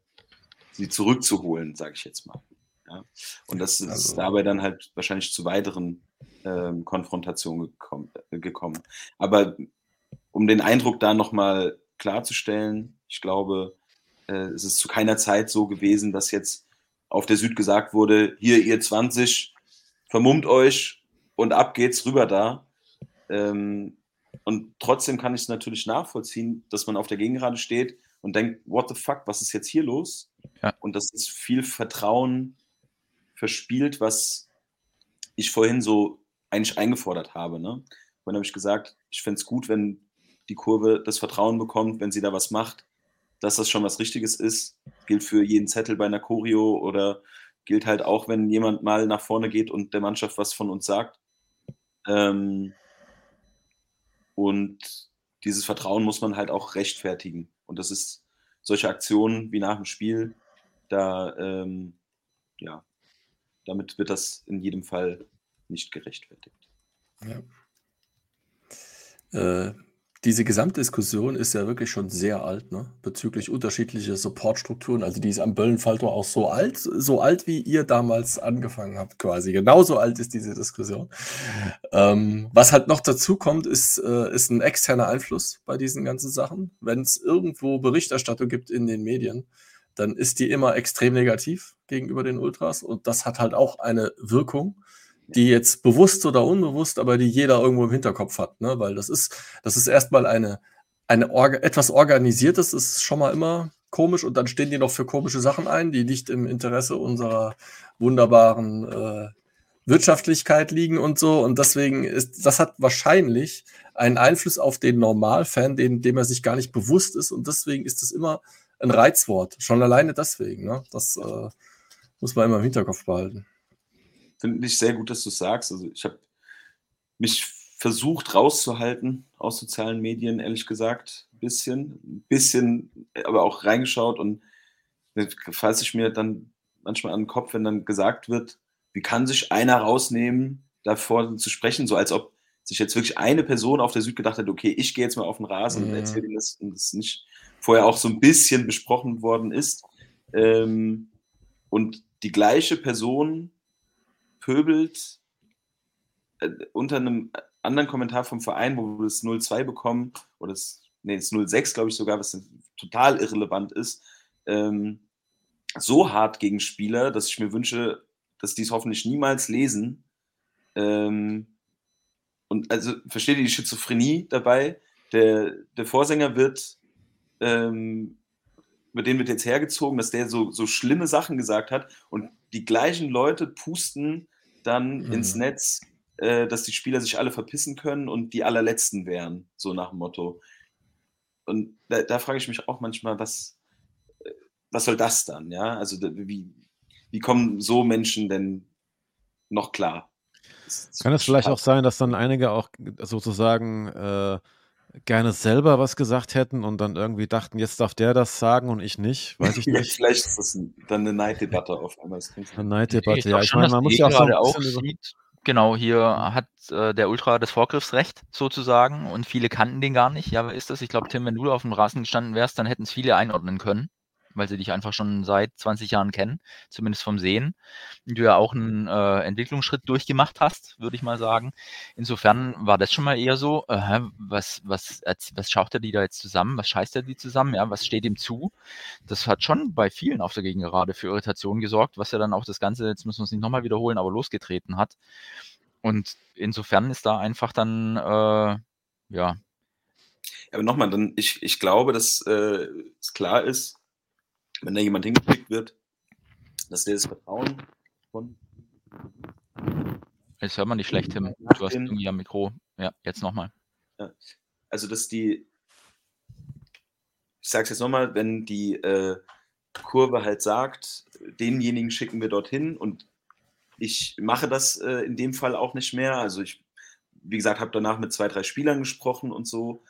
Speaker 5: sie zurückzuholen, sage ich jetzt mal. Ja? Und das ist also. dabei dann halt wahrscheinlich zu weiteren ähm, Konfrontationen gekommen, äh, gekommen. Aber um den Eindruck da nochmal klarzustellen, ich glaube, äh, es ist zu keiner Zeit so gewesen, dass jetzt auf der Süd gesagt wurde, hier ihr 20, vermummt euch, und ab geht's rüber da. Ähm, und trotzdem kann ich es natürlich nachvollziehen, dass man auf der Gegengrade steht und denkt, what the fuck, was ist jetzt hier los? Ja. Und das ist viel Vertrauen verspielt, was ich vorhin so eigentlich eingefordert habe. Ne? Vorhin habe ich gesagt, ich fände es gut, wenn die Kurve das Vertrauen bekommt, wenn sie da was macht, dass das schon was Richtiges ist. Gilt für jeden Zettel bei einer Choreo oder gilt halt auch, wenn jemand mal nach vorne geht und der Mannschaft was von uns sagt. Ähm, und dieses Vertrauen muss man halt auch rechtfertigen. Und das ist solche Aktionen wie nach dem Spiel, da, ähm, ja, damit wird das in jedem Fall nicht gerechtfertigt.
Speaker 4: Ja. Äh, diese Gesamtdiskussion ist ja wirklich schon sehr alt, ne? bezüglich unterschiedlicher Supportstrukturen. Also die ist am Böllenfalter auch so alt, so alt wie ihr damals angefangen habt, quasi. Genauso alt ist diese Diskussion. Ähm, was halt noch dazu kommt, ist, äh, ist ein externer Einfluss bei diesen ganzen Sachen. Wenn es irgendwo Berichterstattung gibt in den Medien, dann ist die immer extrem negativ gegenüber den Ultras und das hat halt auch eine Wirkung die jetzt bewusst oder unbewusst, aber die jeder irgendwo im Hinterkopf hat, ne? Weil das ist, das ist erstmal eine, eine Orga etwas Organisiertes, ist schon mal immer komisch und dann stehen die noch für komische Sachen ein, die nicht im Interesse unserer wunderbaren äh, Wirtschaftlichkeit liegen und so. Und deswegen ist, das hat wahrscheinlich einen Einfluss auf den Normalfan, den, dem er sich gar nicht bewusst ist. Und deswegen ist es immer ein Reizwort. Schon alleine deswegen. Ne? Das äh, muss man immer im Hinterkopf behalten
Speaker 5: finde ich sehr gut, dass du sagst. Also ich habe mich versucht rauszuhalten aus sozialen Medien, ehrlich gesagt, ein bisschen, ein bisschen, aber auch reingeschaut und falls ich mir dann manchmal an den Kopf, wenn dann gesagt wird, wie kann sich einer rausnehmen, davor zu sprechen, so als ob sich jetzt wirklich eine Person auf der Süd gedacht hat, okay, ich gehe jetzt mal auf den Rasen mhm. und erzähle ihm das und das nicht vorher auch so ein bisschen besprochen worden ist. Ähm, und die gleiche Person pöbelt äh, unter einem anderen Kommentar vom Verein, wo wir das 02 bekommen, oder das, nee, das 06, glaube ich sogar, was total irrelevant ist, ähm, so hart gegen Spieler, dass ich mir wünsche, dass die es hoffentlich niemals lesen. Ähm, und also versteht ihr die Schizophrenie dabei? Der, der Vorsänger wird, ähm, über den wird jetzt hergezogen, dass der so, so schlimme Sachen gesagt hat und die gleichen Leute pusten dann mhm. ins Netz, äh, dass die Spieler sich alle verpissen können und die allerletzten wären, so nach dem Motto. Und da, da frage ich mich auch manchmal, was, äh, was soll das dann? Ja, also wie, wie kommen so Menschen denn noch klar?
Speaker 2: Kann es vielleicht auch sein, dass dann einige auch sozusagen äh, gerne selber was gesagt hätten und dann irgendwie dachten, jetzt darf der das sagen und ich nicht, weiß ich nicht.
Speaker 5: Vielleicht ist das dann eine Neiddebatte auf einmal.
Speaker 2: Eine Neiddebatte, ja. Ich meine, man muss ja auch so
Speaker 3: auch sieht, Genau, hier hat äh, der Ultra das Vorgriffsrecht sozusagen und viele kannten den gar nicht. Ja, wer ist das? Ich glaube, Tim, wenn du auf dem Rasen gestanden wärst, dann hätten es viele einordnen können weil sie dich einfach schon seit 20 Jahren kennen, zumindest vom Sehen. Und du ja auch einen äh, Entwicklungsschritt durchgemacht hast, würde ich mal sagen. Insofern war das schon mal eher so, äh, was, was, was schaut er die da jetzt zusammen, was scheißt er die zusammen, ja, was steht ihm zu? Das hat schon bei vielen auf der Gegengerade für Irritationen gesorgt, was ja dann auch das Ganze, jetzt müssen wir es nicht nochmal wiederholen, aber losgetreten hat. Und insofern ist da einfach dann, äh, ja,
Speaker 5: aber nochmal, dann, ich, ich glaube, dass äh, es klar ist, wenn da jemand hingeschickt wird, dass der das Vertrauen von.
Speaker 3: Jetzt hört man nicht schlecht, Tim. Du hast irgendwie am Mikro. Ja, jetzt nochmal.
Speaker 5: Ja. Also, dass die. Ich sage es jetzt nochmal, wenn die äh, Kurve halt sagt, denjenigen schicken wir dorthin und ich mache das äh, in dem Fall auch nicht mehr. Also ich, wie gesagt, habe danach mit zwei, drei Spielern gesprochen und so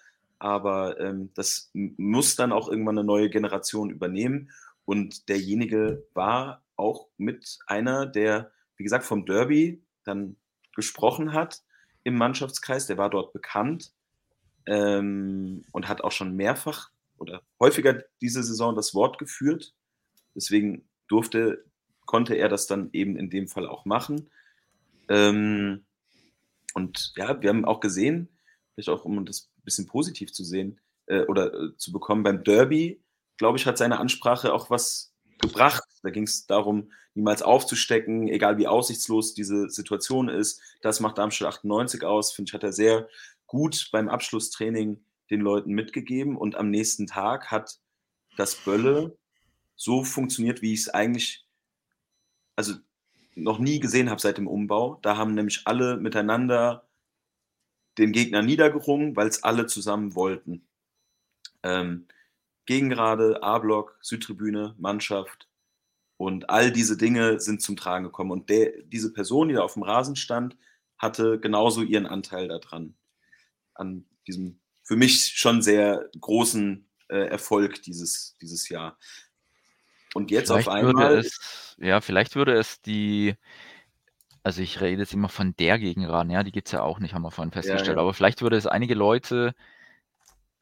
Speaker 5: aber ähm, das muss dann auch irgendwann eine neue Generation übernehmen. Und derjenige war auch mit einer, der, wie gesagt, vom Derby dann gesprochen hat im Mannschaftskreis. Der war dort bekannt ähm, und hat auch schon mehrfach oder häufiger diese Saison das Wort geführt. Deswegen durfte, konnte er das dann eben in dem Fall auch machen. Ähm, und ja, wir haben auch gesehen, vielleicht auch um das bisschen positiv zu sehen äh, oder äh, zu bekommen. Beim Derby, glaube ich, hat seine Ansprache auch was gebracht. Da ging es darum, niemals aufzustecken, egal wie aussichtslos diese Situation ist. Das macht Darmstadt 98 aus. Finde ich, hat er sehr gut beim Abschlusstraining den Leuten mitgegeben. Und am nächsten Tag hat das Bölle so funktioniert, wie ich es eigentlich, also noch nie gesehen habe seit dem Umbau. Da haben nämlich alle miteinander den Gegner niedergerungen, weil es alle zusammen wollten. Ähm, Gegengrade, A-Block, Südtribüne, Mannschaft und all diese Dinge sind zum Tragen gekommen. Und der, diese Person, die da auf dem Rasen stand, hatte genauso ihren Anteil daran. An diesem für mich schon sehr großen äh, Erfolg dieses, dieses Jahr. Und jetzt
Speaker 3: Vielleicht
Speaker 5: auf einmal.
Speaker 3: es, ja, vielleicht würde es die, also ich rede jetzt immer von der Gegenraden, ja, die gibt es ja auch nicht, haben wir vorhin festgestellt,
Speaker 5: ja.
Speaker 3: aber vielleicht würde es einige Leute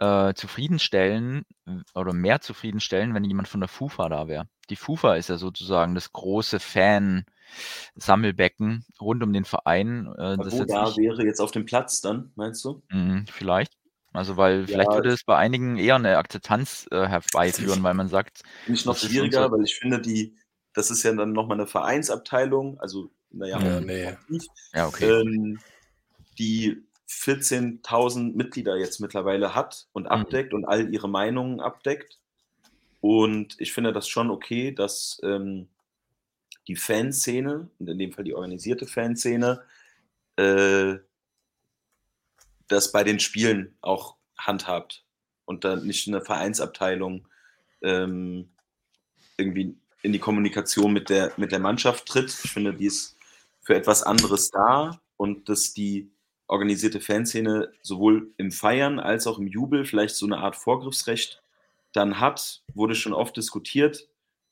Speaker 3: äh, zufriedenstellen w- oder mehr zufriedenstellen, wenn jemand von der FUFA da wäre. Die FUFA ist ja sozusagen das große Fan-Sammelbecken rund um den Verein. Äh, das
Speaker 5: wo
Speaker 3: jetzt
Speaker 5: da
Speaker 3: nicht,
Speaker 5: wäre jetzt auf dem Platz dann, meinst du?
Speaker 3: Mhm, vielleicht. Also, weil vielleicht
Speaker 5: Ja,
Speaker 3: würde es bei einigen eher eine Akzeptanz äh, herbeiführen, weil man sagt,
Speaker 5: Nicht noch
Speaker 3: das ist
Speaker 5: schwieriger,
Speaker 3: unser
Speaker 5: weil ich finde, die, das ist ja dann nochmal eine Vereinsabteilung, also, naja,
Speaker 4: Ja,
Speaker 3: Mhm.
Speaker 4: nee.
Speaker 5: aktiv,
Speaker 3: ja, okay.
Speaker 5: ähm, die 14.000 Mitglieder jetzt mittlerweile hat und
Speaker 3: Mhm.
Speaker 5: abdeckt und all ihre Meinungen abdeckt. Und ich finde das schon okay, dass ähm, die Fanszene, und in dem Fall die organisierte Fanszene, äh, das bei den Spielen auch handhabt und dann nicht eine Vereinsabteilung ähm, irgendwie in die Kommunikation mit der, mit der Mannschaft tritt. Ich finde, die ist für etwas anderes da und dass die organisierte Fanszene sowohl im Feiern als auch im Jubel vielleicht so eine Art Vorgriffsrecht dann hat, wurde schon oft diskutiert.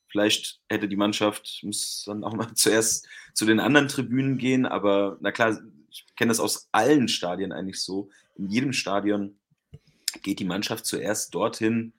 Speaker 5: Vielleicht hätte die Mannschaft, muss dann auch mal <laughs> zuerst zu den anderen Tribünen gehen, aber na klar, ich kenne das aus allen Stadien eigentlich so. In jedem Stadion geht die Mannschaft zuerst dorthin,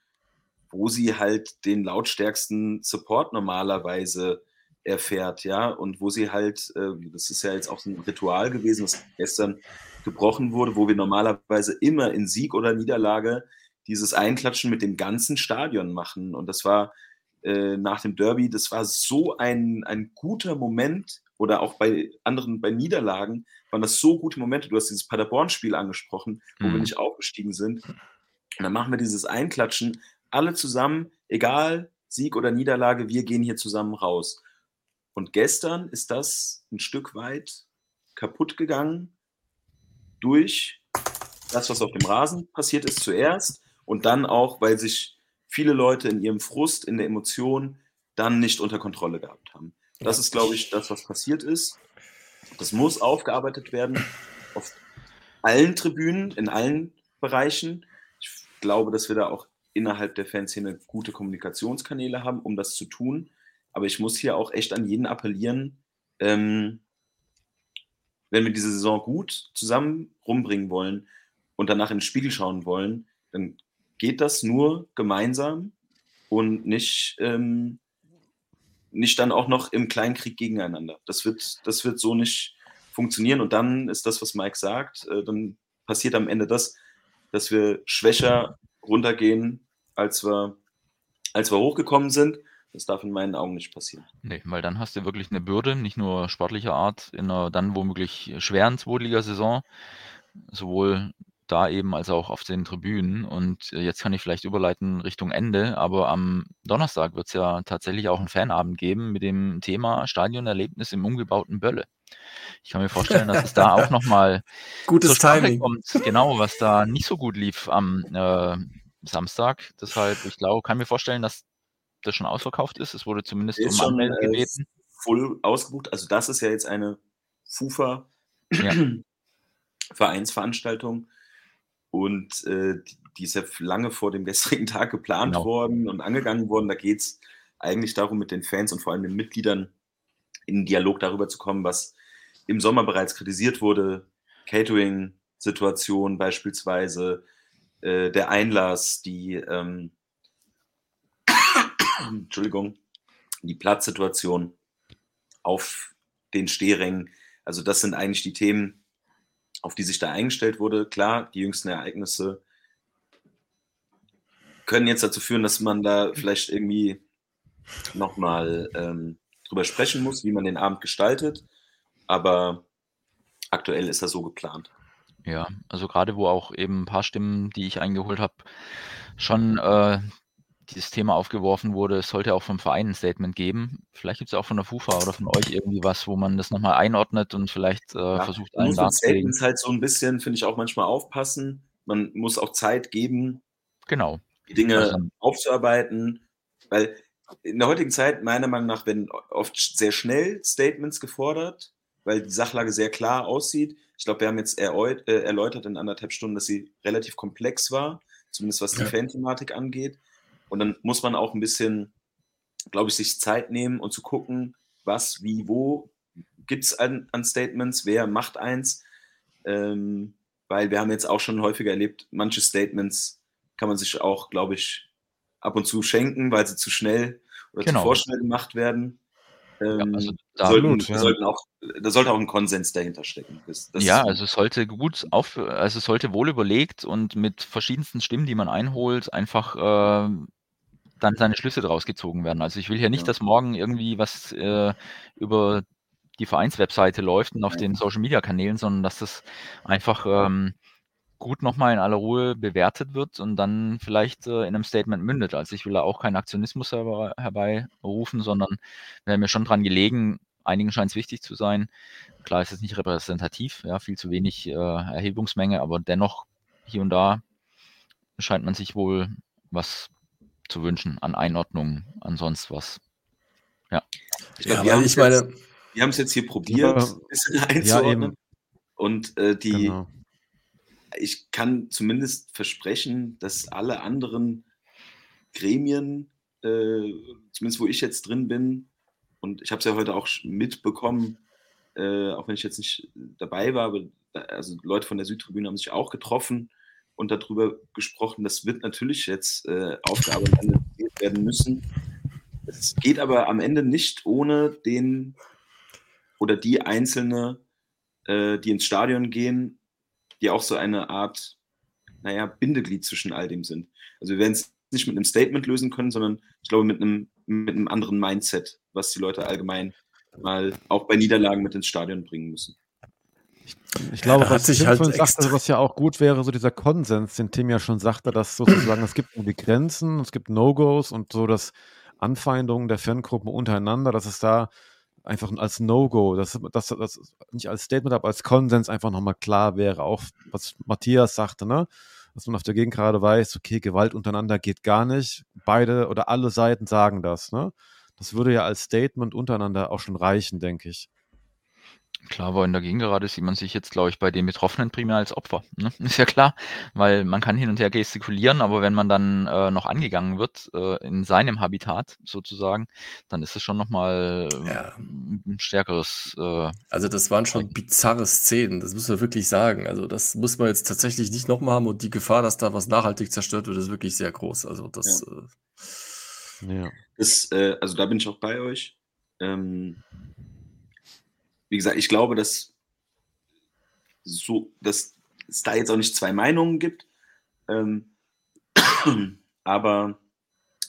Speaker 5: wo sie halt den lautstärksten Support normalerweise erfährt, ja, und wo sie halt, äh, das ist ja jetzt auch so ein Ritual gewesen, das gestern gebrochen wurde, wo wir normalerweise immer in Sieg oder Niederlage dieses Einklatschen mit dem ganzen Stadion machen. Und das war äh, nach dem Derby, das war so ein, ein guter Moment oder auch bei anderen, bei Niederlagen waren das so gute Momente. Du hast dieses Paderborn-Spiel angesprochen, wo wir
Speaker 3: Mhm.
Speaker 5: nicht aufgestiegen sind. Und dann machen wir dieses Einklatschen, alle zusammen, egal Sieg oder Niederlage, wir gehen hier zusammen raus. Und gestern ist das ein Stück weit kaputt gegangen durch das, was auf dem Rasen passiert ist zuerst und dann auch, weil sich viele Leute in ihrem Frust, in der Emotion dann nicht unter Kontrolle gehabt haben. Das ist, glaube ich, das, was passiert ist. Das muss aufgearbeitet werden auf allen Tribünen, in allen Bereichen. Ich glaube, dass wir da auch innerhalb der Fanszene gute Kommunikationskanäle haben, um das zu tun. Aber ich muss hier auch echt an jeden appellieren, ähm, wenn wir diese Saison gut zusammen rumbringen wollen und danach in den Spiegel schauen wollen, dann geht das nur gemeinsam und nicht, ähm, nicht dann auch noch im Kleinkrieg gegeneinander. Das wird, das wird so nicht funktionieren. Und dann ist das, was Mike sagt, äh, dann passiert am Ende das, dass wir schwächer runtergehen, als wir, als wir hochgekommen sind. Das darf in meinen Augen nicht passieren.
Speaker 3: Nee, weil dann hast du wirklich eine Bürde, nicht nur sportlicher Art, in einer dann womöglich schweren Zweitligasaison, sowohl da eben als auch auf den Tribünen. Und äh, jetzt kann ich vielleicht überleiten Richtung Ende, aber am Donnerstag wird es ja tatsächlich auch einen Fanabend geben mit dem Thema Stadionerlebnis im umgebauten Bölle. Ich kann mir vorstellen, dass es da <laughs> auch nochmal
Speaker 4: Gutes Timing.
Speaker 3: kommt, genau, was da nicht so gut lief am äh, Samstag. Deshalb, ich glaube, kann mir vorstellen, dass das schon ausverkauft ist. Es wurde zumindest
Speaker 5: Ist
Speaker 3: um
Speaker 5: schon
Speaker 3: Anmelden gebeten.
Speaker 5: voll ausgebucht. Also das ist ja jetzt eine FUFA
Speaker 3: Ja. <clears throat>
Speaker 5: Vereinsveranstaltung und äh, die, ist ja lange vor dem gestrigen Tag geplant
Speaker 3: Genau.
Speaker 5: worden und angegangen worden. Da geht es eigentlich darum, mit den Fans und vor allem den Mitgliedern in Dialog darüber zu kommen, was im Sommer bereits kritisiert wurde. Catering-Situation beispielsweise, äh, der Einlass, die ähm, Entschuldigung, die Platzsituation auf den Stehrängen. Also das sind eigentlich die Themen, auf die sich da eingestellt wurde. Klar, die jüngsten Ereignisse können jetzt dazu führen, dass man da vielleicht irgendwie nochmal ähm, drüber sprechen muss, wie man den Abend gestaltet. Aber aktuell ist das so geplant.
Speaker 3: Ja, also gerade wo auch eben ein paar Stimmen, die ich eingeholt habe, schon äh, dieses Thema aufgeworfen wurde, es sollte auch vom Verein ein Statement geben. Vielleicht gibt es auch von der FUFA oder von euch irgendwie was, wo man das nochmal einordnet und vielleicht äh,
Speaker 5: Ja,
Speaker 3: versucht,
Speaker 5: man
Speaker 3: allen darzulegen.
Speaker 5: Statements halt so ein bisschen, finde ich, auch manchmal aufpassen. Man muss auch Zeit geben,
Speaker 3: Genau.
Speaker 5: die Dinge
Speaker 3: Also-
Speaker 5: aufzuarbeiten, weil in der heutigen Zeit, meiner Meinung nach, werden oft sehr schnell Statements gefordert, weil die Sachlage sehr klar aussieht. Ich glaube, wir haben jetzt äh, erläutert in anderthalb Stunden, dass sie relativ komplex war, zumindest was die
Speaker 4: Ja.
Speaker 5: Fan-Thematik angeht. Und dann muss man auch ein bisschen, glaube ich, sich Zeit nehmen und zu gucken, was, wie, wo gibt es an, an Statements, wer macht eins. Ähm, weil wir haben jetzt auch schon häufiger erlebt, manche Statements kann man sich auch, glaube ich, ab und zu schenken, weil sie zu schnell oder
Speaker 3: Genau.
Speaker 5: zu vorschnell gemacht werden.
Speaker 3: Ja,
Speaker 5: Ähm,
Speaker 3: also da,
Speaker 5: sollten,
Speaker 2: Absolut, ja.
Speaker 5: sollten auch, da sollte auch ein Konsens dahinter stecken. Das, das
Speaker 3: ja, also es sollte gut auf, also es sollte wohl überlegt und mit verschiedensten Stimmen, die man einholt, einfach äh, dann seine Schlüsse daraus gezogen werden. Also ich will hier nicht,
Speaker 5: Ja.
Speaker 3: dass morgen irgendwie was äh, über die Vereinswebseite läuft und auf den Social Media Kanälen, sondern dass das einfach ähm, gut nochmal in aller Ruhe bewertet wird und dann vielleicht äh, in einem Statement mündet. Also ich will da auch keinen Aktionismus herbei, herbeirufen, sondern wäre mir schon dran gelegen, einigen scheint es wichtig zu sein. Klar ist es nicht repräsentativ, ja, viel zu wenig äh, Erhebungsmenge, aber dennoch hier und da scheint man sich wohl was zu wünschen an Einordnung, an sonst was.
Speaker 5: ich
Speaker 4: Ja,
Speaker 5: glaub, wir
Speaker 4: weil
Speaker 5: haben
Speaker 4: ich
Speaker 5: es
Speaker 4: meine,
Speaker 5: jetzt, wir haben es jetzt hier probiert,
Speaker 2: Ja,
Speaker 5: ein bisschen <laughs> einzuordnen. und äh, die,
Speaker 2: Genau.
Speaker 5: ich kann zumindest versprechen, dass alle anderen Gremien, äh, zumindest wo ich jetzt drin bin, und ich habe es ja heute auch mitbekommen, äh, auch wenn ich jetzt nicht dabei war, aber also Leute von der Südtribüne haben sich auch getroffen und darüber gesprochen. Das wird natürlich jetzt äh, analysiert werden müssen. Es geht aber am Ende nicht ohne den oder die Einzelne, äh, die ins Stadion gehen, die auch so eine Art, naja, Bindeglied zwischen all dem sind. Also wir werden es nicht mit einem Statement lösen können, sondern ich glaube mit einem, mit einem anderen Mindset, was die Leute allgemein mal auch bei Niederlagen mit ins Stadion bringen müssen.
Speaker 2: Ich glaube,
Speaker 4: hat
Speaker 2: was
Speaker 4: sich halt
Speaker 2: sagte, was ja auch gut wäre, so dieser Konsens, den Tim ja schon sagte, dass sozusagen es gibt irgendwie Grenzen, es gibt No-Gos und so das Anfeindungen der Fangruppen untereinander, dass es da einfach als No-Go, dass das, das nicht als Statement, aber als Konsens einfach nochmal klar wäre, auch was Matthias sagte, ne? Dass man auf der Gegend gerade weiß, okay, Gewalt untereinander geht gar nicht. Beide oder alle Seiten sagen das, ne? Das würde ja als Statement untereinander auch schon reichen, denke ich.
Speaker 3: Klar, aber in der Gegengerade sieht man sich jetzt, glaube ich, bei den Betroffenen primär als Opfer. Ne? <laughs> Ist ja klar, weil man kann hin und her gestikulieren, aber wenn man dann äh, noch angegangen wird, äh, in seinem Habitat sozusagen, dann ist es schon nochmal
Speaker 4: Ja.
Speaker 3: ein stärkeres äh,
Speaker 4: Also das waren schon bizarre Szenen, das müssen wir wirklich sagen. Also das muss man jetzt tatsächlich nicht nochmal haben und die Gefahr, dass da was nachhaltig zerstört wird, ist wirklich sehr groß. Also das, äh,
Speaker 2: Ja.
Speaker 5: Das, äh, also da bin ich auch bei euch. Ähm, wie gesagt, ich glaube, dass so, dass es da jetzt auch nicht zwei Meinungen gibt. Ähm, <clears throat> aber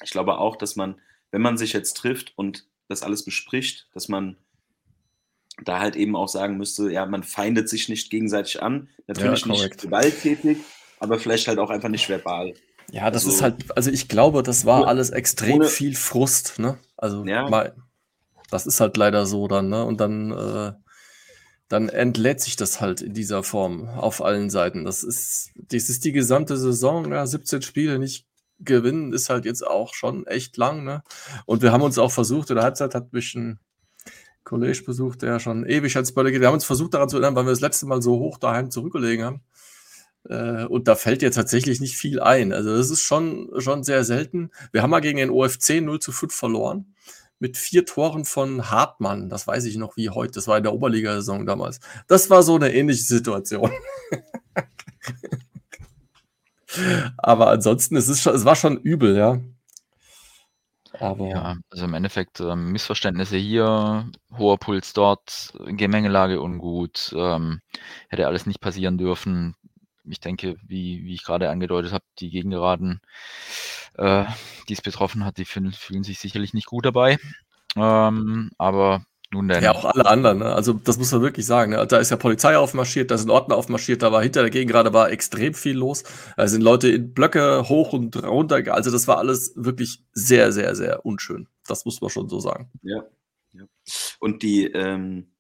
Speaker 5: ich glaube auch, dass man, wenn man sich jetzt trifft und das alles bespricht, dass man da halt eben auch sagen müsste, ja, man feindet sich nicht gegenseitig an. Natürlich
Speaker 4: Ja,
Speaker 5: nicht gewalttätig, aber vielleicht halt auch einfach nicht verbal.
Speaker 4: ja, das
Speaker 5: Also-
Speaker 4: ist halt, also ich glaube, das war
Speaker 5: Ohne-
Speaker 4: alles extrem
Speaker 5: ohne-
Speaker 4: viel Frust, ne? Also
Speaker 5: Ja.
Speaker 4: mal, das ist halt leider so dann, ne? Und dann, äh, dann entlädt sich das halt in dieser Form auf allen Seiten. Das ist, das ist die gesamte Saison, ja, 17 Spiele nicht gewinnen, ist halt jetzt auch schon echt lang, ne? Und wir haben uns auch versucht, in der Halbzeit hat mich ein Kollege besucht, der schon ewig als Bölle geht. Wir haben uns versucht daran zu erinnern, weil wir das letzte Mal so hoch daheim zurückgelegen haben. Äh, und da fällt jetzt tatsächlich nicht viel ein. Also das ist schon, schon sehr selten. Wir haben mal gegen den OFC 0 zu 5 verloren. Mit vier Toren von Hartmann. Das weiß ich noch wie heute. Das war in der Oberliga-Saison damals. Das war so eine ähnliche Situation. <laughs> Aber ansonsten, es, ist schon, es war schon übel, ja. Aber
Speaker 3: Ja, also im Endeffekt ähm, Missverständnisse hier, hoher Puls dort, Gemengelage ungut, ähm, hätte alles nicht passieren dürfen. Ich denke, wie, wie ich gerade angedeutet habe, die Gegengeraden, äh, die es betroffen hat, die fühlen, fühlen sich sicherlich nicht gut dabei. Ähm, aber nun denn.
Speaker 4: Ja, auch alle anderen. Ne? Also das muss man wirklich sagen. Ne? Da ist ja Polizei aufmarschiert, da sind Ordner aufmarschiert, da war hinter der Gegend gerade war extrem viel los. Da sind Leute in Blöcke hoch und runter. Also das war alles wirklich sehr, sehr, sehr unschön. Das muss man schon so sagen.
Speaker 5: Ja. ja. Und die, ähm,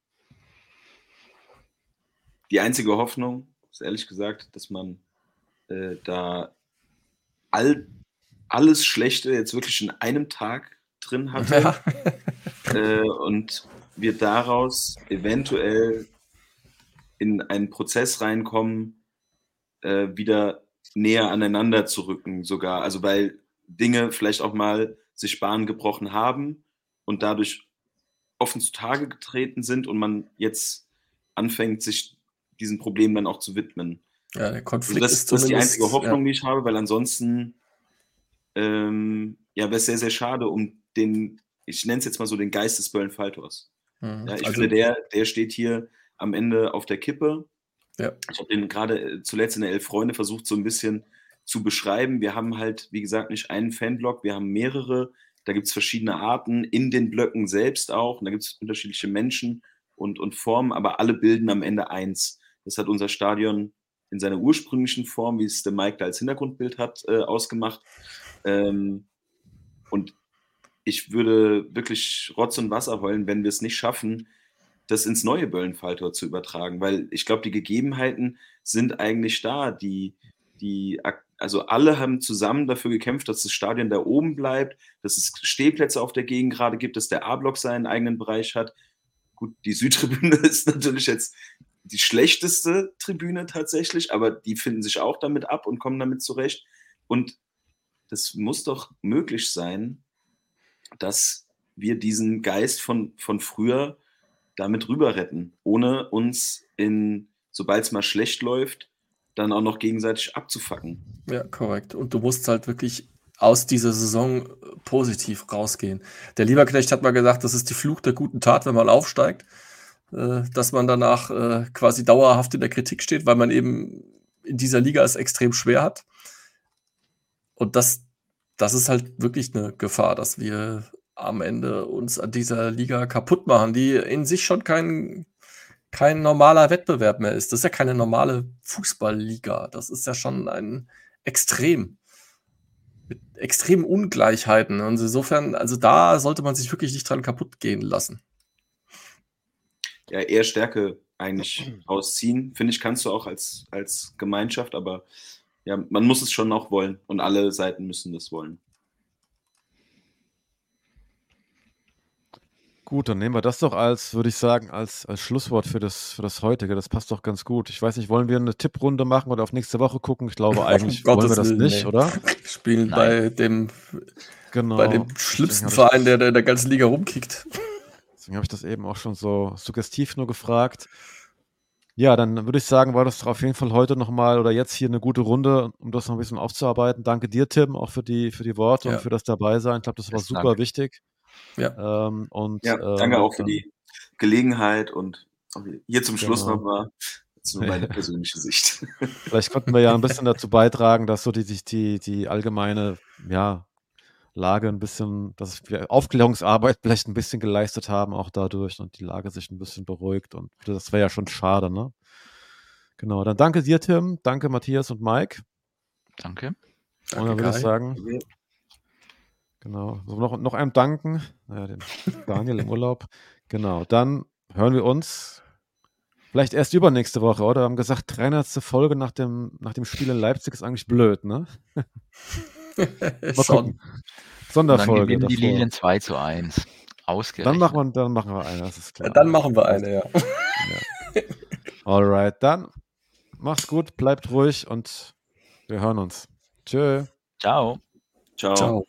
Speaker 5: die einzige Hoffnung ist ehrlich gesagt, dass man äh, da all alles Schlechte jetzt wirklich in einem Tag drin hatte
Speaker 4: Ja. <laughs>
Speaker 5: äh, und wir daraus eventuell in einen Prozess reinkommen, äh, wieder näher aneinander zu rücken sogar. Also weil Dinge vielleicht auch mal sich Bahn gebrochen haben und dadurch offen zutage getreten sind und man jetzt anfängt, sich diesen Problemen dann auch zu widmen.
Speaker 4: ja, der
Speaker 5: Also
Speaker 4: Konflikt
Speaker 5: das,
Speaker 4: ist
Speaker 5: das ist die einzige Hoffnung, die ich habe, weil ansonsten ähm, ja, wäre es sehr, sehr schade um den, ich nenne es jetzt mal so den Geist des Böllen-Faltors.
Speaker 4: Ja. Mhm.
Speaker 5: Ja, ich
Speaker 4: also,
Speaker 5: finde, der, der steht hier am Ende auf der Kippe.
Speaker 4: Ja.
Speaker 5: Ich habe den gerade äh, zuletzt in der Elf Freunde versucht, so ein bisschen zu beschreiben. Wir haben halt, wie gesagt, nicht einen Fanblock, wir haben mehrere. Da gibt es verschiedene Arten, in den Blöcken selbst auch. Und da gibt es unterschiedliche Menschen und, und Formen, aber alle bilden am Ende eins. Das hat unser Stadion in seiner ursprünglichen Form, wie es der Mike da als Hintergrundbild hat, äh, ausgemacht. Ähm, und ich würde wirklich Rotz und Wasser heulen, wenn wir es nicht schaffen, das ins neue Böllenfalltor zu übertragen, weil ich glaube, die Gegebenheiten sind eigentlich da. Die, die, also alle haben zusammen dafür gekämpft, dass das Stadion da oben bleibt, dass es Stehplätze auf der Gegend gerade gibt, dass der A-Block seinen eigenen Bereich hat. Gut, die Südtribüne <laughs> ist natürlich jetzt die schlechteste Tribüne tatsächlich, aber die finden sich auch damit ab und kommen damit zurecht. Und das muss doch möglich sein, dass wir diesen Geist von, von früher damit rüber retten, ohne uns in, sobald es mal schlecht läuft, dann auch noch gegenseitig abzufacken.
Speaker 4: Ja, korrekt. Und du musst halt wirklich aus dieser Saison äh, positiv rausgehen. Der Lieberknecht hat mal gesagt, das ist die Fluch der guten Tat, wenn man aufsteigt, äh, dass man danach äh, quasi dauerhaft in der Kritik steht, weil man eben in dieser Liga es extrem schwer hat. Und das, das ist halt wirklich eine Gefahr, dass wir am Ende uns an dieser Liga kaputt machen, die in sich schon kein, kein normaler Wettbewerb mehr ist. Das ist ja keine normale Fußballliga. Das ist ja schon ein Extrem. Mit extremen Ungleichheiten. Und insofern, also da sollte man sich wirklich nicht dran kaputt gehen lassen.
Speaker 5: Ja, eher Stärke eigentlich <clears throat> rausziehen, finde ich, kannst du auch als, als Gemeinschaft, aber ja, man muss es schon auch wollen und alle Seiten müssen das wollen.
Speaker 2: Gut, dann nehmen wir das doch als, würde ich sagen, als, als Schlusswort für das, für das heutige. Das passt doch ganz gut. Ich weiß nicht, wollen wir eine Tipprunde machen oder auf nächste Woche gucken? Ich glaube <laughs> eigentlich wollen wir das
Speaker 4: Willen,
Speaker 2: nicht,
Speaker 4: nee.
Speaker 2: oder?
Speaker 4: Spielen
Speaker 3: Nein.
Speaker 4: bei dem,
Speaker 2: Genau.
Speaker 4: bei dem schlimmsten Verein, der der in der ganzen Liga rumkickt.
Speaker 2: Deswegen habe ich das eben auch schon so suggestiv nur gefragt. Ja, dann würde ich sagen, war das doch auf jeden Fall heute nochmal oder jetzt hier eine gute Runde, um das noch ein bisschen aufzuarbeiten. Danke dir, Tim, auch für die, für die Worte
Speaker 4: Ja.
Speaker 2: und für das Dabeisein. Ich glaube, das war
Speaker 3: Besten
Speaker 2: super
Speaker 3: Dank.
Speaker 2: wichtig.
Speaker 4: Ja.
Speaker 2: Ähm, und,
Speaker 5: Ja,
Speaker 2: ähm,
Speaker 5: danke auch für die Gelegenheit und hier zum Schluss
Speaker 2: Genau.
Speaker 5: nochmal nur meine <laughs> persönliche Sicht.
Speaker 2: Vielleicht konnten wir ja ein bisschen dazu beitragen, dass so die, die, die, die allgemeine ja, Lage ein bisschen, dass wir Aufklärungsarbeit <laughs> vielleicht ein bisschen geleistet haben, auch dadurch und die Lage sich ein bisschen beruhigt. Und das wäre ja schon schade, ne? Genau, dann danke dir, Tim, danke Matthias und Mike.
Speaker 3: Danke.
Speaker 2: und dann
Speaker 4: Danke,
Speaker 2: würde ich
Speaker 4: Kai.
Speaker 2: sagen, genau, so noch, noch einem danken, naja, dem Daniel im Urlaub. Genau, dann hören wir uns vielleicht erst übernächste Woche, oder? Wir haben gesagt, 300. Folge nach dem, nach dem Spiel in Leipzig ist eigentlich blöd, ne? <laughs> Gucken.
Speaker 3: Und dann
Speaker 2: Sonderfolge.
Speaker 3: gewinnen die
Speaker 2: davor.
Speaker 3: Lilien 2 zu 1. Ausgerechnet.
Speaker 2: Dann machen, wir, dann machen wir eine, das ist klar.
Speaker 4: Dann machen wir eine, ja.
Speaker 2: Alright, dann mach's gut, bleibt ruhig und wir hören uns. Tschö.
Speaker 3: Ciao.
Speaker 5: Ciao.
Speaker 4: Ciao.